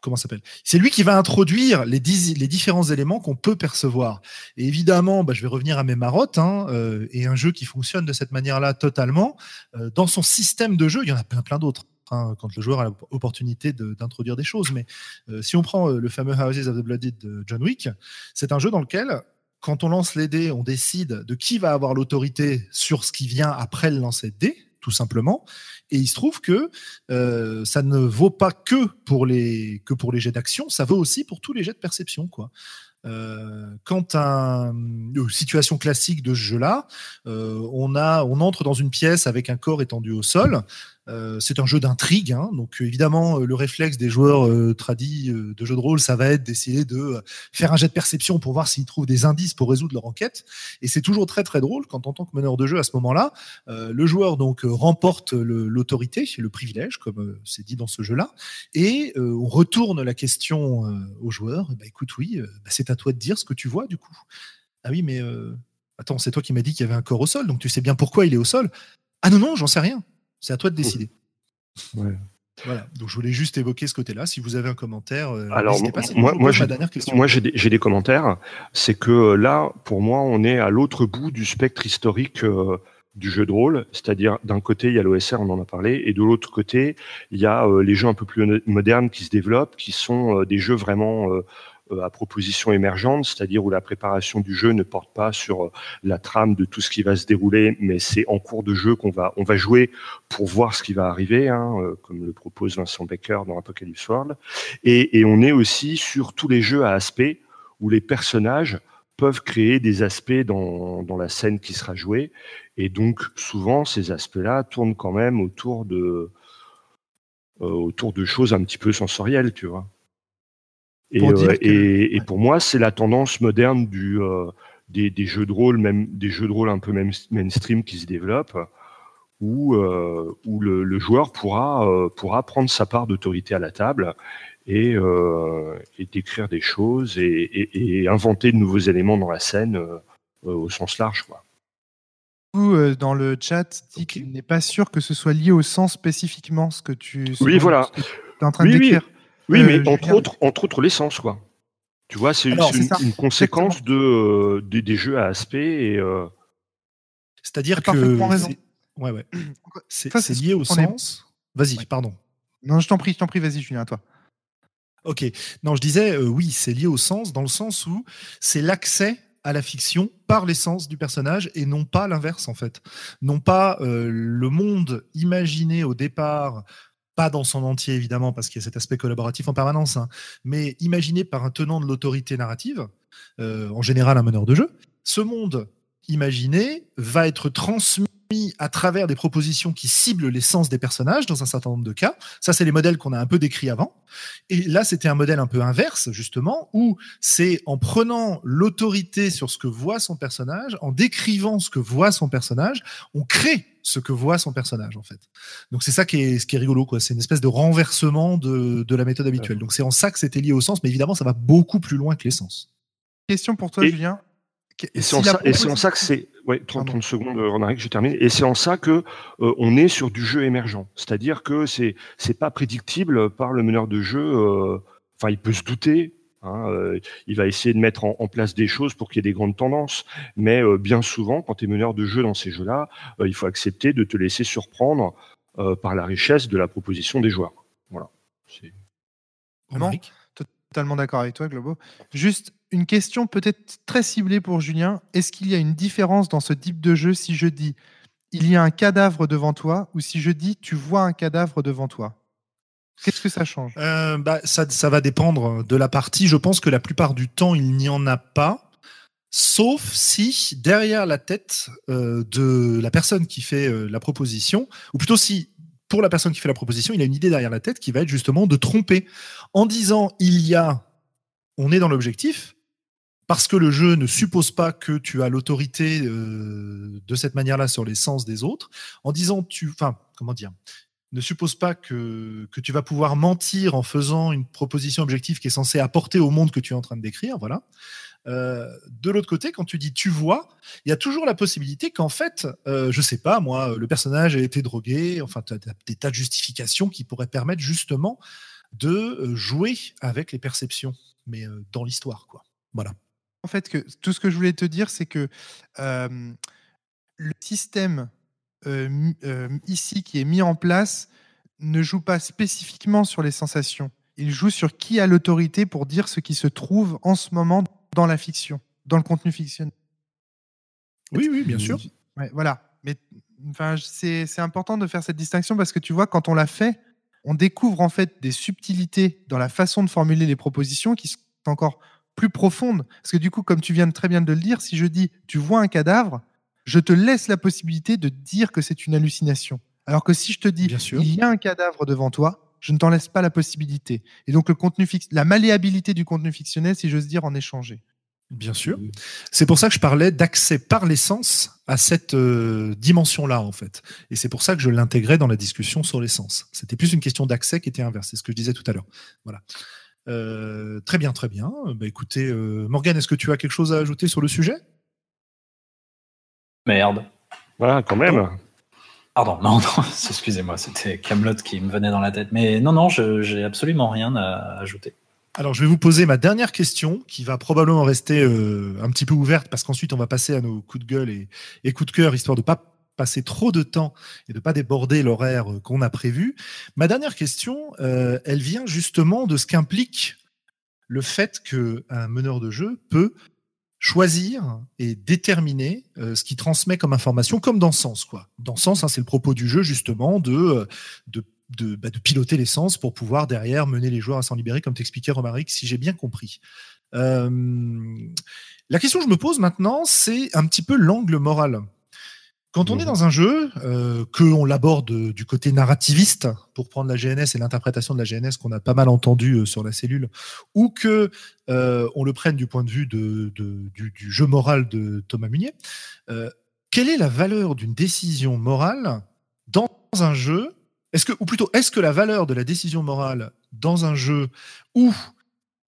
comment ça s'appelle? C'est lui qui va introduire les, dix- les différents éléments qu'on peut percevoir. Et évidemment, bah, je vais revenir à mes marottes. Hein, euh, et un jeu qui fonctionne de cette manière-là totalement, euh, dans son système de jeu, il y en a plein, plein d'autres. Hein, quand le joueur a l'opportunité d'introduire des choses. Mais euh, si on prend euh, le fameux Houses of the Blooded de John Wick, c'est un jeu dans lequel quand on lance les dés, on décide de qui va avoir l'autorité sur ce qui vient après le lancer de dés, tout simplement. Et il se trouve que euh, ça ne vaut pas que pour les que pour les jets d'action, ça vaut aussi pour tous les jets de perception. Euh, quand un une situation classique de ce jeu-là, euh, on a, on entre dans une pièce avec un corps étendu au sol. Euh, c'est un jeu d'intrigue, hein. donc évidemment le réflexe des joueurs tradis de jeux de rôle, ça va être d'essayer de faire un jet de perception pour voir s'ils trouvent des indices pour résoudre leur enquête. Et c'est toujours très très drôle quand en tant que meneur de jeu à ce moment-là, le joueur donc remporte l'autorité, le privilège, comme c'est dit dans ce jeu-là, et on retourne la question au joueur. Bah, écoute, oui, bah, c'est à toi de dire ce que tu vois du coup. Ah oui, mais attends, c'est toi qui m'as dit qu'il y avait un corps au sol, donc tu sais bien pourquoi il est au sol. Ah non, non, j'en sais rien. C'est à toi de décider. Voilà, donc je voulais juste évoquer ce côté-là. Si vous avez un commentaire, euh, alors pas, moi, moi j'ai moi j'ai des, des, commentaires. C'est que euh, là, pour moi, on est à l'autre bout du spectre historique euh, du jeu de rôle. C'est-à-dire d'un côté, il y a l'OSR, on en a parlé, et de l'autre côté, il y a les jeux un peu plus modernes qui se développent, qui sont des jeux vraiment à proposition émergente, c'est-à-dire où la préparation du jeu ne porte pas sur euh, la trame de tout ce qui va se dérouler, mais c'est en cours de jeu qu'on va on va jouer pour voir ce qui va arriver, hein, euh, comme le propose Vincent Becker dans Apocalypse World. Et, et on est aussi sur tous les jeux à aspect où les personnages peuvent créer des aspects dans, dans la scène qui sera jouée. Et donc, souvent, ces aspects-là tournent quand même autour de, autour de choses un petit peu sensorielles, tu vois. Euh, et, et, pour moi, c'est la tendance moderne du, euh, des, des, jeux de rôle, même des jeux de rôle un peu mainstream qui se développent, où, euh, où le, le, joueur pourra, pourra prendre sa part d'autorité à la table et, et décrire des choses et, et, inventer de nouveaux éléments dans la scène au sens large. Quoi. Dans le chat, dit qu'il n'est pas sûr que ce soit lié au sens spécifiquement ce que tu, oui, voilà. es en train de décrire. Oui, mais euh, entre autres, entre autres l'essence, quoi. Tu vois, c'est une, conséquence de, euh, des jeux à aspect. Euh, C'est-à-dire que. Ouais, ouais. C'est lié au sens. Vas-y, pardon. Non, je t'en prie, je t'en prie, vas-y, Julien, à toi. Ok. Non, je disais, oui, c'est lié au sens, dans le sens où c'est l'accès à la fiction par l'essence du personnage et non pas l'inverse, en fait. Non pas le monde imaginé au départ pas dans son entier évidemment parce qu'il y a cet aspect collaboratif en permanence, hein, mais imaginé par un tenant de l'autorité narrative, euh, en général un meneur de jeu, ce monde imaginé va être transmis à travers des propositions qui ciblent l'essence des personnages dans un certain nombre de cas. Ça, c'est les modèles qu'on a un peu décrits avant. Et là, c'était un modèle un peu inverse, justement, où c'est en prenant l'autorité sur ce que voit son personnage, en décrivant ce que voit son personnage, on crée ce que voit son personnage en fait. Donc c'est ça qui est, ce qui est rigolo quoi. C'est une espèce de renversement de, de la méthode habituelle. Donc c'est en ça que c'était lié au sens, mais évidemment ça va beaucoup plus loin que l'essence. Question pour toi Julien. Et c'est en, en, ça que c'est. Ouais, 30, 30 secondes, Ronaric, je termine. Et c'est en ça que euh, on est sur du jeu émergent. C'est-à-dire que c'est c'est pas prédictible par le meneur de jeu. Euh, enfin, il peut se douter. Hein, euh, il va essayer de mettre en, place des choses pour qu'il y ait des grandes tendances. Mais bien souvent, quand tu es meneur de jeu dans ces jeux-là, il faut accepter de te laisser surprendre par la richesse de la proposition des joueurs. Voilà. Totalement d'accord avec toi, Globo. Juste une question peut-être très ciblée pour Julien. Est-ce qu'il y a une différence dans ce type de jeu si je dis il y a un cadavre devant toi ou si je dis tu vois un cadavre devant toi? Qu'est-ce que ça change? Euh, bah, ça, va dépendre de la partie. Je pense que la plupart du temps, il n'y en a pas. Sauf si derrière la tête euh, de la personne qui fait euh, la proposition, ou plutôt si pour la personne qui fait la proposition, il a une idée derrière la tête qui va être justement de tromper en disant il y a, on est dans l'objectif, parce que le jeu ne suppose pas que tu as l'autorité euh, de cette manière-là sur les sens des autres, en disant tu, enfin, comment dire, ne suppose pas que, tu vas pouvoir mentir en faisant une proposition objective qui est censée apporter au monde que tu es en train de décrire, voilà. Euh, de l'autre côté, quand tu dis tu vois, il y a toujours la possibilité qu'en fait, euh, je sais pas, moi, le personnage a été drogué, enfin, tu as des tas de justifications qui pourraient permettre justement de euh, jouer avec les perceptions, mais dans l'histoire, quoi. Voilà. En fait, que tout ce que je voulais te dire, c'est que le système ici qui est mis en place ne joue pas spécifiquement sur les sensations. Il joue sur qui a l'autorité pour dire ce qui se trouve en ce moment dans la fiction, dans le contenu fictionnel. Oui, oui, bien sûr. voilà. Mais enfin, c'est important de faire cette distinction parce que tu vois, quand on l'a fait, on découvre en fait des subtilités dans la façon de formuler les propositions qui sont encore plus profondes. Parce que du coup, comme tu viens très bien de le dire, si je dis tu vois un cadavre, je te laisse la possibilité de dire que c'est une hallucination. Alors que si je te dis, Bien sûr. il y a un cadavre devant toi, je ne t'en laisse pas la possibilité. Et donc le contenu fixe, la malléabilité du contenu fictionnel, si j'ose dire, en échanger. Bien sûr. C'est pour ça que je parlais d'accès par l'essence à cette euh, dimension-là, en fait. Et c'est pour ça que je l'intégrais dans la discussion sur l'essence. C'était plus une question d'accès qui était inverse. C'est ce que je disais tout à l'heure. Voilà. Euh, très bien, très bien. Bah, écoutez, euh, Morgane, est-ce que tu as quelque chose à ajouter sur le sujet? Merde. Voilà, quand même. Pardon, non, non, excusez-moi, c'était Camelot qui me venait dans la tête. Mais non, non, je j'ai absolument rien à ajouter. Alors, je vais vous poser ma dernière question, qui va probablement rester euh, un petit peu ouverte, parce qu'ensuite, on va passer à nos coups de gueule et, et coups de cœur, histoire de pas passer trop de temps et de pas déborder l'horaire euh, qu'on a prévu. Ma dernière question, euh, elle vient justement de ce qu'implique le fait qu'un meneur de jeu peut choisir et déterminer euh, ce qu'il transmet comme information, comme dans Sens. Quoi. Dans Sens, hein, c'est le propos du jeu justement de, de, bah, de piloter l'essence pour pouvoir derrière mener les joueurs à s'en libérer, comme t'expliquais Romaric, si j'ai bien compris. La question que je me pose maintenant, c'est un petit peu l'angle moral. Quand on est dans un jeu, euh, qu'on l'aborde du côté narrativiste, pour prendre la GNS et l'interprétation de la GNS qu'on a pas mal entendu euh, sur la cellule, ou que euh, on le prenne du point de vue du, du jeu moral de Thomas Munier, euh, quelle est la valeur d'une décision morale dans un jeu? Est-ce que, ou plutôt, est-ce que la valeur de la décision morale dans un jeu où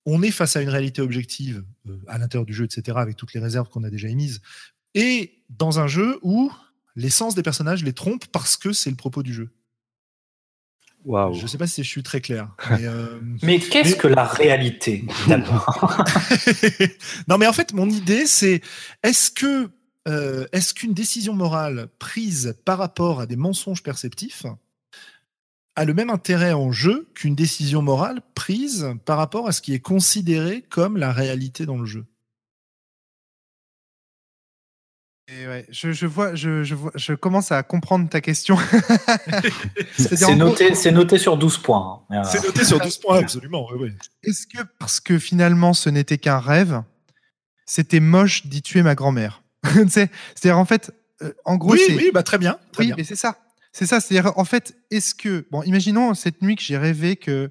on est face à une réalité objective à l'intérieur du jeu, etc., avec toutes les réserves qu'on a déjà émises, et dans un jeu où l'essence des personnages les trompe parce que c'est le propos du jeu. Waouh. Je ne sais pas si je suis très clair. mais, euh, Mais qu'est-ce Mais- que la réalité d'abord non, mais en fait, mon idée, c'est est-ce que euh, est-ce qu'une décision morale prise par rapport à des mensonges perceptifs a le même intérêt en jeu qu'une décision morale prise par rapport à ce qui est considéré comme la réalité dans le jeu? Et ouais, je, je vois, je, je vois, je commence à comprendre ta question. C'est gros, noté, c'est noté sur 12 points. hein. C'est noté sur 12 points, absolument. oui, oui. Est-ce que parce que finalement ce n'était qu'un rêve, c'était moche d'y tuer ma grand-mère? C'est-à-dire en fait, euh, en gros, Oui, oui, bah, très bien. Très oui, bien. mais c'est ça. C'est ça. C'est-à-dire en fait, est-ce que bon, imaginons cette nuit que j'ai rêvé que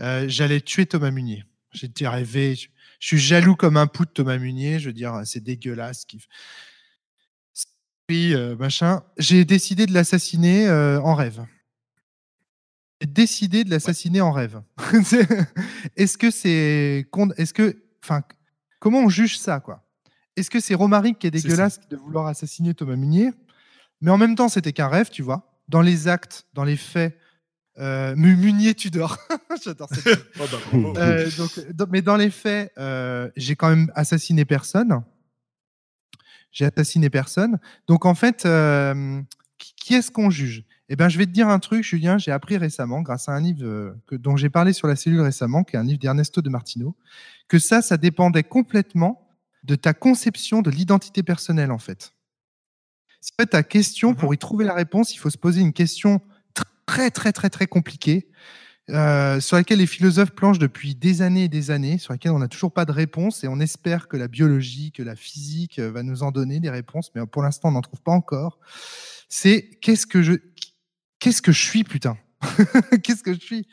euh, j'allais tuer Thomas Munier. J'ai rêvé. Je, je suis jaloux comme un poutre de Thomas Munier. Je veux dire, c'est dégueulasse. Puis euh, machin. J'ai décidé de l'assassiner euh, en rêve. J'ai décidé de l'assassiner en rêve. Est-ce que c'est Est-ce que, enfin, comment on juge ça, quoi? Est-ce que c'est Romaric qui est dégueulasse de vouloir assassiner Thomas Munier? Mais en même temps, c'était qu'un rêve, tu vois. Dans les actes, dans les faits, euh, Mu- Munier, tu dors. J'adore cette Oh, bah, euh, donc, mais dans les faits, j'ai quand même assassiné personne. J'ai assassiné personne. Donc en fait, euh, qui, est-ce qu'on juge? Eh ben, je vais te dire un truc, Julien. J'ai appris récemment, grâce à un livre euh, que, dont j'ai parlé sur la cellule récemment, qui est un livre d'Ernesto de Martino, que ça, ça dépendait complètement de ta conception de l'identité personnelle, en fait. Si en fait, ta question, Mhm. pour y trouver la réponse, il faut se poser une question très, très, très, très compliquée euh, sur laquelle les philosophes planchent depuis des années et des années, sur laquelle on n'a toujours pas de réponse et on espère que la biologie, que la physique euh, va nous en donner des réponses, mais pour l'instant on n'en trouve pas encore. C'est qu'est-ce que je, qu'est-ce que je suis, putain? Qu'est-ce que je suis?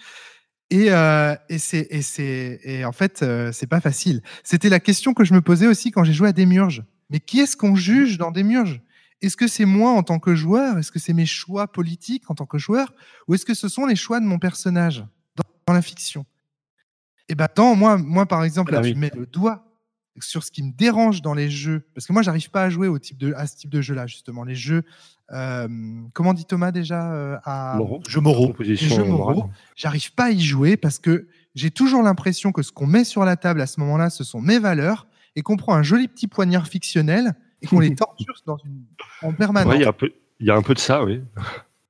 Et, euh, et c'est et c'est et en fait euh, c'est pas facile. C'était la question que je me posais aussi quand j'ai joué à Démiurge. Mais qui est-ce qu'on juge dans Démiurge Est-ce que c'est moi en tant que joueur Est-ce que c'est mes choix politiques en tant que joueur Ou est-ce que ce sont les choix de mon personnage dans, dans la fiction? Et ben dans moi, moi par exemple, Ah là, oui. mets le doigt sur ce qui me dérange dans les jeux, parce que moi, j'arrive pas à jouer au type de, à ce type de jeu-là, justement. Les jeux, euh, comment dit Thomas déjà euh, à, moraux. Proposition Les jeux moraux. J'arrive pas à y jouer parce que j'ai toujours l'impression que ce qu'on met sur la table à ce moment-là, ce sont mes valeurs, et qu'on prend un joli petit poignard fictionnel et qu'on les torture dans une, en permanence. Ouais, il y a un peu, il y a un peu de ça, oui.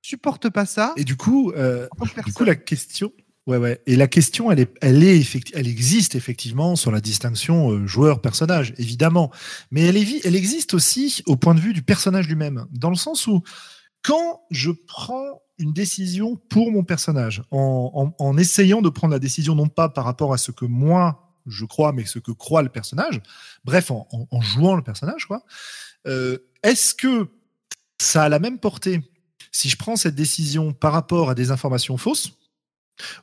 Je supporte pas ça. Et du coup, euh, Du coup, la question, ouais, ouais. Et la question, elle est, elle est effecti- elle existe effectivement sur la distinction euh, joueur-personnage, évidemment. Mais elle, est, vi- elle existe aussi au point de vue du personnage lui-même, dans le sens où quand je prends une décision pour mon personnage, en, en- en essayant de prendre la décision non pas par rapport à ce que moi je crois, mais ce que croit le personnage, bref, en, jouant le personnage, quoi. euh, Est-ce que ça a la même portée si je prends cette décision par rapport à des informations fausses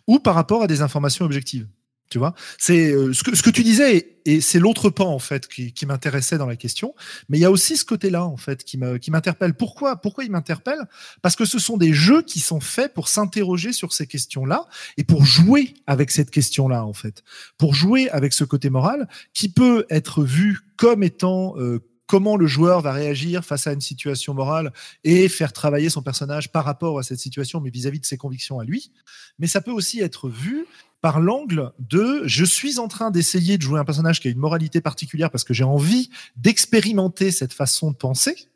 ou par rapport à des informations objectives? Tu vois, c'est euh, ce, que, ce que tu disais, et c'est l'autre pan en fait qui, qui m'intéressait dans la question. Mais il y a aussi ce côté-là en fait qui m'interpelle. Pourquoi Pourquoi il m'interpelle? Parce que ce sont des jeux qui sont faits pour s'interroger sur ces questions-là et pour jouer avec cette question-là en fait, pour jouer avec ce côté moral qui peut être vu comme étant euh, comment le joueur va réagir face à une situation morale et faire travailler son personnage par rapport à cette situation, mais vis-à-vis de ses convictions à lui. Mais ça peut aussi être vu par l'angle de je suis en train d'essayer de jouer un personnage qui a une moralité particulière parce que j'ai envie d'expérimenter cette façon de penser.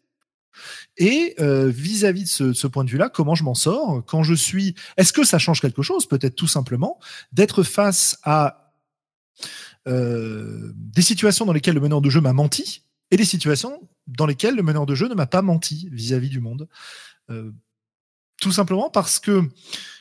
Et euh, vis-à-vis de ce, point de vue-là, comment je m'en sors quand je suis Est-ce que ça change quelque chose Peut-être tout simplement d'être face à euh, des situations dans lesquelles le meneur de jeu m'a menti et des situations dans lesquelles le meneur de jeu ne m'a pas menti vis-à-vis du monde? Euh, tout simplement parce que,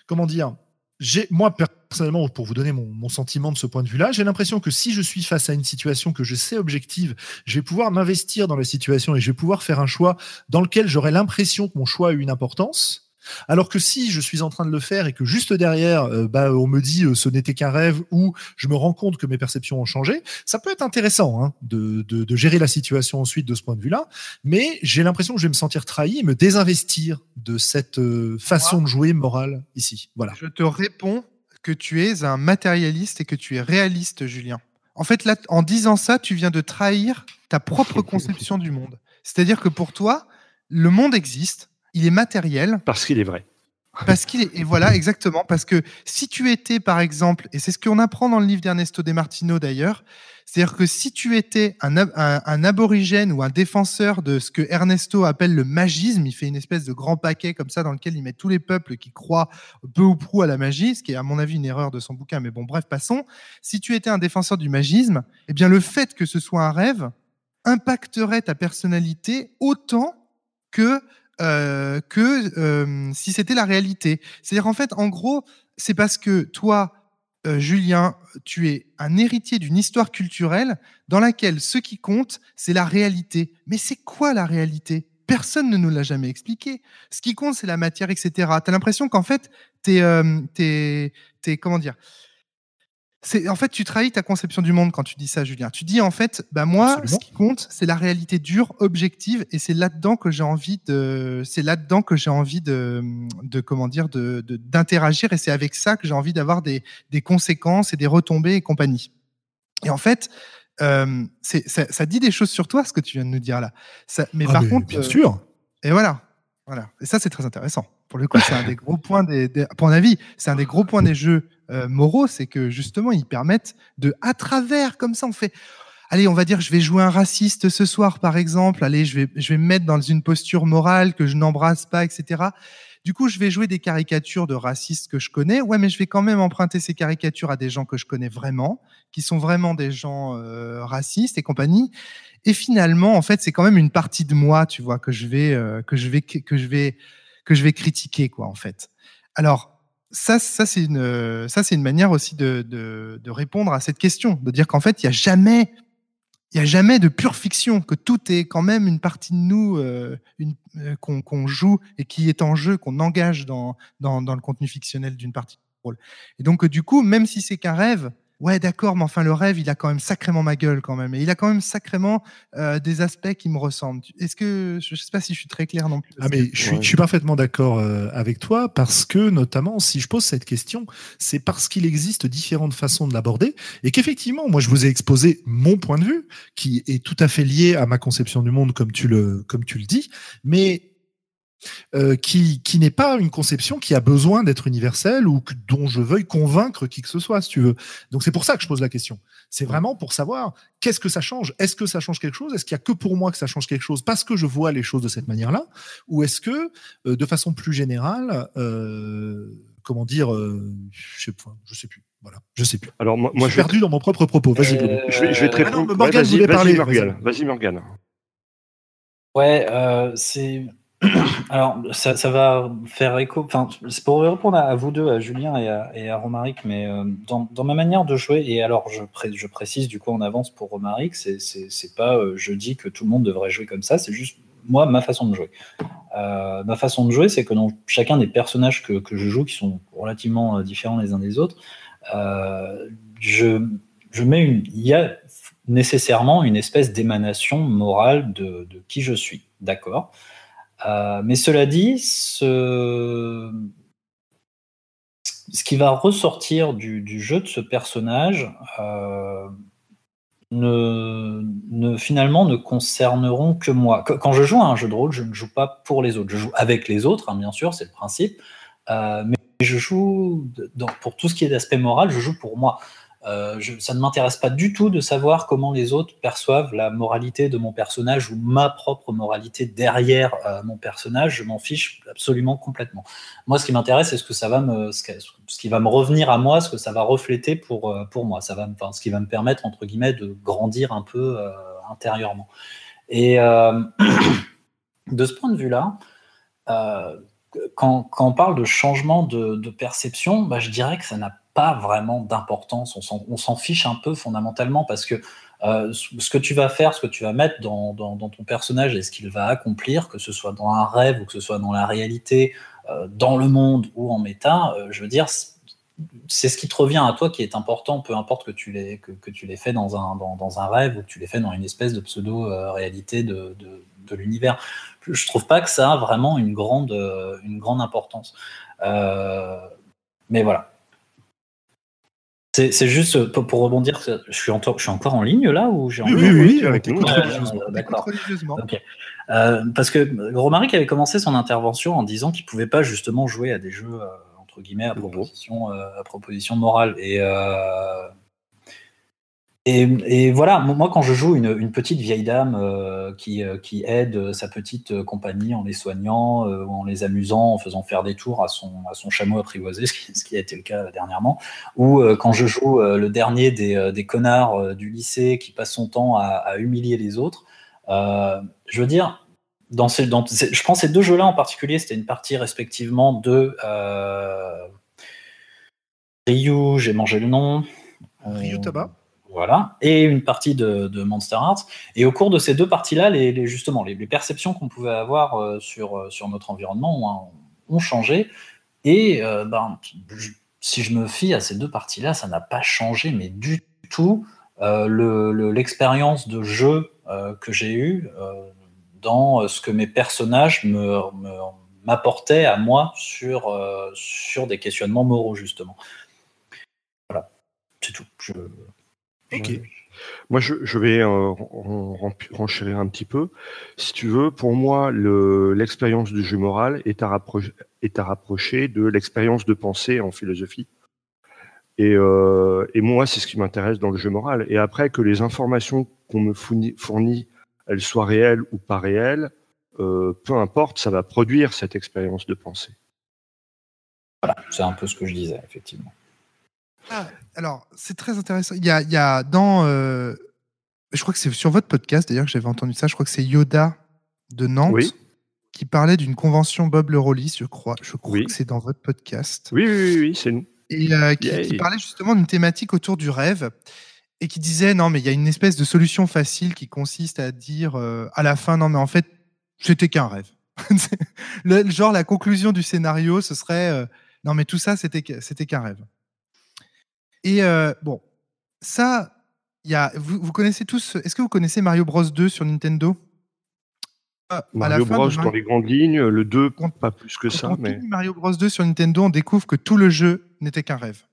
comment dire, j'ai, moi personnellement, pour vous donner mon, mon sentiment de ce point de vue-là, j'ai l'impression que si je suis face à une situation que je sais objective, je vais pouvoir m'investir dans la situation et je vais pouvoir faire un choix dans lequel j'aurai l'impression que mon choix a eu une importance. Alors que si je suis en train de le faire et que juste derrière, euh, bah, on me dit euh, ce n'était qu'un rêve ou je me rends compte que mes perceptions ont changé, ça peut être intéressant hein, de, de, de, gérer la situation ensuite de ce point de vue-là. Mais j'ai l'impression que je vais me sentir trahi et me désinvestir de cette euh, façon de jouer morale ici. Voilà. Je te réponds que tu es un matérialiste et que tu es réaliste, Julien. En fait, là, en disant ça, tu viens de trahir ta propre conception du monde. C'est-à-dire que pour toi, le monde existe, il est matériel. Parce qu'il est vrai. Parce qu'il est, et voilà, exactement. Parce que si tu étais, par exemple, et c'est ce qu'on apprend dans le livre d'Ernesto De Martino d'ailleurs, c'est-à-dire que si tu étais un, un, un, aborigène ou un défenseur de ce que Ernesto appelle le magisme, il fait une espèce de grand paquet comme ça dans lequel il met tous les peuples qui croient peu ou prou à la magie, ce qui est à mon avis une erreur de son bouquin, mais bon, bref, passons. Si tu étais un défenseur du magisme, eh bien le fait que ce soit un rêve impacterait ta personnalité autant que euh, que euh, si c'était la réalité. C'est-à-dire en fait, en gros, c'est parce que toi, euh, Julien, tu es un héritier d'une histoire culturelle dans laquelle ce qui compte, c'est la réalité. Mais c'est quoi la réalité? Personne ne nous l'a jamais expliqué. Ce qui compte, c'est la matière, etc. Tu as l'impression qu'en fait, tu es, es, comment dire? C'est en fait tu trahis ta conception du monde quand tu dis ça Julien. Tu dis en fait bah moi Absolument. ce qui compte c'est la réalité dure, objective et c'est là-dedans que j'ai envie de c'est là-dedans que j'ai envie de de comment dire de d'interagir et c'est avec ça que j'ai envie d'avoir des des conséquences et des retombées et compagnie. Et en fait euh, ça, ça, dit des choses sur toi ce que tu viens de nous dire là. Ça, mais ah par mais contre bien euh, sûr. Et voilà. Et ça c'est très intéressant. Pour le coup, c'est un des gros points des, c'est un des gros points des jeux euh, moraux, c'est que justement, ils permettent de, à travers, comme ça, on fait, allez, on va dire, je vais jouer un raciste ce soir, par exemple, allez, je vais me mettre dans une posture morale que je n'embrasse pas, etc. Du coup, je vais jouer des caricatures de racistes que je connais. Ouais, mais je vais quand même emprunter ces caricatures à des gens que je connais vraiment, qui sont vraiment des gens euh, racistes et compagnie. Et finalement, en fait, c'est quand même une partie de moi, tu vois, que je vais, euh, que je vais, que je vais, que je vais critiquer, quoi, en fait. Alors, ça, ça c'est une, ça c'est une manière aussi de, de, de, répondre à cette question, de dire qu'en fait, il y a jamais, il y a jamais de pure fiction, que tout est quand même une partie de nous euh, euh, qu'on qu joue et qui est en jeu, qu'on engage dans, dans, dans, le contenu fictionnel d'une partie du rôle. Et donc, du coup, même si c'est qu'un rêve, ouais, d'accord, mais enfin, le rêve, il a quand même sacrément ma gueule quand même. Et il a quand même sacrément euh, des aspects qui me ressemblent. Est-ce que, je sais pas si je suis très clair non plus. Ah, mais je suis, je suis parfaitement d'accord euh, avec toi parce que, notamment, si je pose cette question, c'est parce qu'il existe différentes façons de l'aborder et qu'effectivement, moi, je vous ai exposé mon point de vue qui est tout à fait lié à ma conception du monde, comme tu le, comme tu le dis. Mais euh, qui, qui n'est pas une conception qui a besoin d'être universelle ou que, dont je veuille convaincre qui que ce soit, si tu veux. Donc c'est pour ça que je pose la question. C'est vraiment pour savoir qu'est-ce que ça change? Est-ce que ça change quelque chose? Est-ce qu'il y a que pour moi que ça change quelque chose parce que je vois les choses de cette manière-là? Ou est-ce que, euh, de façon plus générale, euh, comment dire, euh, je sais, je sais plus. Voilà, je sais plus. Alors moi, moi je suis perdu dans mon propre propos. Vas-y. Je, vais, je vais te répondre. Ah non, Morgane ouais, vas-y, vas-y, Morgane. Vas-y, Morgane. Ouais, c'est Alors, ça, va faire écho. Enfin, c'est pour répondre à, vous deux, à Julien et à, Romaric, mais euh, dans, ma manière de jouer, et alors je, pré, je précise du coup en avance pour Romaric, c'est pas euh, je dis que tout le monde devrait jouer comme ça, c'est juste moi, ma façon de jouer. Euh, ma façon de jouer, c'est que dans chacun des personnages que, je joue, qui sont relativement différents les uns des autres, je, mets il y a nécessairement une espèce d'émanation morale de, qui je suis. D'accord? Euh, Mais cela dit, ce, qui va ressortir du, jeu de ce personnage euh, ne, finalement ne concerneront que moi. Quand je joue à un jeu de rôle, je ne joue pas pour les autres. Je joue avec les autres, hein, bien sûr, c'est le principe. Euh, mais je joue pour tout ce qui est d'aspect moral, je joue pour moi. Euh, ça ne m'intéresse pas du tout de savoir comment les autres perçoivent la moralité de mon personnage ou ma propre moralité derrière euh, mon personnage. Je m'en fiche absolument complètement. Moi, ce qui m'intéresse, c'est ce que ça va me, ce, qui va me revenir à moi, ce que ça va refléter pour euh, pour moi. Ça va, ce qui va me permettre entre guillemets de grandir un peu intérieurement. Et de ce point de vue-là. Quand, on parle de changement de, perception, bah, je dirais que ça n'a pas vraiment d'importance. On s'en fiche un peu fondamentalement parce que euh, ce que tu vas faire, ce que tu vas mettre dans, ton personnage et ce qu'il va accomplir, que ce soit dans un rêve ou que ce soit dans la réalité, euh, dans le monde ou en méta, euh, je veux dire, c'est ce qui te revient à toi qui est important, peu importe que tu l'aies que, fait dans un, dans, un rêve ou que tu l'aies fait dans une espèce de pseudo-réalité de, de l'univers. Je trouve pas que ça a vraiment une grande, une grande importance. Euh, mais voilà, c'est juste pour, pour, rebondir, je suis, en, je suis encore en ligne là ou j'ai Oui, oui, oui, avec les D'accord. Okay. Euh, parce que Romaric avait commencé son intervention en disant qu'il pouvait pas justement jouer à des jeux euh, entre guillemets à proposition, euh, à proposition morale et euh, et, voilà, moi quand je joue une, petite vieille dame euh, qui, euh, qui, aide sa petite euh, compagnie en les soignant euh, en les amusant, en faisant faire des tours à son, à son chameau apprivoisé, ce qui, a été le cas dernièrement, ou euh, quand je joue le dernier des, des connards du lycée qui passe son temps à, humilier les autres, je veux dire, je prends ces deux jeux-là en particulier, c'était une partie respectivement de Ryu, j'ai mangé le nom. Ryu Tabac voilà, et une partie de, Monster Hearts. Et au cours de ces deux parties-là, les, justement, les, perceptions qu'on pouvait avoir euh, sur, sur notre environnement ont, changé. Et euh, ben, si je me fie à ces deux parties-là, ça n'a pas changé, mais du tout, euh, l'expérience de jeu euh, que j'ai eue euh, dans ce que mes personnages m'apportaient à moi sur, euh, sur des questionnements moraux, justement. Voilà, c'est tout. Ok. Moi, je, je vais euh, renchérir un petit peu. Si tu veux, pour moi, l'expérience du jeu moral est à, rapprocher, est à rapprocher de l'expérience de pensée en philosophie. Et, euh, et moi, c'est ce qui m'intéresse dans le jeu moral. Et après, que les informations qu'on me fournit, fournit, elles soient réelles ou pas réelles, euh, peu importe, ça va produire cette expérience de pensée. Voilà, c'est un peu ce que je disais, effectivement. Ah, alors, c'est très intéressant. Il y a, il y a dans. Euh, je crois que c'est sur votre podcast d'ailleurs que j'avais entendu ça. Je crois que c'est Yoda de Nantes oui. qui parlait d'une convention Bob le Rollis, je crois. Je crois oui. que c'est dans votre podcast. Oui, oui, oui, oui c'est nous. Et euh, qui, yeah, qui, parlait justement d'une thématique autour du rêve et qui disait non, mais il y a une espèce de solution facile qui consiste à dire euh, à la fin non, mais en fait, c'était qu'un rêve. le, genre, la conclusion du scénario, ce serait non, mais tout ça, c'était qu'un rêve. Et euh, bon, ça, y a, vous, vous connaissez tous. Est-ce que vous connaissez Mario Bros 2 sur Nintendo? Ah, Mario Bros Mario... dans les grandes lignes, le 2, pas plus que ça. Mais... Mario Bros 2 sur Nintendo, on découvre que tout le jeu n'était qu'un rêve.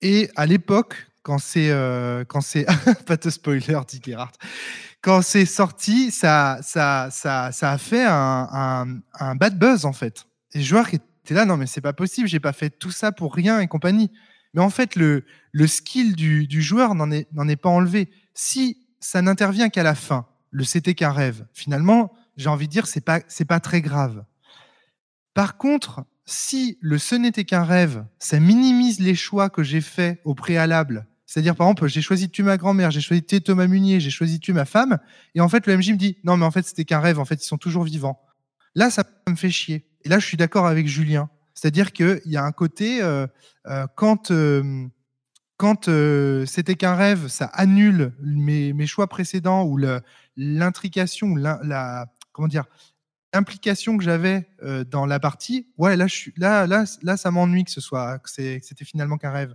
Et à l'époque, quand c'est. Euh, quand c'est pas de spoiler, dit Gerhardt. Quand c'est sorti, ça, ça, ça, ça a fait un, un, un bad buzz, en fait. Les joueurs étaient là, non, mais c'est pas possible, j'ai pas fait tout ça pour rien et compagnie. Mais en fait, le, le skill du, du joueur n'en est, est pas enlevé. Si ça n'intervient qu'à la fin, le c'était qu'un rêve, finalement, j'ai envie de dire, c'est pas, pas très grave. Par contre, si le ce n'était qu'un rêve, ça minimise les choix que j'ai faits au préalable. C'est-à-dire, par exemple, j'ai choisi de tuer ma grand-mère, j'ai choisi de tuer Thomas Munier, j'ai choisi de tuer ma femme, et en fait, le MJ me dit, non, mais en fait, c'était qu'un rêve, en fait, ils sont toujours vivants. Là, ça me fait chier. Et là, je suis d'accord avec Julien. C'est-à-dire qu'il y a un côté, euh, euh, quand, euh, quand c'était qu'un rêve, ça annule mes, choix précédents ou l'intrication, la, comment dire, implication que j'avais dans la partie, ouais, là, là, là, là, ça m'ennuie que ce soit, que c'était finalement qu'un rêve.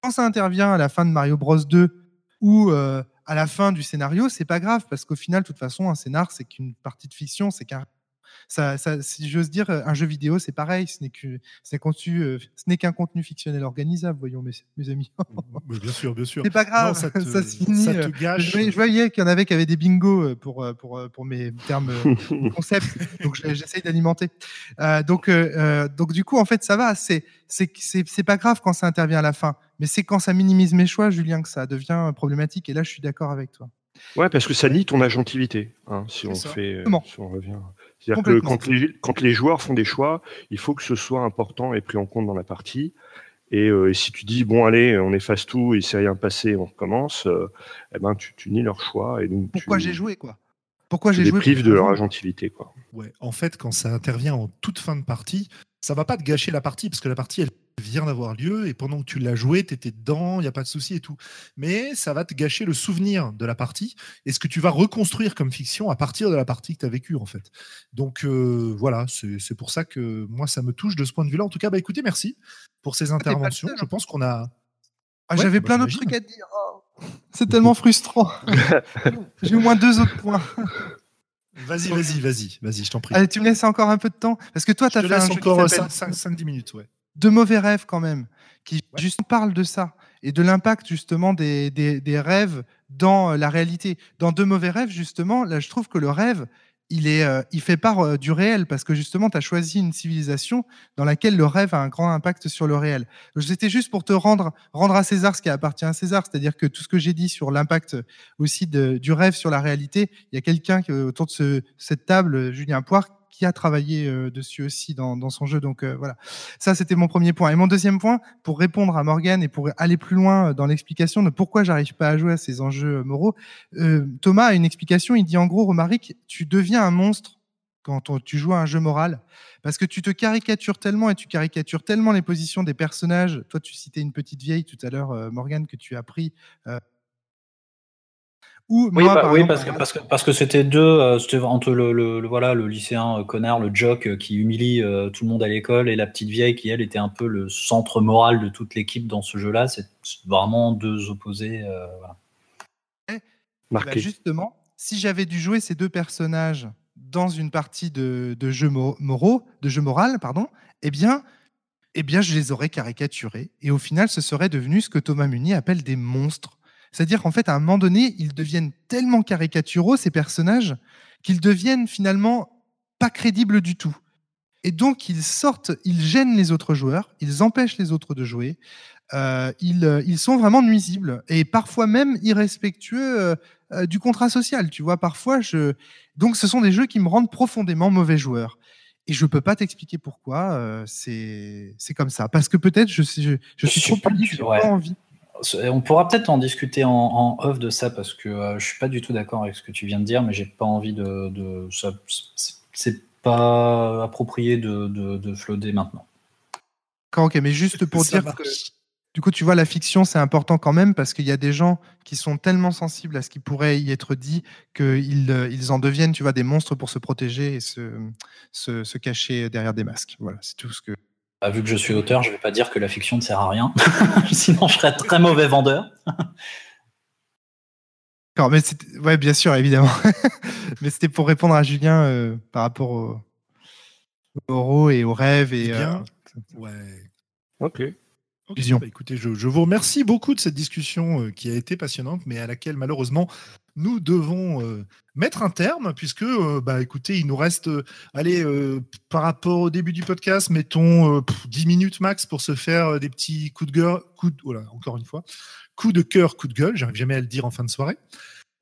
Quand ça intervient à la fin de Mario Bros 2 ou à la fin du scénario, c'est pas grave parce qu'au final, de toute façon, un scénar, c'est qu'une partie de fiction, c'est qu'un ça, ça, si j'ose dire, un jeu vidéo, c'est pareil. Ce n'est que, ce n'est conçu, euh, ce n'est qu'un contenu fictionnel organisable, voyons, mes, mes amis. Mais bien sûr, bien sûr. C'est pas grave, Non, ça, te, ça se finit. ça te euh, gâche. Je voyais, je voyais qu'il y en avait qui avaient des bingos euh, pour, euh, pour, euh, pour mes termes euh, concepts, donc je- j'essaye d'alimenter. Euh, donc, euh, euh, donc du coup, en fait, ça va. C'est pas grave quand ça intervient à la fin, mais c'est quand ça minimise mes choix, Julien, que ça devient problématique. Et là, je suis d'accord avec toi. Ouais, parce que ça nie ton agentivité, hein, si on ça. fait, euh, si on revient. C'est-à-dire que quand les, quand les joueurs font des choix, il faut que ce soit important et pris en compte dans la partie. Et, euh, et si tu dis bon allez, on efface tout, il s'est rien passé, on recommence, euh, eh ben tu, tu nies leur choix et donc Pourquoi j'ai joué, quoi? Pourquoi tu j'ai les joué prives de leur agentivité quoi. Ouais, en fait, quand ça intervient en toute fin de partie, ça va pas te gâcher la partie parce que la partie elle vient d'avoir lieu et pendant que tu l'as joué, tu étais dedans, il n'y a pas de souci et tout. Mais ça va te gâcher le souvenir de la partie et ce que tu vas reconstruire comme fiction à partir de la partie que tu as vécue en fait. Donc euh, voilà, c'est pour ça que moi ça me touche de ce point de vue-là. En tout cas, bah écoutez, merci pour ces le interventions. Je pense qu'on a. Ah, Ouais, J'avais bah, plein d'autres trucs à dire. Oh, c'est tellement frustrant. j'ai au moins deux autres points. Vas-y, vas-y, vas-y, vas-y, je t'en prie. Allez, tu me laisses encore un peu de temps Parce que toi, tu as fait laisse encore s'appelle 5-10 minutes. Ouais. De mauvais rêves quand même, qui Ouais. juste parle de ça et de l'impact justement des, des, des rêves dans euh, la réalité. Dans De mauvais rêves, justement, là, je trouve que le rêve, il, est, euh, il fait part euh, du réel parce que justement, tu as choisi une civilisation dans laquelle le rêve a un grand impact sur le réel. C'était juste pour te rendre, rendre à César ce qui appartient à César, c'est-à-dire que tout ce que j'ai dit sur l'impact aussi du rêve sur la réalité, il y a quelqu'un qui, autour de ce- cette table, euh, Julien Poire, qui a travaillé euh, dessus aussi dans, son jeu. Donc euh, voilà, ça c'était mon premier point. Et mon deuxième point, pour répondre à Morgane et pour aller plus loin euh, dans l'explication de pourquoi j'arrive pas à jouer à ces enjeux moraux, Thomas a une explication. Il dit en gros, Romaric, tu deviens un monstre quand tu joues à un jeu moral, parce que tu te caricatures tellement et tu caricatures tellement les positions des personnages. Toi, tu citais une petite vieille tout à l'heure, Morgane, que tu as pris. Ou Oui, moi, bah, par oui, exemple, parce que parce que parce que c'était deux, euh, c'était entre le, le- le- voilà le lycéen euh, connard, le jock euh, qui humilie euh, tout le monde à l'école et la petite vieille qui elle était un peu le centre moral de toute l'équipe dans ce jeu-là. C'est vraiment deux opposés. euh, voilà. bah, Marqué. justement, si j'avais dû jouer ces deux personnages dans une partie de, de jeux mo- moraux, de jeu moral, pardon, eh bien, eh bien, je les aurais caricaturés. Et au final, ce serait devenu ce que Thomas Munier appelle des monstres. C'est-à-dire qu'en fait, à un moment donné, ils deviennent tellement caricaturaux, ces personnages, qu'ils deviennent finalement pas crédibles du tout. Et donc, ils sortent, ils gênent les autres joueurs, ils empêchent les autres de jouer, euh, ils, euh, ils sont vraiment nuisibles et parfois même irrespectueux euh, du contrat social. Tu vois, parfois, je. Donc, ce sont des jeux qui me rendent profondément mauvais joueur. Et je peux pas t'expliquer pourquoi. euh, c'est comme ça. Parce que peut-être je, suis- je, je suis Je trop du- j'ai pas envie. On pourra peut-être en discuter en, en off de ça parce que euh, je suis pas du tout d'accord avec ce que tu viens de dire, mais j'ai pas envie de, de ça. c'est- pas approprié de, de, de flotter maintenant. D'accord, ok, mais juste pour Ça dire que du coup, tu vois, la fiction, c'est important quand même parce qu'il y a des gens qui sont tellement sensibles à ce qui pourrait y être dit qu'ils euh, ils en deviennent, tu vois, des monstres pour se protéger et se, se, se cacher derrière des masques. Voilà, c'est tout ce que. Bah, vu que je suis auteur, je vais pas dire que la fiction ne sert à rien, sinon je serais très mauvais vendeur. D'accord, mais ouais, bien sûr, évidemment. mais c'était pour répondre à Julien euh, par rapport au, aux oraux et aux rêves et Eh bien, euh, Ouais. Ok. Bah écoutez, je, je vous remercie beaucoup de cette discussion euh, qui a été passionnante, mais à laquelle malheureusement nous devons euh, mettre un terme, puisque, euh, bah écoutez, il nous reste, euh, allez, par rapport au début du podcast, mettons pff, 10 minutes max pour se faire des petits coups de gueule, coups de, oh encore une fois, coups de cœur, coups de gueule, j'arrive jamais à le dire en fin de soirée.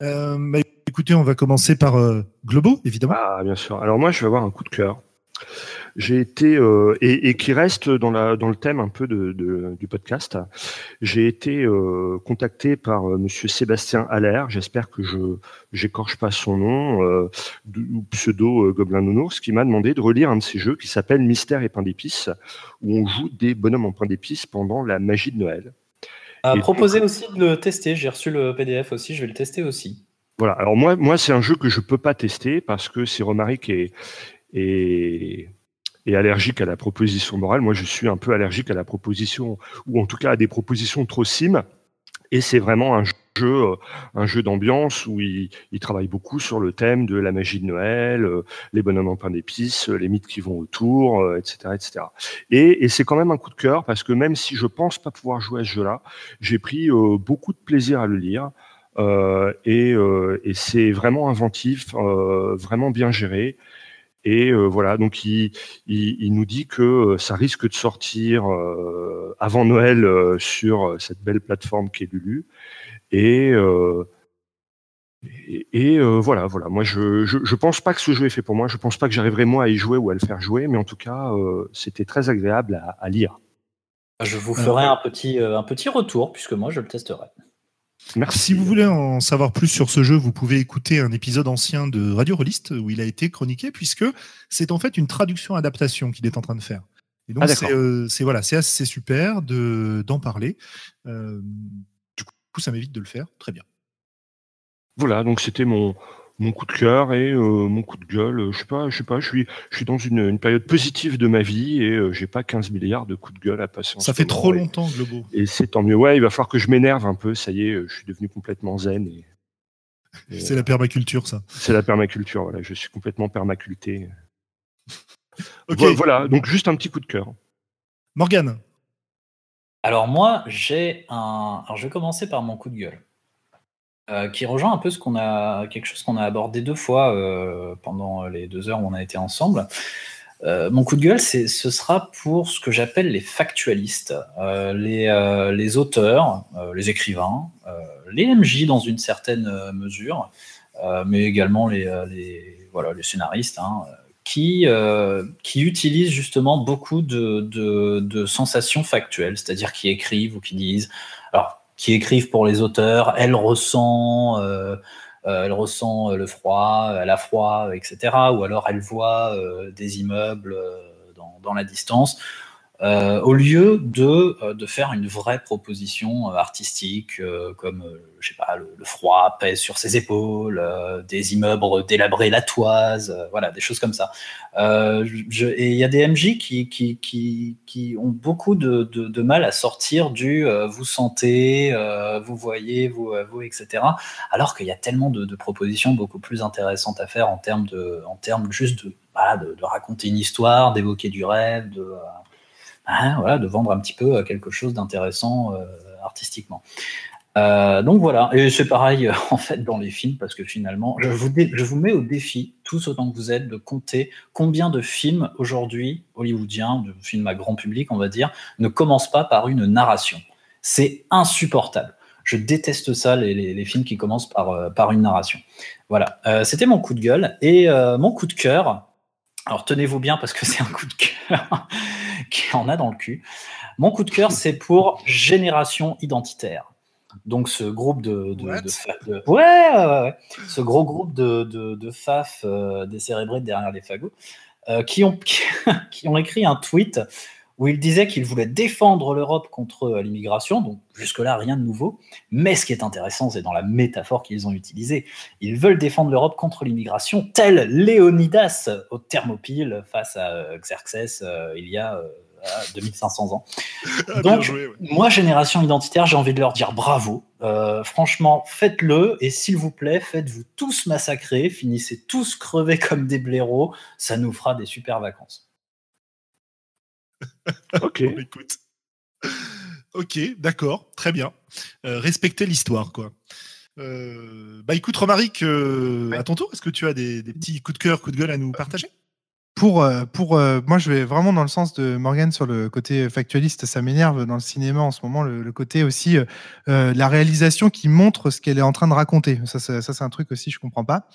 Bah, écoutez, on va commencer par Globo, évidemment. Ah, bien sûr. Alors moi, je vais avoir un coup de cœur. J'ai été euh, et, et qui reste dans la dans le thème un peu de, de- du podcast. J'ai été euh, contacté par euh, Monsieur Sébastien Allaire. J'espère que je j'écorche pas son nom euh, ou pseudo Gobelin Nounours, qui m'a demandé de relire un de ses jeux qui s'appelle Mystère et pain d'épices, où on joue des bonhommes en pain d'épices pendant la magie de Noël. À Et proposer aussi de le tester. J'ai reçu le PDF aussi, je vais le tester aussi. Voilà. Alors moi, moi, c'est un jeu que je peux pas tester parce que si Romaric est, est allergique à la proposition morale, moi, je suis un peu allergique à la proposition, ou en tout cas à des propositions trop sim. Et c'est vraiment un jeu, euh, un jeu d'ambiance où il, il, travaille beaucoup sur le thème de la magie de Noël, euh, les bonhommes en pain d'épices, les mythes qui vont autour, etc., euh, etc. Et, et c'est quand même un coup de cœur parce que même si je pense pas pouvoir jouer à ce jeu-là, j'ai pris beaucoup de plaisir à le lire. Euh, et, euh, et c'est vraiment inventif, euh, vraiment bien géré. Et voilà, donc il, il, il, nous dit que ça risque de sortir avant Noël sur cette belle plateforme qui est Lulu. Et, et, et voilà, voilà. Moi, je, je, je pense pas que ce jeu est fait pour moi. Je pense pas que j'arriverai moi à y jouer ou à le faire jouer, mais en tout cas, c'était très agréable à, à, lire. Je vous ferai un petit, un petit retour puisque moi, je le testerai. Merci. Si vous voulez en savoir plus sur ce jeu, vous pouvez écouter un épisode ancien de Radio Rollist où il a été chroniqué, puisque c'est en fait une traduction adaptation qu'il est en train de faire. Et donc ah, c'est euh, voilà, c'est assez super de d'en parler. Euh, du coup, ça m'évite de le faire. Très bien. Voilà, donc c'était mon mon coup de cœur et euh, mon coup de gueule. Je sais pas, je sais pas. Je suis, je suis dans une, une période positive de ma vie et euh, j'ai pas 15 milliards de coups de gueule à passer. ça fait trop longtemps, Globo. Et c'est tant mieux. Ouais, il va falloir que je m'énerve un peu. Ça y est, je suis devenu complètement zen. Et, et c'est la permaculture, ça. C'est la permaculture. Voilà, je suis complètement permaculté. ok. Voilà, donc juste un petit coup de cœur. Morgane. Alors moi, j'ai un. Alors je vais commencer par mon coup de gueule. Euh, qui rejoint un peu ce qu'on a, quelque chose qu'on a abordé deux fois euh, pendant les deux heures où on a été ensemble. Euh, mon coup de gueule, ce sera pour ce que j'appelle les factualistes, les, auteurs, les écrivains, les MJ dans une certaine mesure, mais également les, voilà, les scénaristes, hein, qui, qui utilisent justement beaucoup de, de sensations factuelles, c'est-à-dire qui écrivent ou qui disent. Qui écrivent pour les auteurs. Elle ressent, euh, euh, elle ressent le froid, elle a froid, etc. Ou alors elle voit euh, des immeubles dans, la distance. Au lieu de, de, faire une vraie proposition artistique, comme je sais pas, le, froid pèse sur ses épaules, des immeubles délabrés la toise, voilà, des choses comme ça. Et il y a des MJ qui, ont beaucoup de, mal à sortir du vous sentez, vous voyez, vous, etc. Alors qu'il y a tellement de, propositions beaucoup plus intéressantes à faire en termes juste de, de, raconter une histoire, d'évoquer du rêve, de Hein, voilà, de vendre un petit peu euh, quelque chose d'intéressant euh, artistiquement. Euh, donc voilà, et c'est pareil en fait dans les films parce que finalement, je vous, je vous mets au défi, tous autant que vous êtes, de compter combien de films aujourd'hui hollywoodiens, de films à grand public, on va dire, ne commencent pas par une narration. C'est insupportable. Je déteste ça, les, les, films qui commencent par, par une narration. Voilà, c'était mon coup de gueule et mon coup de cœur. Alors tenez-vous bien parce que c'est un coup de cœur qui en a dans le cul. Mon coup de cœur, c'est pour Génération Identitaire. Donc ce groupe de, de, de, ouais, ouais, ouais, ce gros groupe de, de, faf euh, décérébrés derrière les fagots euh, qui, ont, qui ont écrit un tweet où ils disaient qu'ils voulaient défendre l'Europe contre euh, l'immigration. Donc jusque-là, rien de nouveau. Mais ce qui est intéressant, c'est dans la métaphore qu'ils ont utilisée. Ils veulent défendre l'Europe contre l'immigration, tel Léonidas au Thermopyle face à Xerxès il y a 2500 ans. Ah, Donc, moi, génération identitaire, j'ai envie de leur dire bravo. Euh, franchement, faites-le et s'il vous plaît, faites-vous tous massacrer, finissez tous crevés comme des blaireaux. Ça nous fera des super vacances. ok. écoute. Ok, d'accord, très bien. Euh, respectez l'histoire, quoi. Euh, bah écoute, Romaric, à ton tour, est-ce que tu as des, des, petits coups de cœur, coups de gueule à nous partager? pour, euh, pour euh, moi, je vais vraiment dans le sens de Morgan sur le côté factualiste. Ça m'énerve dans le cinéma en ce moment, le, côté aussi euh, la réalisation qui montre ce qu'elle est en train de raconter. Ça, ça, c'est un truc aussi, je comprends pas.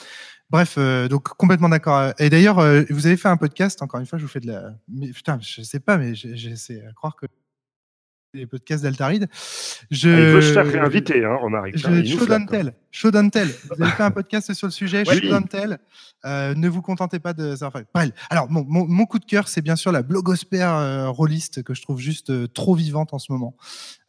Bref, donc complètement d'accord. Et d'ailleurs, vous avez fait un podcast. Encore une fois, je vous fais de la. Mais, putain, je sais pas, mais j'essaie à croire que les podcasts d'Altaride. Je... Ah, il veut se faire réinviter, hein. Vous avez fait un podcast sur le sujet. Oui. Tell. Euh, ne vous contentez pas de ça. Enfin. Alors, mon, mon, mon coup de cœur, c'est bien sûr la blogosphère euh, rôliste que je trouve juste euh, trop vivante en ce moment.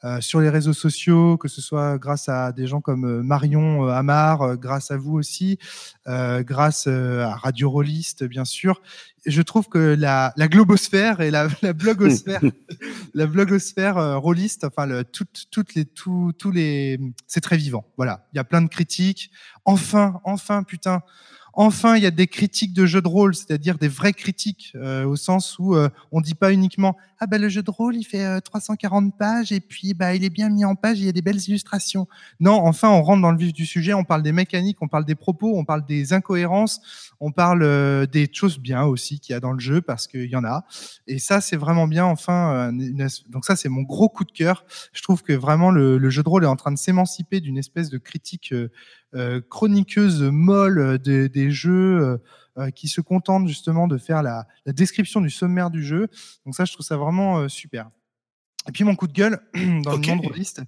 Euh, sur les réseaux sociaux, que ce soit grâce à des gens comme euh, Marion Amar, grâce à vous aussi, grâce à Radio Rolliste, bien sûr. Je trouve que la, la globosphère et la, la blogosphère, la blogosphère rôliste, enfin, le, toutes, les, tous, tous les, c'est très vivant. Voilà, il y a plein de critiques. Enfin, enfin, putain. Enfin, il y a des critiques de jeux de rôle, c'est-à-dire des vraies critiques, euh, au sens où euh, on dit pas uniquement ah bah le jeu de rôle il fait euh, 340 pages et puis bah il est bien mis en page, il y a des belles illustrations. Non, enfin on rentre dans le vif du sujet, on parle des mécaniques, on parle des propos, on parle des incohérences, on parle euh, des choses bien aussi qu'il y a dans le jeu parce qu'il y en a. Et ça c'est vraiment bien. Enfin, euh, donc ça c'est mon gros coup de cœur. Je trouve que vraiment le, le jeu de rôle est en train de s'émanciper d'une espèce de critique euh, euh, chroniqueuse molle euh, des, des jeux euh, euh, qui se contentent justement de faire la, la description du sommaire du jeu. Donc ça, je trouve ça vraiment euh, super. Et puis mon coup de gueule dans Ok. le monde rôliste,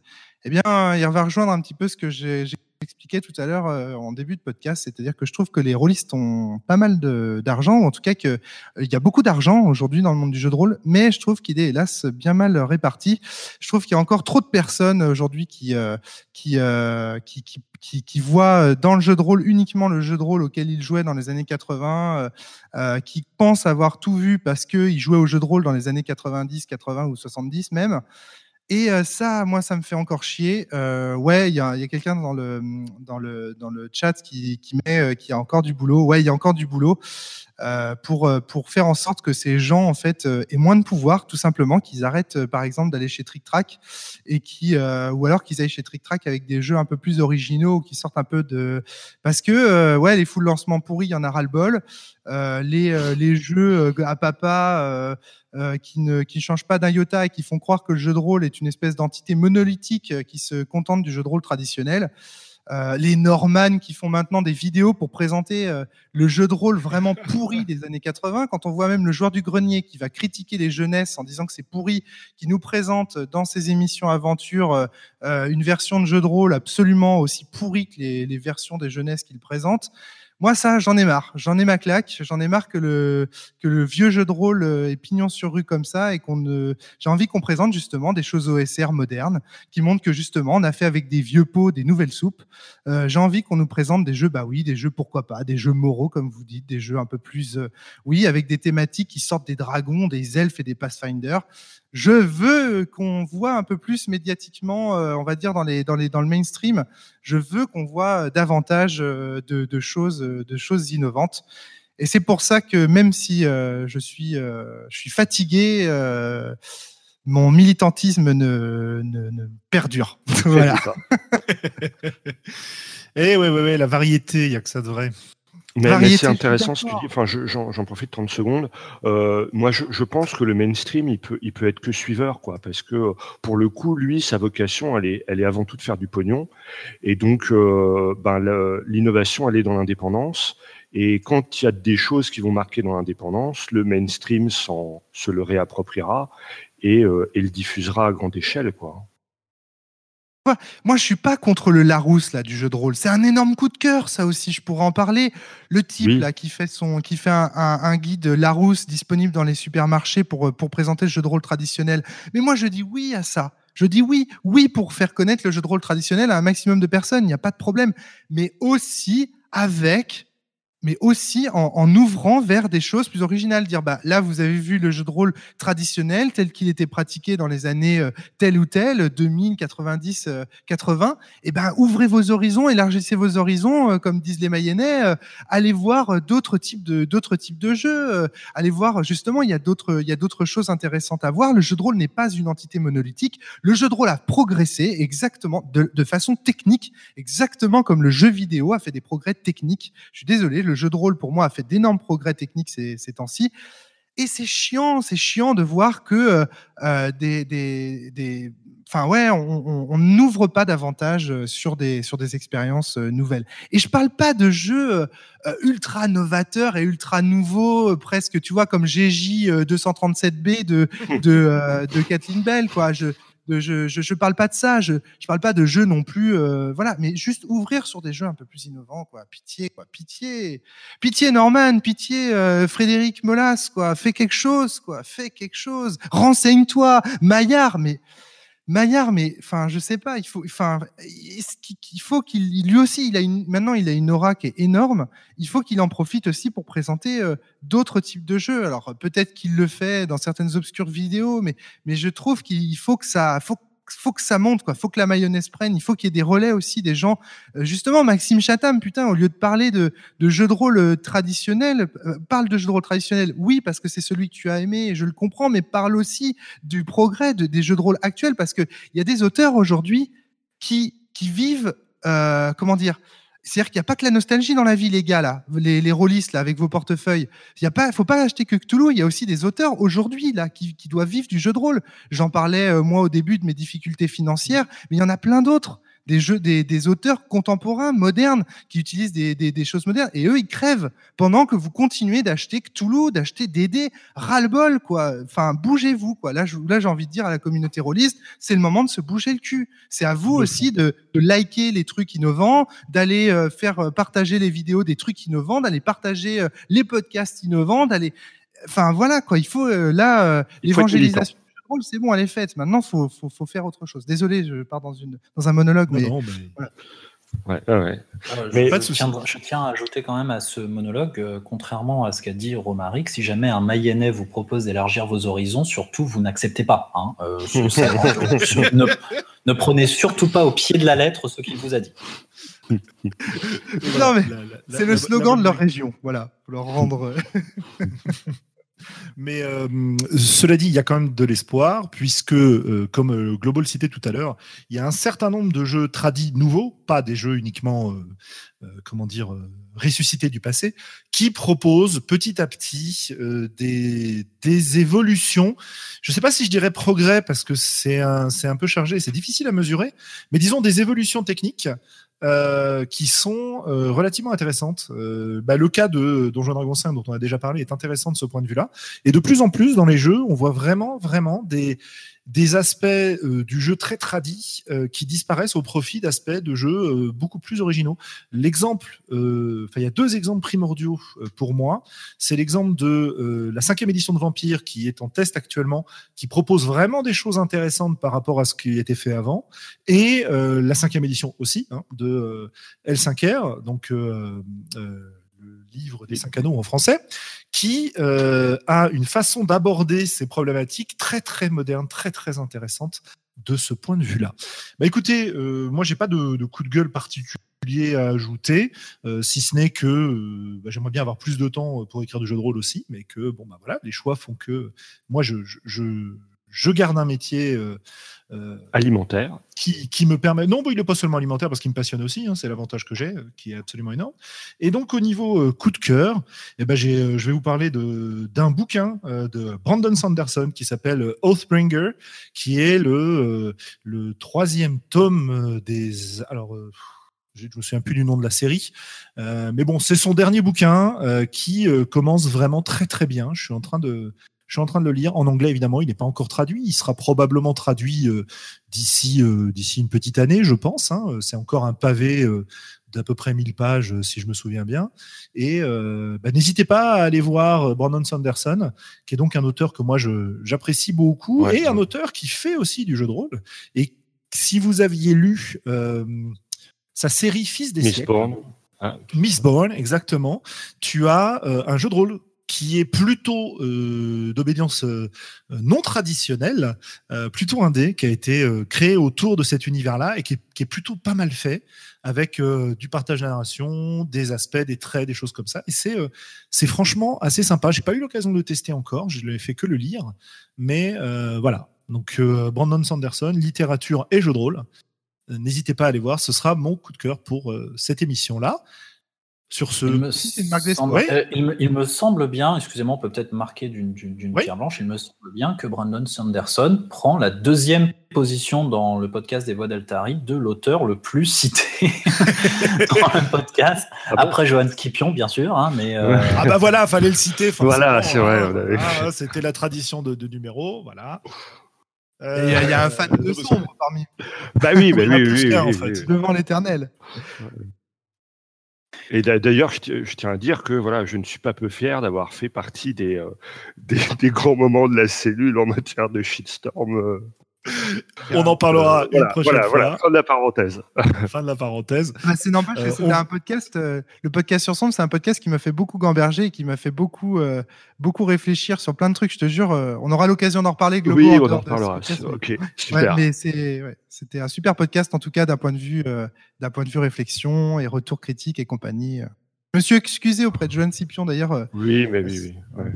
eh bien, euh, il va rejoindre un petit peu ce que j'ai expliqué tout à l'heure euh, en début de podcast, c'est-à-dire que je trouve que les rôlistes ont pas mal d'argent, en tout cas que euh, y a beaucoup d'argent aujourd'hui dans le monde du jeu de rôle, mais je trouve qu'il est hélas bien mal réparti. Je trouve qu'il y a encore trop de personnes aujourd'hui qui euh, qui, qui, qui, qui, qui voient dans le jeu de rôle uniquement le jeu de rôle auquel ils jouaient dans les années 80, euh, euh, qui pensent avoir tout vu parce qu'ils jouaient au jeu de rôle dans les années 90, 80 ou 70 même. Et euh, ça, moi, ça me fait encore chier. Euh, ouais, il y a, quelqu'un dans le, dans, le, dans le chat qui, qui met euh, qu'il y a encore du boulot. Ouais, il y a encore du boulot pour, euh, pour faire en sorte que ces gens, en fait, euh, aient moins de pouvoir, tout simplement, qu'ils arrêtent, euh, par exemple, d'aller chez Trick Track et qui, euh, ou alors qu'ils aillent chez Trick Track avec des jeux un peu plus originaux qui sortent un peu de. Parce que, euh, ouais, les full lancements pourris, il y en a ras-le-bol. Euh, les, euh, les jeux euh, à papa euh, euh, qui ne qui changent pas d'un iota et qui font croire que le jeu de rôle est une espèce d'entité monolithique euh, qui se contente du jeu de rôle traditionnel. Euh, les Norman qui font maintenant des vidéos pour présenter euh, le jeu de rôle vraiment pourri des années 80. Quand on voit même le joueur du grenier qui va critiquer les jeunesses en disant que c'est pourri, qui nous présente dans ses émissions aventures euh, euh, une version de jeu de rôle absolument aussi pourrie que les, les versions des jeunesses qu'il présente. Moi, ça, j'en ai marre. J'en ai ma claque. J'en ai marre que le, vieux jeu de rôle euh, est pignon sur rue comme ça et qu'on ne. J'ai envie qu'on présente justement des choses OSR modernes qui montrent que justement on a fait avec des vieux pots des nouvelles soupes. Euh, J'ai envie qu'on nous présente des jeux, bah oui, des jeux pourquoi pas, des jeux moraux comme vous dites, des jeux un peu plus, euh, oui, avec des thématiques qui sortent des dragons, des elfes et des pathfinders. Je veux qu'on voit un peu plus médiatiquement, euh, on va dire dans le mainstream. Je veux qu'on voit euh, davantage euh, de, de choses de choses innovantes. Et c'est pour ça que même si je suis fatigué, mon militantisme ne, perdure. voilà. Eh ouais, la variété, il y a que ça de vrai. Mais, c'est intéressant ce que tu dis. Enfin, je- j'en profite 30 secondes. Euh, moi, je, je pense que le mainstream, il peut, il peut être que suiveur, quoi, parce que pour le coup, lui, sa vocation, elle est, elle est avant tout de faire du pognon, et donc, euh, ben, l'innovation, elle est dans l'indépendance. Et quand il y a des choses qui vont marquer dans l'indépendance, le mainstream s'en- se le réappropriera et, euh, et le diffusera à grande échelle, quoi. Moi, je suis pas contre le Larousse là du jeu de rôle. C'est un énorme coup de cœur, ça aussi. Je pourrais en parler. Le type Oui. là qui fait son, qui fait un, un- un guide Larousse disponible dans les supermarchés pour euh, pour présenter le jeu de rôle traditionnel. Mais moi, je dis oui à ça. Je dis oui, oui pour faire connaître le jeu de rôle traditionnel à un maximum de personnes. Il n'y a pas de problème. Mais aussi avec mais aussi en, en ouvrant vers des choses plus originales. Dire, bah, là, vous avez vu le jeu de rôle traditionnel tel qu'il était pratiqué dans les années euh, telle ou telle, 2000, 90, euh, 80. Et ben, ouvrez vos horizons, élargissez vos horizons, euh, comme disent les Mayennais. euh, allez voir euh, d'autres types de d'autres types de jeux. allez voir justement, il y a d'autres il y a d'autres choses intéressantes à voir. Le jeu de rôle n'est pas une entité monolithique. Le jeu de rôle a progressé exactement de, de façon technique, exactement comme le jeu vidéo a fait des progrès techniques. Je suis désolé, le jeu de rôle pour moi a fait d'énormes progrès techniques ces, temps-ci. Et c'est chiant, c'est chiant de voir que euh, euh, des, des, enfin ouais, on n'ouvre pas davantage euh, sur des sur des expériences nouvelles. Et je parle pas de jeux ultra novateurs et ultra nouveaux, presque, tu vois, comme GJ euh, 237B de de Kathleen Bell, quoi. Je, je parle pas de ça, je, je parle pas de jeux non plus, euh, voilà, mais juste ouvrir sur des jeux un peu plus innovants, quoi. Pitié, quoi, pitié, pitié Norman, pitié euh, Frédéric Molas, quoi. Fais quelque chose, quoi. Fais quelque chose. Renseigne-toi, Maillard, mais Maillard, mais enfin, je sais pas, il faut, enfin, il faut qu'il, lui aussi, il a une, maintenant, il a une aura qui est énorme. Il faut qu'il en profite aussi pour présenter euh, d'autres types de jeux. Alors peut-être qu'il le fait dans certaines obscures vidéos, mais, mais je trouve qu'il faut que ça, faut faut que ça monte, quoi. Faut que la mayonnaise prenne. Il faut qu'il y ait des relais aussi, des gens. Euh, justement, Maxime Chatham, putain, au lieu de parler de, de jeux de rôle euh, traditionnels, euh, parle de jeux de rôle traditionnels. Oui, parce que c'est celui que tu as aimé, je le comprends, mais parle aussi du progrès de, des jeux de rôle actuels, parce que il y a des auteurs aujourd'hui qui qui vivent, euh, comment dire, c'est-à-dire qu'il n'y a pas que la nostalgie dans la vie, les gars, là, les, les rôlistes, là, avec vos portefeuilles. Il a pas, faut pas acheter que Cthulhu. Il y a aussi des auteurs aujourd'hui, là, qui, qui doivent vivre du jeu de rôle. J'en parlais, euh, moi, au début de mes difficultés financières, mais il y en a plein d'autres des jeux, des, des, auteurs contemporains, modernes, qui utilisent des, des, des, choses modernes, et eux, ils crèvent pendant que vous continuez d'acheter Cthulhu, d'acheter Dédé, ras-le-bol, quoi. Enfin, bougez-vous, quoi. Là, là, j'ai envie de dire à la communauté rôliste, c'est le moment de se bouger le cul. C'est à vous aussi de, de liker les trucs innovants, d'aller euh, faire euh, partager les vidéos des trucs innovants, d'aller partager euh, les podcasts innovants, d'aller, enfin, voilà, quoi. Il faut, euh, là, euh, l'évangélisation c'est bon, elle est faite. Maintenant, faut, faut, faut faire autre chose. Désolé, je pars dans, une, dans un monologue, mais, Non, mais- voilà. Ouais, ouais, ouais. Euh, je, Mais- je Pas de souci. tiens, je tiens à ajouter quand même à ce monologue, euh, contrairement à ce qu'a dit Romaric, si jamais un Mayennais vous propose d'élargir vos horizons, surtout vous n'acceptez pas. Hein, euh, ce- ne, ne prenez surtout pas au pied de la lettre ce qu'il vous a dit. Non, mais c'est la- le la- slogan la- de leur région. Voilà, pour leur rendre. Mais euh, cela dit, il y a quand même de l'espoir, puisque, euh, comme euh, Global citait tout à l'heure, il y a un certain nombre de jeux tradis nouveaux, pas des jeux uniquement, euh, comment dire, ressuscités du passé, qui proposent petit à petit des, des évolutions. Je ne sais pas si je dirais progrès, parce que c'est un, c'est un peu chargé, c'est difficile à mesurer, mais disons des évolutions techniques euh, qui sont euh, relativement intéressantes. Euh, bah, le cas de Donjons et Dragons 5 dont on a déjà parlé est intéressant de ce point de vue-là. Et de plus en plus dans les jeux, on voit vraiment, vraiment des des aspects euh, du jeu très tradis euh, qui disparaissent au profit d'aspects de jeux euh, beaucoup plus originaux. L'exemple, euh, il y a deux exemples primordiaux euh, pour moi. C'est l'exemple de la cinquième édition de Vampire qui est en test actuellement, qui propose vraiment des choses intéressantes par rapport à ce qui était fait avant, et la cinquième édition aussi hein, de euh, L5R, donc le livre des cinq anneaux en français, qui euh, a une façon d'aborder ces problématiques très très moderne, très très intéressante de ce point de vue-là. Bah écoutez, euh, moi j'ai pas de, coup de gueule particulier à ajouter, euh, si ce n'est que euh, bah, j'aimerais bien avoir plus de temps pour écrire du jeu de rôle aussi, mais que bon bah voilà, les choix font que moi je, je, je garde un métier. Euh, Alimentaire. qui, qui me permet. Non, bon, il n'est pas seulement alimentaire parce qu'il me passionne aussi, hein, c'est l'avantage que j'ai, euh, qui est absolument énorme. Et donc, au niveau euh, coup de cœur, eh ben, j'ai, je vais vous parler de, d'un bouquin euh, de Brandon Sanderson qui s'appelle Oathbringer, qui est le, le troisième tome des. Alors. je ne me souviens plus du nom de la série, euh, mais bon, c'est son dernier bouquin euh, qui euh, commence vraiment très très bien. Je suis en train de, je suis en train de le lire en anglais, évidemment. Il n'est pas encore traduit. Il sera probablement traduit euh, d'ici euh, d'ici une petite année, je pense. Hein. C'est encore un pavé euh, d'à peu près 1000 pages, euh, si je me souviens bien. Et euh, bah, n'hésitez pas à aller voir euh, Brandon Sanderson, qui est donc un auteur que moi j'apprécie beaucoup, Ouais. et un auteur qui fait aussi du jeu de rôle. Et si vous aviez lu euh, sa série Fils des siècles, Mistborn. Ah, Mistborn, exactement. Tu as euh, un jeu de rôle qui est plutôt euh, d'obédience euh, non traditionnelle, euh, plutôt indé, qui a été euh, créé autour de cet univers-là et qui est, plutôt pas mal fait, avec du partage de la narration, des aspects, des traits, des choses comme ça. Et c'est franchement assez sympa. J'ai pas eu l'occasion de le tester encore, je l'ai fait que le lire, mais voilà. Donc Brandon Sanderson, littérature et jeu de rôle. N'hésitez pas à aller voir, ce sera mon coup de cœur pour cette émission-là. Sur ce, Il me, une marque semble, Oui. euh, il, me, il me semble bien, excusez-moi, on peut peut-être marquer d'une Oui. pierre blanche, il me semble bien que Brandon Sanderson prend la deuxième position dans le podcast des voix d'Altari de l'auteur le plus cité dans le podcast, ah bon après Johan Skipion, bien sûr, hein, mais euh, Ah bah voilà, fallait le citer. Voilà, c'est vrai, avait- Ah, C'était la tradition de, de numéro, voilà. Euh, Il y, a- il y a un fan de sombre parmi Bah oui, bah oui, plus oui, qu'un, oui, en oui, fait. oui. devant l'éternel. Et d'a- d'ailleurs, je, ti- je tiens à dire que voilà, je ne suis pas peu fier d'avoir fait partie des, euh, des, des grands moments de la cellule en matière de shitstorm. On en parlera Euh, une voilà, prochaine voilà, fois. voilà, fin de la parenthèse. Fin de la parenthèse. Bah, c'est n'empêche Euh, que c'était on- un podcast. euh, le podcast sur Sombre, c'est un podcast qui m'a fait beaucoup gamberger et qui m'a fait beaucoup, euh, beaucoup réfléchir sur plein de trucs. Je te jure, euh, on aura l'occasion d'en reparler. Globo, Oui, on en de ce parlera. podcast, mais- Ok, Ouais, super. mais c'est, ouais, c'était un super podcast en tout cas d'un point de vue, euh, d'un point de vue réflexion et retour critique et compagnie. Je me suis excusé auprès de Joanne Scipion d'ailleurs. Oui, mais oui, oui. ouais.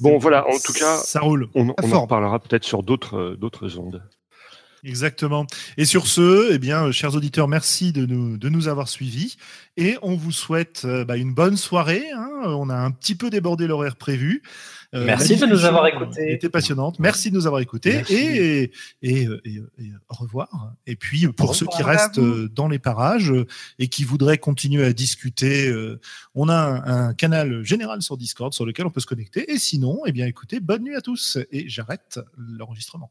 Bon, voilà, en tout cas, ça roule. on, on en reparlera peut-être sur d'autres euh, d'autres ondes. Exactement. Et sur ce, eh bien, euh, chers auditeurs, merci de nous, de nous avoir suivis. Et on vous souhaite euh, bah, une bonne soirée. hein. On a un petit peu débordé l'horaire prévu. Euh, Merci de nous avoir écoutés. était passionnante. Merci de nous avoir écoutés. Et, et, euh, et, euh, et, euh, au revoir. Et puis, pour Au ceux qui restent euh, dans les parages euh, et qui voudraient continuer à discuter, euh, on a un, un canal général sur Discord sur lequel on peut se connecter. Et sinon, eh bien, écoutez, bonne nuit à tous. Et j'arrête l'enregistrement.